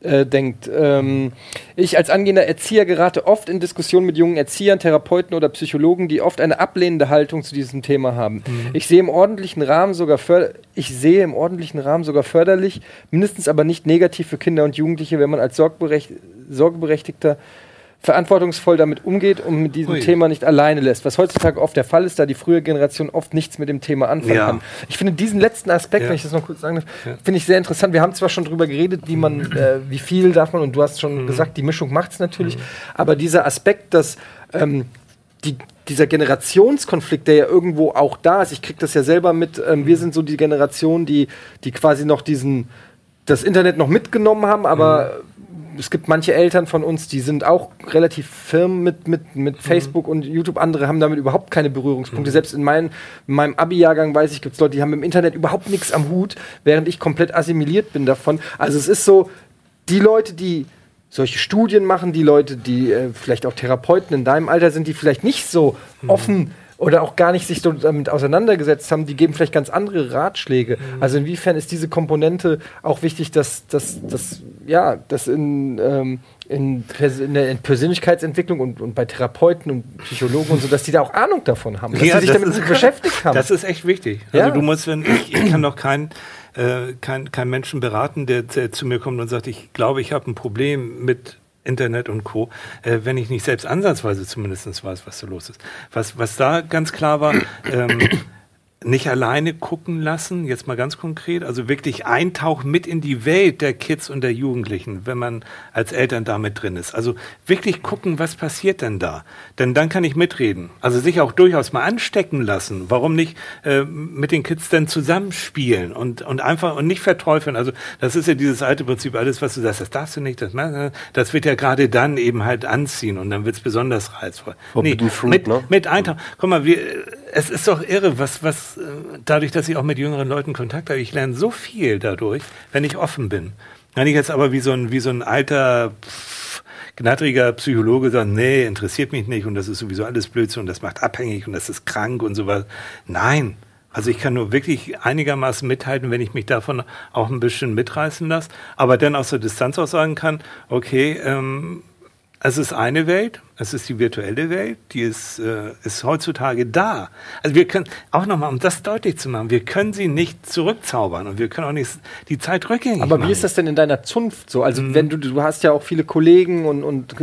äh, denkt. Ähm, ich als angehender Erzieher gerate oft in Diskussionen mit jungen Erziehern, Therapeuten oder Psychologen, die oft eine ablehnende Haltung zu diesem Thema haben. Mhm. Ich sehe im ordentlichen Rahmen sogar ich sehe im ordentlichen Rahmen sogar förderlich, mindestens aber nicht negativ für Kinder und Jugendliche, wenn man als Sorgeberechtigter verantwortungsvoll damit umgeht und mit diesem Ui. Thema nicht alleine lässt. Was heutzutage oft der Fall ist, da die frühe Generation oft nichts mit dem Thema anfangen ja. kann. Ich finde diesen letzten Aspekt, ja. wenn ich das noch kurz sagen darf, ja. finde ich sehr interessant. Wir haben zwar schon darüber geredet, wie man, äh, wie viel darf man, und du hast schon mhm. gesagt, die Mischung macht es natürlich, mhm. aber dieser Aspekt, dass ähm, die, dieser Generationskonflikt, der ja irgendwo auch da ist, ich kriege das ja selber mit, ähm, wir sind so die Generation, die, die quasi noch diesen das Internet noch mitgenommen haben, aber mhm es gibt manche Eltern von uns, die sind auch relativ firm mit, mit, mit mhm. Facebook und YouTube. Andere haben damit überhaupt keine Berührungspunkte. Mhm. Selbst in, mein, in meinem Abi-Jahrgang weiß ich, gibt es Leute, die haben im Internet überhaupt nichts am Hut, während ich komplett assimiliert bin davon. Also es ist so, die Leute, die solche Studien machen, die Leute, die äh, vielleicht auch Therapeuten in deinem Alter sind, die vielleicht nicht so mhm. offen oder auch gar nicht sich so damit auseinandergesetzt haben, die geben vielleicht ganz andere Ratschläge. Mhm. Also inwiefern ist diese Komponente auch wichtig, dass, dass, dass ja, dass in, ähm, in, in, der Persönlichkeitsentwicklung und, und bei Therapeuten und Psychologen und so, dass die da auch Ahnung davon haben, dass ja, sie sich damit ist, beschäftigt haben. Das ist echt wichtig. Also ja. du musst, wenn ich, ich kann doch keinen äh, kein, kein Menschen beraten, der, der zu mir kommt und sagt, ich glaube, ich habe ein Problem mit Internet und Co., äh, wenn ich nicht selbst ansatzweise zumindest weiß, was so los ist. Was, was da ganz klar war, ähm, nicht alleine gucken lassen, jetzt mal ganz konkret, also wirklich eintauchen mit in die Welt der Kids und der Jugendlichen, wenn man als Eltern damit drin ist. Also wirklich gucken, was passiert denn da? Denn dann kann ich mitreden. Also sich auch durchaus mal anstecken lassen. Warum nicht äh, mit den Kids dann zusammenspielen und, und einfach und nicht verteufeln? Also das ist ja dieses alte Prinzip, alles, was du sagst, das darfst du nicht, das, das wird ja gerade dann eben halt anziehen und dann wird es besonders reizvoll. Nee, Fruit, mit, ne? mit eintauchen. Guck mal, wir, es ist doch irre, was, was äh, dadurch, dass ich auch mit jüngeren Leuten Kontakt habe, ich lerne so viel dadurch, wenn ich offen bin. Wenn ich jetzt aber wie so ein, wie so ein alter, pff, gnattriger Psychologe sagt, nee, interessiert mich nicht und das ist sowieso alles Blödsinn und das macht abhängig und das ist krank und sowas. Nein. Also ich kann nur wirklich einigermaßen mithalten, wenn ich mich davon auch ein bisschen mitreißen lasse, aber dann aus der Distanz auch sagen kann, okay, ähm, es ist eine Welt, es ist die virtuelle Welt, die ist, äh, ist heutzutage da. Also wir können, auch nochmal, um das deutlich zu machen, wir können sie nicht zurückzaubern und wir können auch nicht die Zeit rückgängig Aber machen. wie ist das denn in deiner Zunft so? Also mhm. wenn du, du hast ja auch viele Kollegen und, und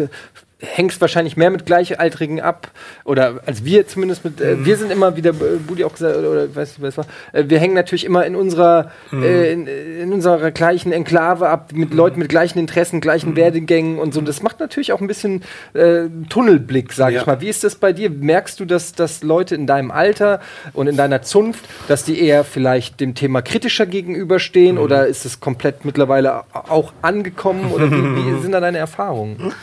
hängst wahrscheinlich mehr mit Gleichaltrigen ab. Oder als wir zumindest mit äh, wir sind immer wieder äh, Budi auch gesagt oder, oder weiß nicht was war äh, wir hängen natürlich immer in unserer äh, in, in unserer gleichen Enklave ab mit Leuten mit gleichen Interessen gleichen Werdegängen und so. Und das macht natürlich auch ein bisschen äh, Tunnelblick sage Ja. ich mal. Wie ist das bei dir? Merkst du dass dass Leute in deinem Alter und in deiner Zunft dass die eher vielleicht dem Thema kritischer gegenüberstehen oder ist es komplett mittlerweile auch angekommen? Oder wie, wie sind da deine Erfahrungen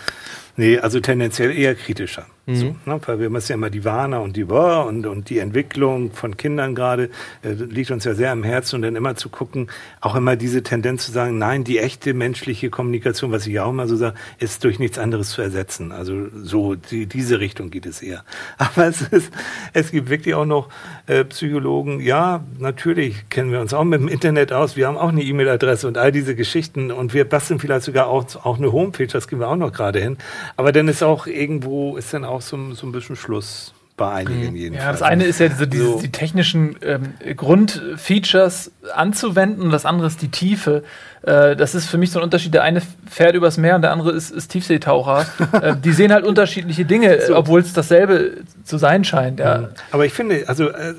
Nee, also tendenziell eher kritischer. So, ne? Weil wir müssen ja immer die Warner und die Boah und, und die Entwicklung von Kindern gerade äh, liegt uns ja sehr am Herzen und dann immer zu gucken, auch immer diese Tendenz zu sagen, nein, die echte menschliche Kommunikation, was ich ja auch immer so sage, ist durch nichts anderes zu ersetzen. Also so die, diese Richtung geht es eher. Aber es ist, es gibt wirklich auch noch äh, Psychologen, ja, natürlich kennen wir uns auch mit dem Internet aus, wir haben auch eine E-Mail-Adresse und all diese Geschichten und wir basteln vielleicht sogar auch, auch eine Homepage, das gehen wir auch noch gerade hin. Aber dann ist auch irgendwo, ist dann auch so, ein- so ein bisschen Schluss bei einigen jedenfalls. Ja, das eine ist ja diese, diese, So. die technischen ähm, Grundfeatures anzuwenden und das andere ist die Tiefe. Äh, das ist für mich so ein Unterschied. Der eine fährt übers Meer und der andere ist, ist Tiefseetaucher. äh, die sehen halt unterschiedliche Dinge, äh, obwohl es dasselbe zu sein scheint. Ja. Aber ich finde, also äh,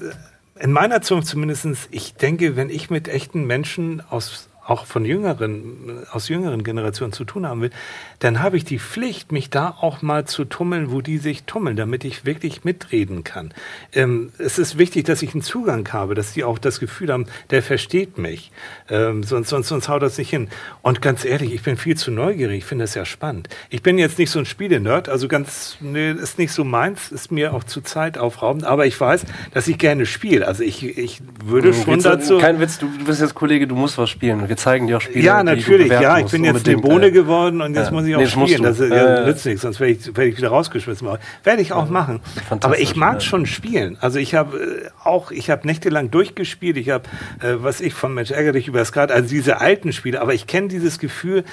in meiner Zunft zumindestens, ich denke, wenn ich mit echten Menschen aus auch von jüngeren, aus jüngeren Generationen zu tun haben will, dann habe ich die Pflicht, mich da auch mal zu tummeln, wo die sich tummeln, damit ich wirklich mitreden kann. Ähm, es ist wichtig, dass ich einen Zugang habe, dass die auch das Gefühl haben, der versteht mich. Ähm, sonst, sonst, sonst haut das nicht hin. Und ganz ehrlich, ich bin viel zu neugierig, ich finde das ja spannend. Ich bin jetzt nicht so ein Spiele-Nerd, also ganz, nee, ist nicht so meins, ist mir auch zu Zeit aufraubend, aber ich weiß, dass ich gerne spiele. Also ich, ich würde schon dazu. Kein Witz, du, du bist jetzt Kollege, du musst was spielen. Zeigen dir auch Spiele. Ja, natürlich. Ja, ich bin jetzt eine Bohne äh. geworden und jetzt Ja. muss ich auch Nee, spielen. Das ist, Ja, ja. nützt nichts, sonst werde ich, werde ich wieder rausgeschmissen. Werde ich auch machen. Aber ich mag schon spielen. Also ich habe äh, auch, ich habe nächtelang durchgespielt. Ich habe, äh, was ich von Mensch ärgere dich über Skat, also diese alten Spiele. Aber ich kenne dieses Gefühl,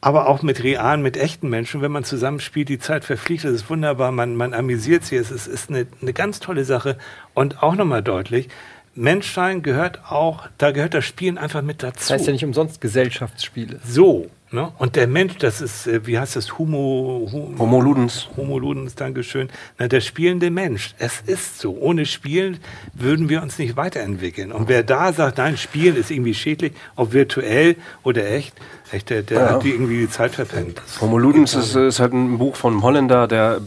aber auch mit realen, mit echten Menschen, wenn man zusammenspielt, die Zeit verfliegt, das ist wunderbar, man, man amüsiert sich, es ist, ist eine, eine ganz tolle Sache und auch nochmal deutlich, Menschsein gehört auch, da gehört das Spielen einfach mit dazu. Das heißt ja nicht umsonst Gesellschaftsspiele. So, ne? Und der Mensch, das ist, äh, wie heißt das, Homo, Hu- Homo ludens. Homo ludens, Dankeschön. Na, der spielende Mensch. Es ist so. Ohne Spielen würden wir uns nicht weiterentwickeln. Und wer da sagt, nein, Spielen ist irgendwie schädlich, ob virtuell oder echt, echt der, der Ja. hat die irgendwie die Zeit verpennt. Homo ludens ist, ist halt ein Buch von einem Holländer, der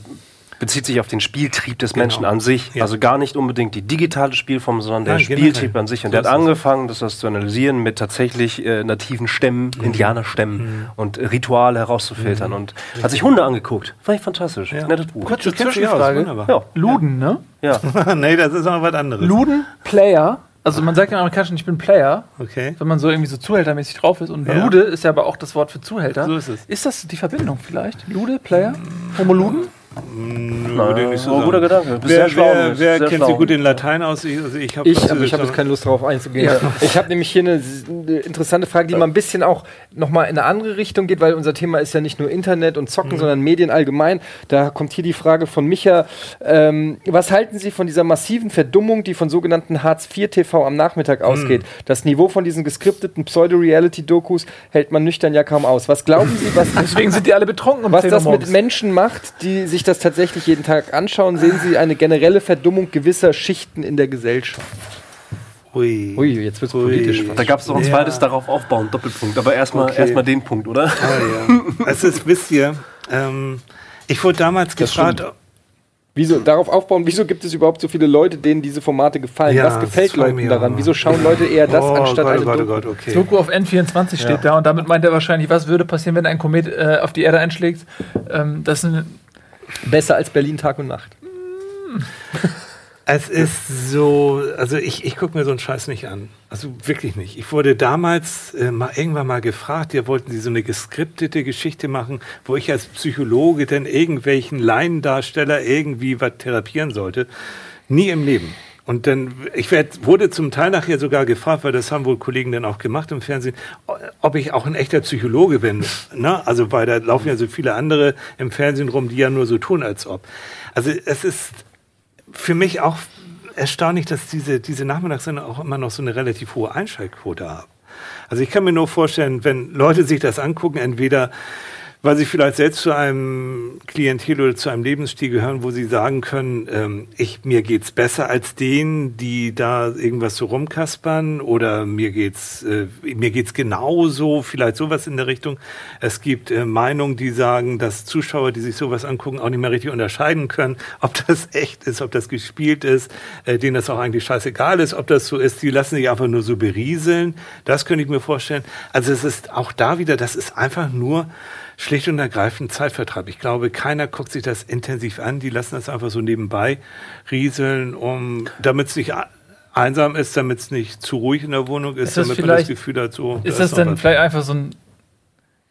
bezieht sich auf den Spieltrieb des Menschen an sich. Ja. Also gar nicht unbedingt die digitale Spielform, sondern der Nein, generell. Spieltrieb an sich. Und So der hat angefangen, das, das zu analysieren mit tatsächlich äh, nativen Stämmen, Mhm. Indianerstämmen und Rituale herauszufiltern. Und hat sich Hunde angeguckt. Fand ich fantastisch. Ja. Nettes Buch. Kurze Zwischenfrage. wunderbar. Ja, Luden, ne? ja. nee, das ist noch was anderes. Luden, Player. Also man sagt ja im Amerikanischen, ich bin Player, Okay. wenn man so irgendwie so zuhältermäßig drauf ist. Und Ja. Lude ist ja aber auch das Wort für Zuhälter. So ist es. Ist das die Verbindung vielleicht? Lude, Player? Homo Luden? Würde ich nicht so guter sagen. Gedanke. Bist Wer, sehr schlau, wer, wer Sehr kennt sich gut in Latein aus? Ich, also ich habe Ich, ich habe jetzt keine Lust darauf einzugehen. Ja. Ich habe nämlich hier eine, eine interessante Frage, die mal ein bisschen auch nochmal in eine andere Richtung geht, weil unser Thema ist ja nicht nur Internet und Zocken, sondern Medien allgemein. Da kommt hier die Frage von Micha. Ähm, was halten Sie von dieser massiven Verdummung, die von sogenannten Hartz-IV-TV am Nachmittag ausgeht? Das Niveau von diesen geskripteten Pseudo-Reality-Dokus hält man nüchtern ja kaum aus. Was glauben Sie, was, Deswegen sind die alle betrunken um was 10 Uhr das mit. Menschen macht, die sich das tatsächlich jeden Tag anschauen? Sehen Sie eine generelle Verdummung gewisser Schichten in der Gesellschaft? Ui. Ui, jetzt wird's Ui. politisch. Da gab es noch ein Ja. zweites darauf aufbauen, Doppelpunkt. Aber erstmal Okay. erstmal den Punkt, oder? Ah, ja. Es ist, wisst ihr, ähm, ich wurde damals gefragt, Wieso, darauf aufbauen, wieso gibt es überhaupt so viele Leute, denen diese Formate gefallen? Ja, Was das gefällt Leuten daran? Wieso schauen Leute eher das oh anstatt Gott, eine oh Gott, oh Doku? Gott, okay. Doku auf N24 steht da und damit meint er wahrscheinlich, was würde passieren, wenn ein Komet äh, auf die Erde einschlägt. Ähm, das ist ein, Besser als Berlin Tag und Nacht. Es ist so, also ich, ich gucke mir so einen Scheiß nicht an. Also wirklich nicht. Ich wurde damals äh, mal irgendwann mal gefragt, ja wollten Sie so eine geskriptete Geschichte machen, wo ich als Psychologe dann irgendwelchen Laiendarsteller irgendwie was therapieren sollte. Nie im Leben. Und dann, ich werd, wurde zum Teil nachher sogar gefragt, weil das haben wohl Kollegen dann auch gemacht im Fernsehen, ob ich auch ein echter Psychologe bin. Ne? Also, weil da laufen ja so viele andere im Fernsehen rum, die ja nur so tun, als ob. Also, es ist für mich auch erstaunlich, dass diese, diese Nachmittagssendung auch immer noch so eine relativ hohe Einschaltquote haben. Also ich kann mir nur vorstellen, wenn Leute sich das angucken, entweder weil sie vielleicht selbst zu einem Klientel oder zu einem Lebensstil gehören, wo sie sagen können, ähm, ich, mir geht's besser als denen, die da irgendwas so rumkaspern oder mir geht's, äh, mir geht's genauso, vielleicht sowas in der Richtung. Es gibt äh, Meinungen, die sagen, dass Zuschauer, die sich sowas angucken, auch nicht mehr richtig unterscheiden können, ob das echt ist, ob das gespielt ist, äh, denen das auch eigentlich scheißegal ist, ob das so ist. Die lassen sich einfach nur so berieseln. Das könnte ich mir vorstellen. Also es ist auch da wieder, das ist einfach nur schlicht und ergreifend Zeitvertreib. Ich glaube, keiner guckt sich das intensiv an. Die lassen das einfach so nebenbei rieseln, um, damit es nicht einsam ist, damit es nicht zu ruhig in der Wohnung ist, Ist damit man das Gefühl hat, so. Ist da das noch dann vielleicht einfach so ein,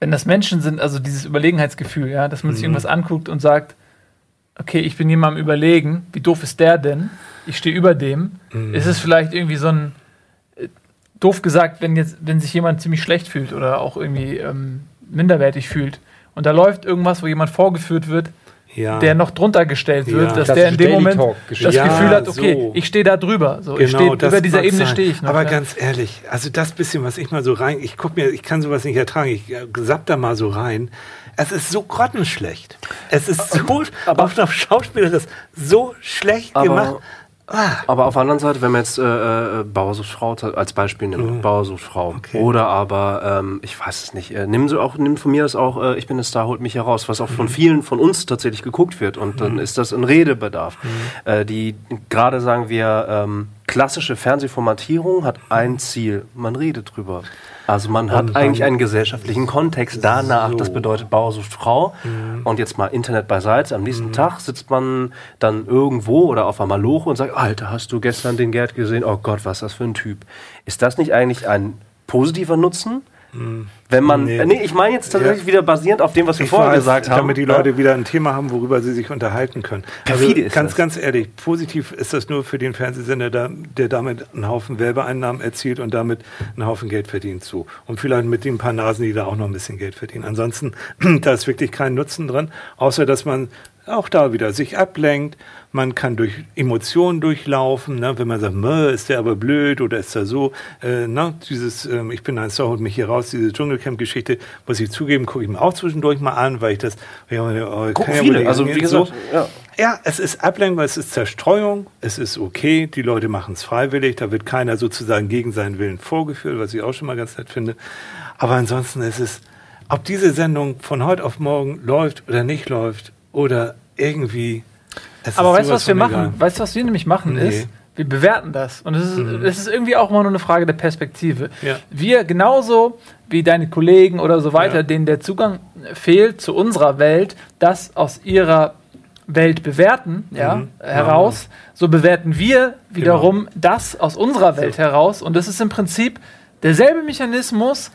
wenn das Menschen sind, also dieses Überlegenheitsgefühl, ja, dass man Mhm. sich irgendwas anguckt und sagt, okay, ich bin jemandem überlegen, wie doof ist der denn? Ich stehe über dem. Mhm. Ist es vielleicht irgendwie so ein, äh, doof gesagt, wenn jetzt, wenn sich jemand ziemlich schlecht fühlt oder auch irgendwie ähm, minderwertig fühlt und da läuft irgendwas, wo jemand vorgeführt wird, ja. der noch drunter gestellt wird, Ja. dass der in dem Moment das. Ja, Gefühl hat, okay, so. ich stehe da drüber. So, Genau, das über dieser Ebene stehe ich noch. Aber ja. ganz ehrlich, also das bisschen, was ich mal so rein, ich guck mir, ich kann sowas nicht ertragen, ich äh, sapp da mal so rein. Es ist so grottenschlecht. Es ist so, Aber- auf einer Schauspieler das so schlecht Aber- gemacht. Ah, Aber auf der anderen Seite, wenn man jetzt äh, äh, Bauersuchtfrau als Beispiel nimmt, Bauersuchtfrau. Okay. Oder aber, ähm, ich weiß es nicht, äh, nimm, so auch, nimm von mir das auch, äh, ich bin ein Star, holt mich heraus, was auch von vielen von uns tatsächlich geguckt wird. Und dann ist das ein Redebedarf. Äh, die gerade sagen wir, ähm, klassische Fernsehformatierung hat ein Ziel, man redet drüber. Also man hat eigentlich einen gesellschaftlichen Kontext danach, So. das bedeutet Bauer sucht Frau. Und jetzt mal Internet beiseite, am nächsten Tag sitzt man dann irgendwo oder auf einer Maloche und sagt, Alter, hast du gestern den Gerd gesehen? Oh Gott, was ist das für ein Typ. Ist das nicht eigentlich ein positiver Nutzen? Wenn man, Nee. nee, ich meine jetzt tatsächlich Ja. wieder basierend auf dem, was wir ich vorher weiß, gesagt haben. damit die Leute wieder ein Thema haben, worüber sie sich unterhalten können. Also Perfide ist ganz, das. ganz ehrlich, positiv ist das nur für den Fernsehsender, da, der damit einen Haufen Werbeeinnahmen erzielt und damit einen Haufen Geld verdient. So. Und vielleicht mit den paar Nasen, die da auch noch ein bisschen Geld verdienen. Ansonsten, da ist wirklich kein Nutzen dran, außer dass man auch da wieder sich ablenkt. Man kann durch Emotionen durchlaufen, ne? wenn man sagt, "Mö, ist der aber blöd oder ist er so. Äh, ne? Dieses, ähm, ich bin ein Star, holt mich hier raus, diese Dschungelcamp-Geschichte, muss ich zugeben, gucke ich mir auch zwischendurch mal an, weil ich das. Ja, oh, Gucken ja viele, also wie gesagt, ja. Ja, es ist Ablenkung, es ist Zerstreuung, es ist okay, die Leute machen es freiwillig, da wird keiner sozusagen gegen seinen Willen vorgeführt, was ich auch schon mal ganz nett finde. Aber ansonsten ist es, ob diese Sendung von heute auf morgen läuft oder nicht läuft oder irgendwie. es Aber weißt du, was wir machen? egal. Weißt du, was wir nämlich machen Nee. Mhm. ist, wir bewerten das. Und es ist, es ist irgendwie auch mal nur eine Frage der Perspektive. Ja. Wir genauso wie deine Kollegen oder so weiter, Ja. denen der Zugang fehlt zu unserer Welt, das aus ihrer Welt bewerten, ja, Mhm. heraus, so bewerten wir wiederum das aus unserer Welt heraus. Und das ist im Prinzip derselbe Mechanismus,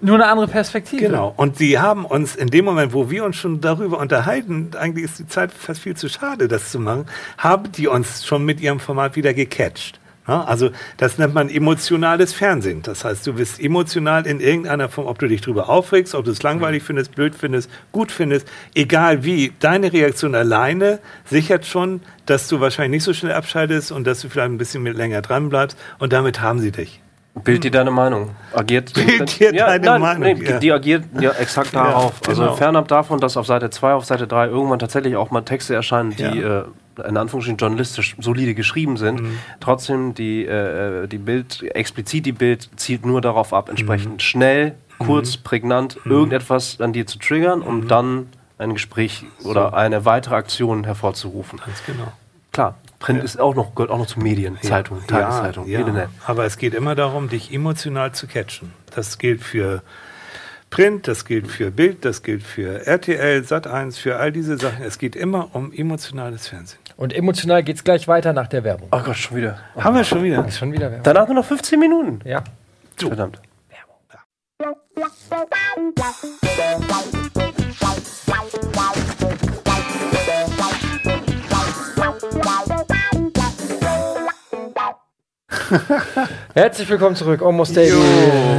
nur eine andere Perspektive. Genau. Und sie haben uns in dem Moment, wo wir uns schon darüber unterhalten, eigentlich ist die Zeit fast viel zu schade, das zu machen, haben die uns schon mit ihrem Format wieder gecatcht. Also das nennt man emotionales Fernsehen. Das heißt, du bist emotional in irgendeiner Form, ob du dich drüber aufregst, ob du es langweilig findest, blöd findest, gut findest, egal wie. Deine Reaktion alleine sichert schon, dass du wahrscheinlich nicht so schnell abschaltest und dass du vielleicht ein bisschen mit länger dran bleibst. Und damit haben sie dich. Bild dir deine Meinung. Agiert. Bild dir deine Meinung, Nee, ja. Die agiert ja exakt Ja, darauf. Also genau. fernab davon, dass auf Seite 2, auf Seite 3 irgendwann tatsächlich auch mal Texte erscheinen, die Ja. äh, in Anführungsstrichen journalistisch solide geschrieben sind. Mhm. Trotzdem die, äh, die Bild, explizit die Bild zielt nur darauf ab, entsprechend Mhm. schnell, kurz, prägnant irgendetwas an dir zu triggern, um Mhm. dann ein Gespräch oder eine weitere Aktion hervorzurufen. Ganz genau. Klar, Print ist auch noch, gehört auch noch zu Medien, Zeitung, Tageszeitung, ja, Internet. Aber es geht immer darum, dich emotional zu catchen. Das gilt für Print, das gilt für Bild, das gilt für RTL, Sat1, für all diese Sachen. Es geht immer um emotionales Fernsehen. Und emotional geht's gleich weiter nach der Werbung. Oh Gott, schon wieder. Haben wir schon wieder. Ist schon wieder Werbung. Danach nur noch 15 Minuten. Ja. Verdammt. Herzlich willkommen zurück, Almost Daily.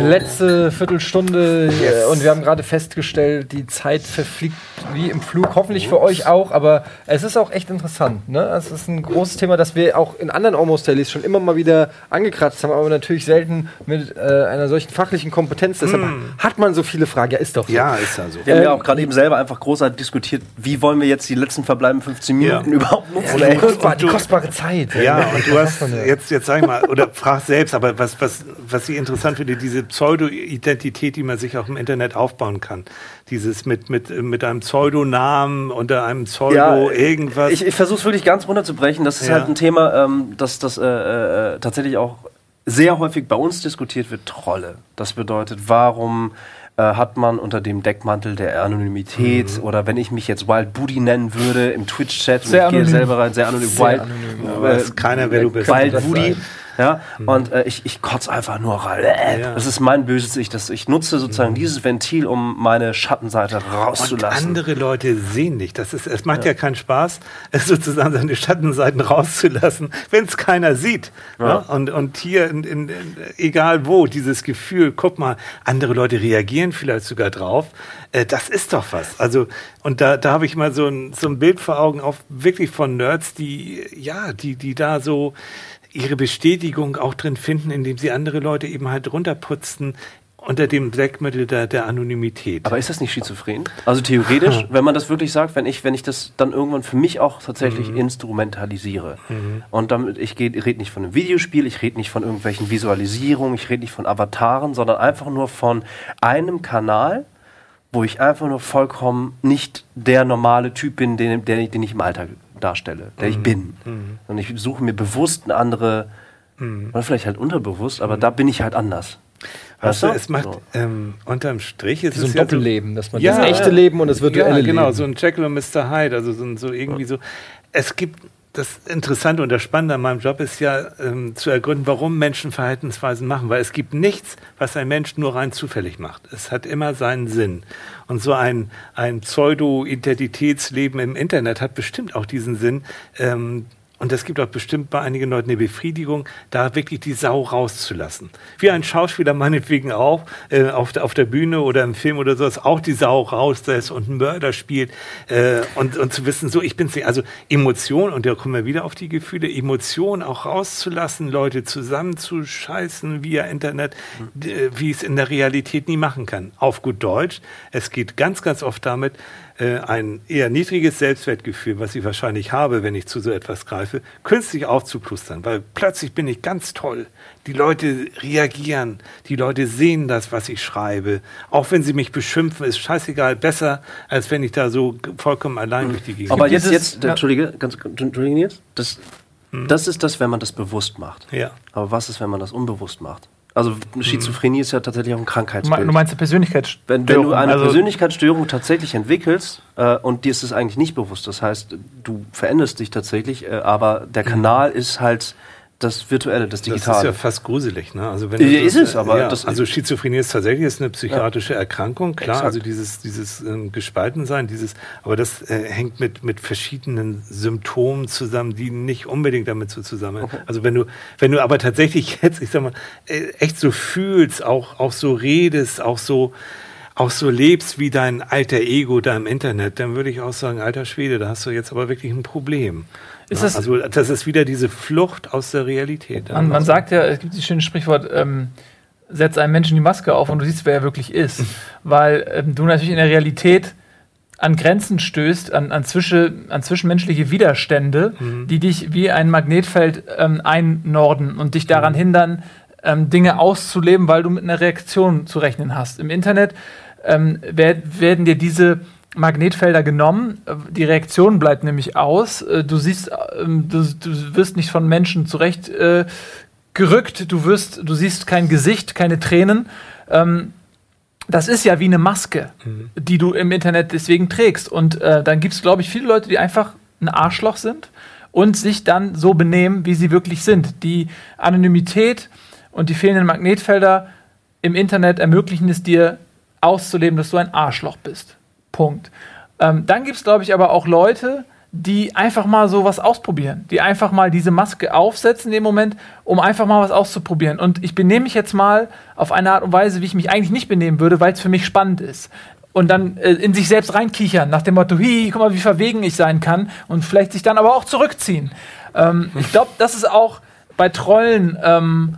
Letzte Viertelstunde äh, und wir haben gerade festgestellt, die Zeit verfliegt wie im Flug, hoffentlich für euch auch, aber es ist auch echt interessant. Ne? Es ist ein großes Thema, das wir auch in anderen Almost Dailies schon immer mal wieder angekratzt haben, aber natürlich selten mit äh, einer solchen fachlichen Kompetenz. Deshalb hat man so viele Fragen. Ja, ist doch so. Ja, ist ja so. Wir haben ja Ähm, auch gerade eben selber einfach großartig diskutiert, wie wollen wir jetzt die letzten verbleibenden 15 Ja. Minuten überhaupt nutzen. Ja, die, kostbar, und die kostbare Zeit. Ja, und du hast ja- jetzt, jetzt sag ich mal, oder frag selbst, aber was, was, was ich interessant finde, diese Pseudo-Identität, die man sich auch im Internet aufbauen kann. Dieses mit, mit, mit einem Pseudonamen unter einem Pseudo irgendwas. Ich, ich versuche es wirklich ganz runterzubrechen. Das ist Ja. halt ein Thema, ähm, das, das äh, äh, tatsächlich auch sehr häufig bei uns diskutiert wird. Trolle. Das bedeutet, warum äh, hat man unter dem Deckmantel der Anonymität Mhm. oder wenn ich mich jetzt Wild Booty nennen würde im Twitch-Chat und Sehr ich gehe anonym. selber rein, sehr anonym, Sehr Wild, anonym, ja. Weiß keiner, wer du bist. Wild Booty. sein. Ja, und äh, ich, ich kotze einfach nur rein. Äh, Ja. Das ist mein böses Ich. Das, ich nutze sozusagen dieses Ventil, um meine Schattenseite und rauszulassen. andere Leute sehen nicht. Das ist, es macht ja, keinen Spaß, sozusagen seine Schattenseiten rauszulassen, wenn es keiner sieht. Ja. Und, und hier, in, in, in, egal wo, dieses Gefühl, guck mal, andere Leute reagieren vielleicht sogar drauf. Äh, das ist doch was. Also, und da, da habe ich mal so ein, so ein Bild vor Augen, auch wirklich von Nerds, die, ja, die, die da so ihre Bestätigung auch drin finden, indem sie andere Leute eben halt runterputzen unter dem Deckmittel der, der Anonymität. Aber ist das nicht schizophren? Also theoretisch, wenn man das wirklich sagt, wenn ich, wenn ich das dann irgendwann für mich auch tatsächlich instrumentalisiere und damit ich rede nicht von einem Videospiel, ich rede nicht von irgendwelchen Visualisierungen, ich rede nicht von Avataren, sondern einfach nur von einem Kanal, wo ich einfach nur vollkommen nicht der normale Typ bin, den, der, den ich im Alltag darstelle, der ich bin. Und ich suche mir bewusst eine andere, oder vielleicht halt unterbewusst, aber da bin ich halt anders. Weißt du, es macht So. ähm, unterm Strich ist so ein es ja Doppelleben, dass man Ja, das echte. Leben und das virtuelle ja, genau, Leben. so ein Jekyll und Mr. Hyde, also so, ein- so irgendwie so. Es gibt das Interessante und das Spannende an meinem Job ist ja ähm, zu ergründen, warum Menschen Verhaltensweisen machen, weil es gibt nichts, was ein Mensch nur rein zufällig macht. Es hat immer seinen Sinn. Und so ein, ein Pseudo-Identitätsleben im Internet hat bestimmt auch diesen Sinn. Ähm, und es gibt auch bestimmt bei einigen Leuten eine Befriedigung, da wirklich die Sau rauszulassen. Wie ein Schauspieler meinetwegen auch äh, auf, der, auf der Bühne oder im Film oder sowas auch die Sau rauslässt und einen Mörder spielt äh, und, und zu wissen, so ich bin's nicht. Also Emotion, und da kommen wir wieder auf die Gefühle, Emotion auch rauszulassen, Leute zusammenzuscheißen via Internet, d- wie es in der Realität nie machen kann. Auf gut Deutsch, es geht ganz, ganz oft damit, äh, ein eher niedriges Selbstwertgefühl, was ich wahrscheinlich habe, wenn ich zu so etwas greife, künstlich aufzuplustern, weil plötzlich bin ich ganz toll. Die Leute reagieren, die Leute sehen das, was ich schreibe. Auch wenn sie mich beschimpfen, ist scheißegal, besser, als wenn ich da so vollkommen allein durch die Gegend Aber jetzt, jetzt, ja. Entschuldige, ganz, Entschuldige jetzt, das, das ist das, wenn man das bewusst macht. Ja. Aber was ist, wenn man das unbewusst macht? Also Schizophrenie ist ja tatsächlich auch ein Du Krankheitsbild. meinst eine Persönlichkeitsstörung? wenn, wenn du eine also, Persönlichkeitsstörung tatsächlich entwickelst äh, und dir ist es eigentlich nicht bewusst, das heißt, du veränderst dich tatsächlich, äh, aber der Kanal ist halt das Virtuelle, das Das ist Digitale. ja fast gruselig, ne? Also wenn Ja, ist es, aber ja, das- also Schizophrenie ist tatsächlich ist eine psychiatrische Erkrankung, klar. Exakt. Also dieses dieses ähm, Gespaltensein, dieses, aber das äh, hängt mit mit verschiedenen Symptomen zusammen, die nicht unbedingt damit so zusammen. Also wenn du wenn du aber tatsächlich jetzt, ich sag mal, äh, echt so fühlst, auch auch so redest, auch so auch so lebst wie dein alter Ego da im Internet, dann würde ich auch sagen, alter Schwede, da hast du jetzt aber wirklich ein Problem. Ja, das- also das ist wieder diese Flucht aus der Realität. Man, man sagt ja, es gibt dieses schöne Sprichwort, ähm, setz einem Menschen die Maske auf und du siehst, wer er wirklich ist. Weil ähm, du natürlich in der Realität an Grenzen stößt, an, an, zwische, an zwischenmenschliche Widerstände, die dich wie ein Magnetfeld ähm, einnorden und dich daran hindern, ähm, Dinge auszuleben, weil du mit einer Reaktion zu rechnen hast. Im Internet ähm, werd, werden dir diese Magnetfelder genommen, die Reaktion bleibt nämlich aus. Äh, Du siehst, ähm, du, du wirst nicht von Menschen zurecht äh, gerückt, du wirst, du siehst kein Gesicht, keine Tränen. Ähm, das ist ja wie eine Maske, die du im Internet deswegen trägst. Und äh, dann gibt es, glaube ich, viele Leute, die einfach ein Arschloch sind und sich dann so benehmen, wie sie wirklich sind. Die Anonymität und die fehlenden Magnetfelder im Internet ermöglichen es dir auszuleben, dass du ein Arschloch bist. Punkt. Ähm, dann gibt es, glaube ich, aber auch Leute, die einfach mal sowas ausprobieren, die einfach mal diese Maske aufsetzen dem Moment, um einfach mal was auszuprobieren. Und ich benehme mich jetzt mal auf eine Art und Weise, wie ich mich eigentlich nicht benehmen würde, weil es für mich spannend ist. und dann äh, in sich selbst reinkichern, nach dem Motto, hi, guck mal, wie verwegen ich sein kann und vielleicht sich dann aber auch zurückziehen. Ähm, ich glaube, das ist auch bei Trollen ähm,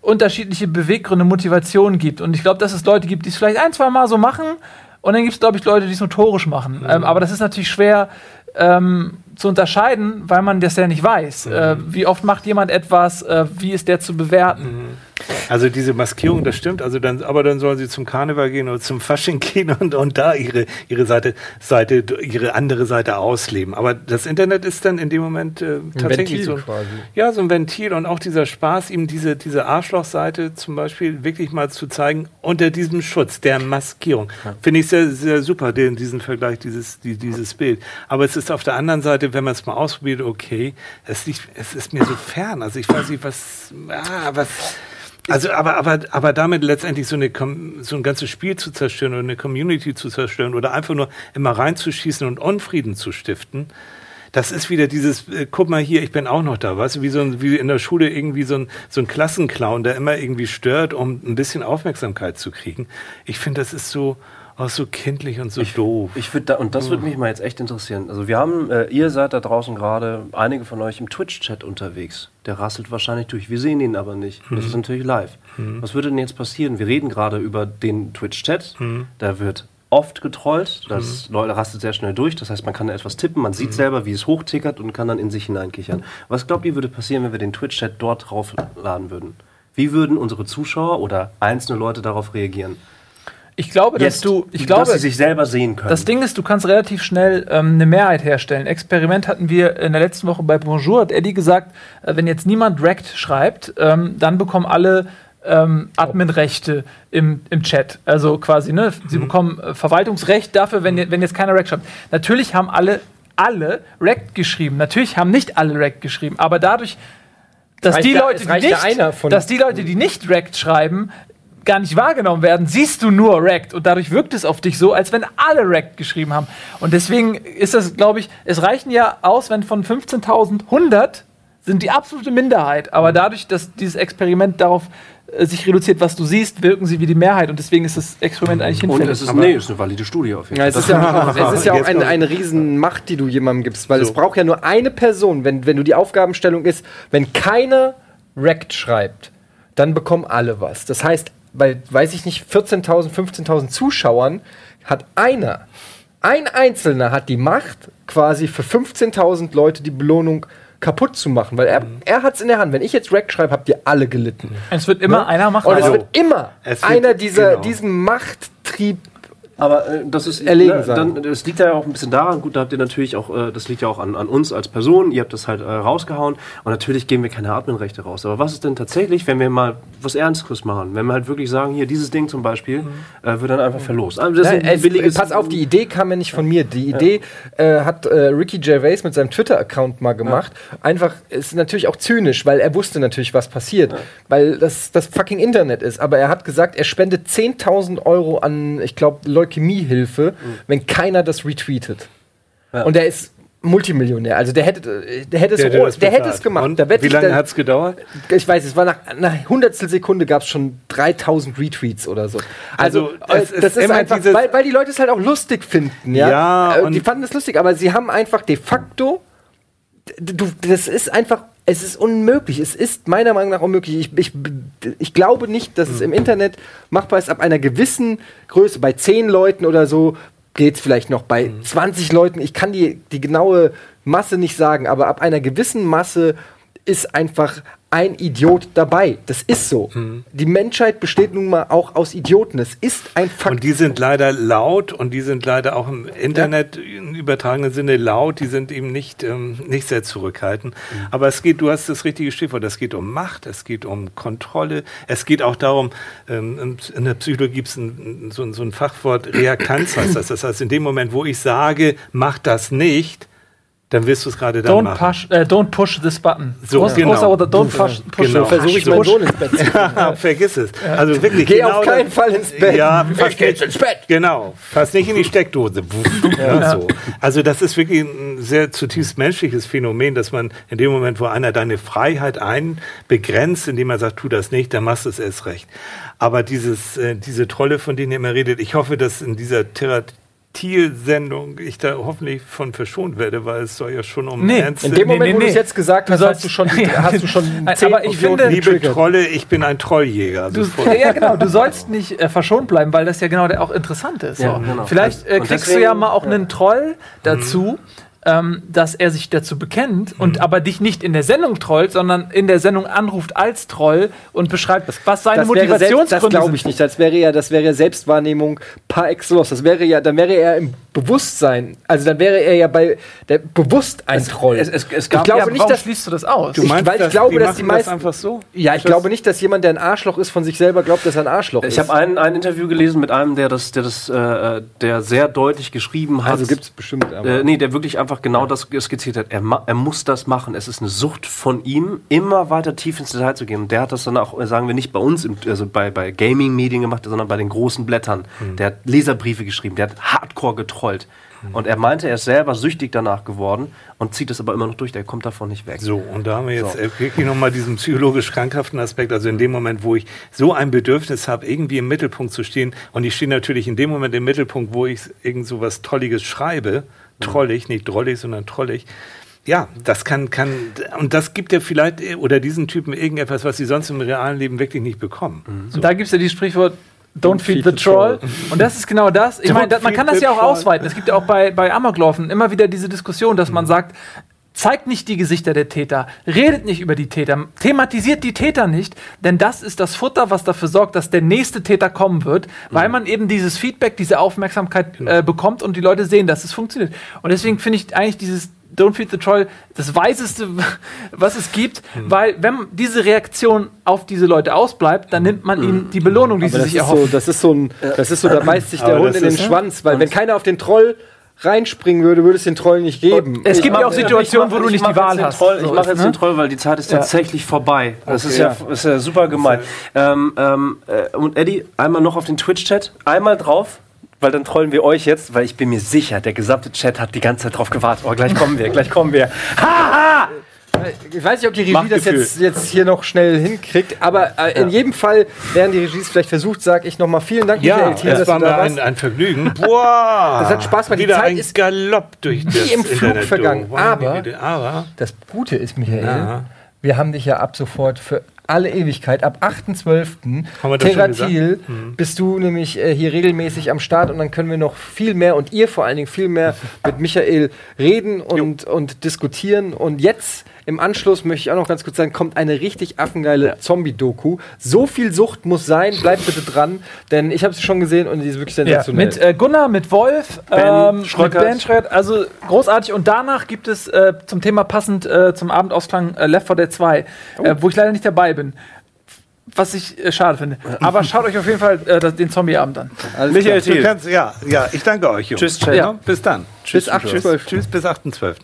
unterschiedliche Beweggründe, Motivationen gibt. Und ich glaube, dass es Leute gibt, die es vielleicht ein, zwei Mal so machen. Und dann gibt es, glaube ich, Leute, die es notorisch machen. Mhm. Ähm, aber das ist natürlich schwer ähm, zu unterscheiden, weil man das ja nicht weiß. Mhm. Äh, wie oft macht jemand etwas, äh, wie ist der zu bewerten? Mhm. Also diese Maskierung, das stimmt. Also dann, aber dann sollen sie zum Karneval gehen oder zum Fasching gehen und, und da ihre, ihre Seite, Seite, ihre andere Seite ausleben. Aber das Internet ist dann in dem Moment äh, tatsächlich so, quasi. ja, so ein Ventil und auch dieser Spaß, ihm diese, diese Arschlochseite zum Beispiel wirklich mal zu zeigen unter diesem Schutz der Maskierung. Ja. Finde ich sehr, sehr super, den, diesen Vergleich, dieses, die, dieses Bild. Aber es ist auf der anderen Seite, wenn man es mal ausprobiert, okay, es, liegt, es ist mir so fern. Also ich weiß nicht, was, ah, was, also, aber, aber, aber damit letztendlich so, eine, so ein ganzes Spiel zu zerstören oder eine Community zu zerstören oder einfach nur immer reinzuschießen und Unfrieden zu stiften, das ist wieder dieses, äh, guck mal hier, ich bin auch noch da, weißt du, wie so ein, wie in der Schule irgendwie so ein, so ein Klassenclown, der immer irgendwie stört, um ein bisschen Aufmerksamkeit zu kriegen. Ich finde, das ist so, Oh, so kindlich und so ich, doof. Ich da, und das würde mich mal jetzt echt interessieren. Also wir haben, äh, ihr seid da draußen gerade, einige von euch im Twitch-Chat unterwegs. Der rasselt wahrscheinlich durch. Wir sehen ihn aber nicht. Mhm. Das ist natürlich live. Mhm. Was würde denn jetzt passieren? Wir reden gerade über den Twitch-Chat. Mhm. Da wird oft getrollt. Das mhm. rastet sehr schnell durch. Das heißt, man kann etwas tippen, man sieht mhm. selber, wie es hochtickert und kann dann in sich hineinkichern. Was glaubt ihr, würde passieren, wenn wir den Twitch-Chat dort draufladen würden? Wie würden unsere Zuschauer oder einzelne Leute darauf reagieren? Ich glaube, dass Jetzt, du, ich glaube, dass sie sich selber sehen können. Das Ding ist, du kannst relativ schnell ähm, eine Mehrheit herstellen. Experiment hatten wir in der letzten Woche bei Bonjour. Hat Eddie gesagt, äh, wenn jetzt niemand Rect schreibt, ähm, dann bekommen alle ähm, Adminrechte im, im Chat. Also quasi, ne, sie mhm. bekommen äh, Verwaltungsrecht dafür, wenn, wenn jetzt keiner Rect schreibt. Natürlich haben alle alle Rect geschrieben. Natürlich haben nicht alle Rect geschrieben, aber dadurch dass die, Leute, die nicht, dass die Leute, die nicht Rect schreiben, gar nicht wahrgenommen werden, siehst du nur Rect und dadurch wirkt es auf dich so, als wenn alle Rect geschrieben haben. Und deswegen ist das, glaube ich, es reichen ja aus, wenn von 15.000 100 sind die absolute Minderheit, aber dadurch, dass dieses Experiment darauf äh, sich reduziert, was du siehst, wirken sie wie die Mehrheit und deswegen ist das Experiment eigentlich hinfällig. Und es ist, nee, ist eine valide Studie auf jeden Fall. Ja, es ist ja, auch, es ist ja auch eine, eine riesen Macht, die du jemandem gibst, weil so. es braucht ja nur eine Person, wenn, wenn du die Aufgabenstellung ist, wenn keiner Rect schreibt, dann bekommen alle was. Das heißt, bei, weiß ich nicht, 14.000, 15.000 Zuschauern hat einer, ein Einzelner hat die Macht, quasi für 15.000 Leute die Belohnung kaputt zu machen, weil er, mhm. er hat es in der Hand. Wenn ich jetzt Rack schreibe, habt ihr alle gelitten. Es wird immer ne? einer machen. Und es wird immer es wird, einer dieser, genau. diesen Machttrieb aber äh, das ist erlegen ne, dann, das liegt ja auch ein bisschen daran, gut, da habt ihr natürlich auch, äh, das liegt ja auch an, an uns als Person, ihr habt das halt äh, rausgehauen und natürlich geben wir keine Adminrechte raus. Aber was ist denn tatsächlich, wenn wir mal was Ernstes machen? Wenn wir halt wirklich sagen, hier dieses Ding zum Beispiel, mhm. äh, wird dann einfach verlost. Also das Nein, es, pass auf, die Idee kam ja nicht von mir. Die Idee ja. Äh, hat äh, Ricky Gervais mit seinem Twitter-Account mal gemacht. Ja. Einfach, ist natürlich auch zynisch, weil er wusste natürlich, was passiert. Ja. Weil das das fucking Internet ist. Aber er hat gesagt, er spendet 10.000 Euro an, ich glaube, Leukämiehilfe, mhm. wenn keiner das retweetet. Ja. Und der ist Multimillionär. Also der hätte, der hätte, der, es, der hätte es gemacht. Und wie lange hat es gedauert? Ich weiß, es war nach einer Hundertstel Sekunde gab es schon 3000 Retweets oder so. Also, also das ist einfach, weil, weil, die Leute es halt auch lustig finden. Ja, ja äh, die fanden es lustig, aber sie haben einfach de facto, du, das ist einfach es ist unmöglich. Es ist meiner Meinung nach unmöglich. Ich, ich, ich glaube nicht, dass es im Internet machbar ist. Ab einer gewissen Größe, bei 10 Leuten oder so, geht es vielleicht noch. Bei mhm. 20 Leuten, ich kann die, die genaue Masse nicht sagen, aber ab einer gewissen Masse ist einfach ein Idiot dabei. Das ist so. Mhm. Die Menschheit besteht nun mal auch aus Idioten. Es ist ein Fakt. Und die sind leider laut und die sind leider auch im Internet ja. im übertragenen Sinne laut. Die sind eben nicht, ähm, nicht sehr zurückhaltend. Mhm. Aber es geht, du hast das richtige Stichwort, es geht um Macht, es geht um Kontrolle, es geht auch darum, ähm, in der Psychologie gibt es so, so, ein Fachwort Reaktanz heißt das. Das heißt, in dem Moment, wo ich sage, mach das nicht, dann wirst du es gerade dann Don't machen. push, äh, don't push this button. So, Groß, genau. großer Oder don't push, push Genau. Versuche ich meinen Sohn ins Bett zu kriegen. Vergiss es. Also wirklich. Geh genau auf keinen Fall ins Bett. Ja, Ich fast geh nicht, ins Bett. Genau, fast nicht in die Steckdose. ja. so. Also das ist wirklich ein sehr zutiefst menschliches Phänomen, dass man in dem Moment, wo einer deine Freiheit einbegrenzt, indem er sagt, tu das nicht, dann machst du es erst recht. Aber dieses, äh, diese Trolle, von denen ihr immer redet, ich hoffe, dass in dieser Therapiesendung ich da hoffentlich von verschont werde, weil es soll ja schon um Nee, ernste... In dem Nee, Moment, nee, wo du nee. es jetzt gesagt hast, sollst- hast du schon, Ja. hast du schon Aber ich finde- Liebe. Trolle, ich bin ein Trolljäger. Du, ja, genau. Du sollst nicht äh, verschont bleiben, weil das ja genau der auch interessant ist. Ja, so. genau. Vielleicht äh, kriegst deswegen- du ja mal auch einen Troll dazu, ähm, dass er sich dazu bekennt und aber dich nicht in der Sendung trollt, sondern in der Sendung anruft als Troll und beschreibt, was seine Das wäre selbst, das Motivationsgründe glaube ich sind. nicht. Das wäre ja, das wäre Selbstwahrnehmung par excellence. Das wäre ja, dann wäre er im Bewusstsein. Also dann wäre er ja bei der bewusst ein Troll. es- es- es ich gab- glaube Ja, nicht, dass schließt du das aus? Du meinst, weil ich dass glaube, dass die machen das meisten- einfach so? ja, ich Das- glaube nicht, dass jemand, der ein Arschloch ist, von sich selber glaubt, dass er ein Arschloch Ich ist. habe ein, ein Interview gelesen mit einem, der das, der das, äh, der sehr deutlich geschrieben hat. also gibt es bestimmt. Aber Äh, nee, der wirklich einfach genau das skizziert hat. Er, er muss das machen. Es ist eine Sucht von ihm, immer weiter tief ins Detail zu gehen. Und der hat das dann auch, sagen wir, nicht bei uns, im, also bei, bei Gaming-Medien gemacht, sondern bei den großen Blättern. Der hat Leserbriefe geschrieben, der hat hardcore getrollt. Und er meinte, er ist selber süchtig danach geworden und zieht es aber immer noch durch. Der kommt davon nicht weg. So, und da haben wir jetzt So. wirklich nochmal diesen psychologisch krankhaften Aspekt. Also in dem Moment, wo ich so ein Bedürfnis habe, irgendwie im Mittelpunkt zu stehen, und ich stehe natürlich in dem Moment im Mittelpunkt, wo ich irgend so was Tolliges schreibe, trollig, nicht drollig, sondern trollig. Ja, das kann, kann, und das gibt ja vielleicht, äh, oder diesen Typen irgendetwas, was sie sonst im realen Leben wirklich nicht bekommen. Und da gibt es ja dieses Sprichwort, Don't feed the troll. Und das ist genau das. Ich meine, man feed kann das the ja auch troll. ausweiten. Es gibt ja auch bei, bei Amoklaufen immer wieder diese Diskussion, dass man sagt, zeigt nicht die Gesichter der Täter, redet nicht über die Täter, thematisiert die Täter nicht, denn das ist das Futter, was dafür sorgt, dass der nächste Täter kommen wird, weil man eben dieses Feedback, diese Aufmerksamkeit äh, bekommt und die Leute sehen, dass es funktioniert. Und deswegen finde ich eigentlich dieses Don't Feed the Troll das Weiseste, was es gibt, weil wenn diese Reaktion auf diese Leute ausbleibt, dann nimmt man ihnen die Belohnung, die Aber sie sich erhoffen. so, das ist so ein, das ist so, da beißt sich der Hund in den Schwanz, weil wenn keiner auf den Troll reinspringen würde, würde es den Troll nicht geben. Es gibt ja auch Situationen, wo du ich nicht die Wahl hast. Troll, ich mache jetzt ne? den Troll, weil die Zeit ist Ja. tatsächlich vorbei. Das ist, Okay. ja, ist ja super gemein. Ähm, ähm, äh, und Eddie, einmal noch auf den Twitch-Chat, einmal drauf, weil dann trollen wir euch jetzt, weil ich bin mir sicher, der gesamte Chat hat die ganze Zeit drauf gewartet. Oh, gleich kommen wir, gleich kommen wir. Haha! Ich weiß nicht, ob die Regie das jetzt, jetzt hier noch schnell hinkriegt, aber äh, in jedem Fall, während die Regie es vielleicht versucht, sage ich nochmal vielen Dank, Ja, Michael Thiel, es dass war du da ein, ein Vergnügen. Boah, Das hat Spaß gemacht. Die Wieder Zeit ein ist Galopp durch das im Flug Internet vergangen. Aber- aber Das Gute ist, Michael, Ja. wir haben dich ja ab sofort für alle Ewigkeit, ab 8.12. Haben wir das schon Teratil, bist du nämlich äh, hier regelmäßig am Start und dann können wir noch viel mehr und ihr vor allen Dingen viel mehr mit Michael reden und, und diskutieren. Und jetzt im Anschluss möchte ich auch noch ganz kurz sagen, kommt eine richtig affengeile Zombie-Doku. So viel Sucht muss sein, bleibt bitte dran, denn ich habe sie schon gesehen und die ist wirklich Ja, sensationell. mit äh, Gunnar, mit Wolf, Ben ähm, mit Schröckert. Ben Schröckert, also großartig. Und danach gibt es äh, zum Thema passend äh, zum Abendausklang äh, Left 4 Dead 2, äh, wo ich leider nicht dabei bin. Was ich äh, schade finde. Aber schaut euch auf jeden Fall äh, den Zombie-Abend an. Alles Michael klar. du kannst, ja, ja, ich danke euch, Jungs. Tschüss. Ja, bis dann. Bis 8.12. Tschüss, bis 8.12.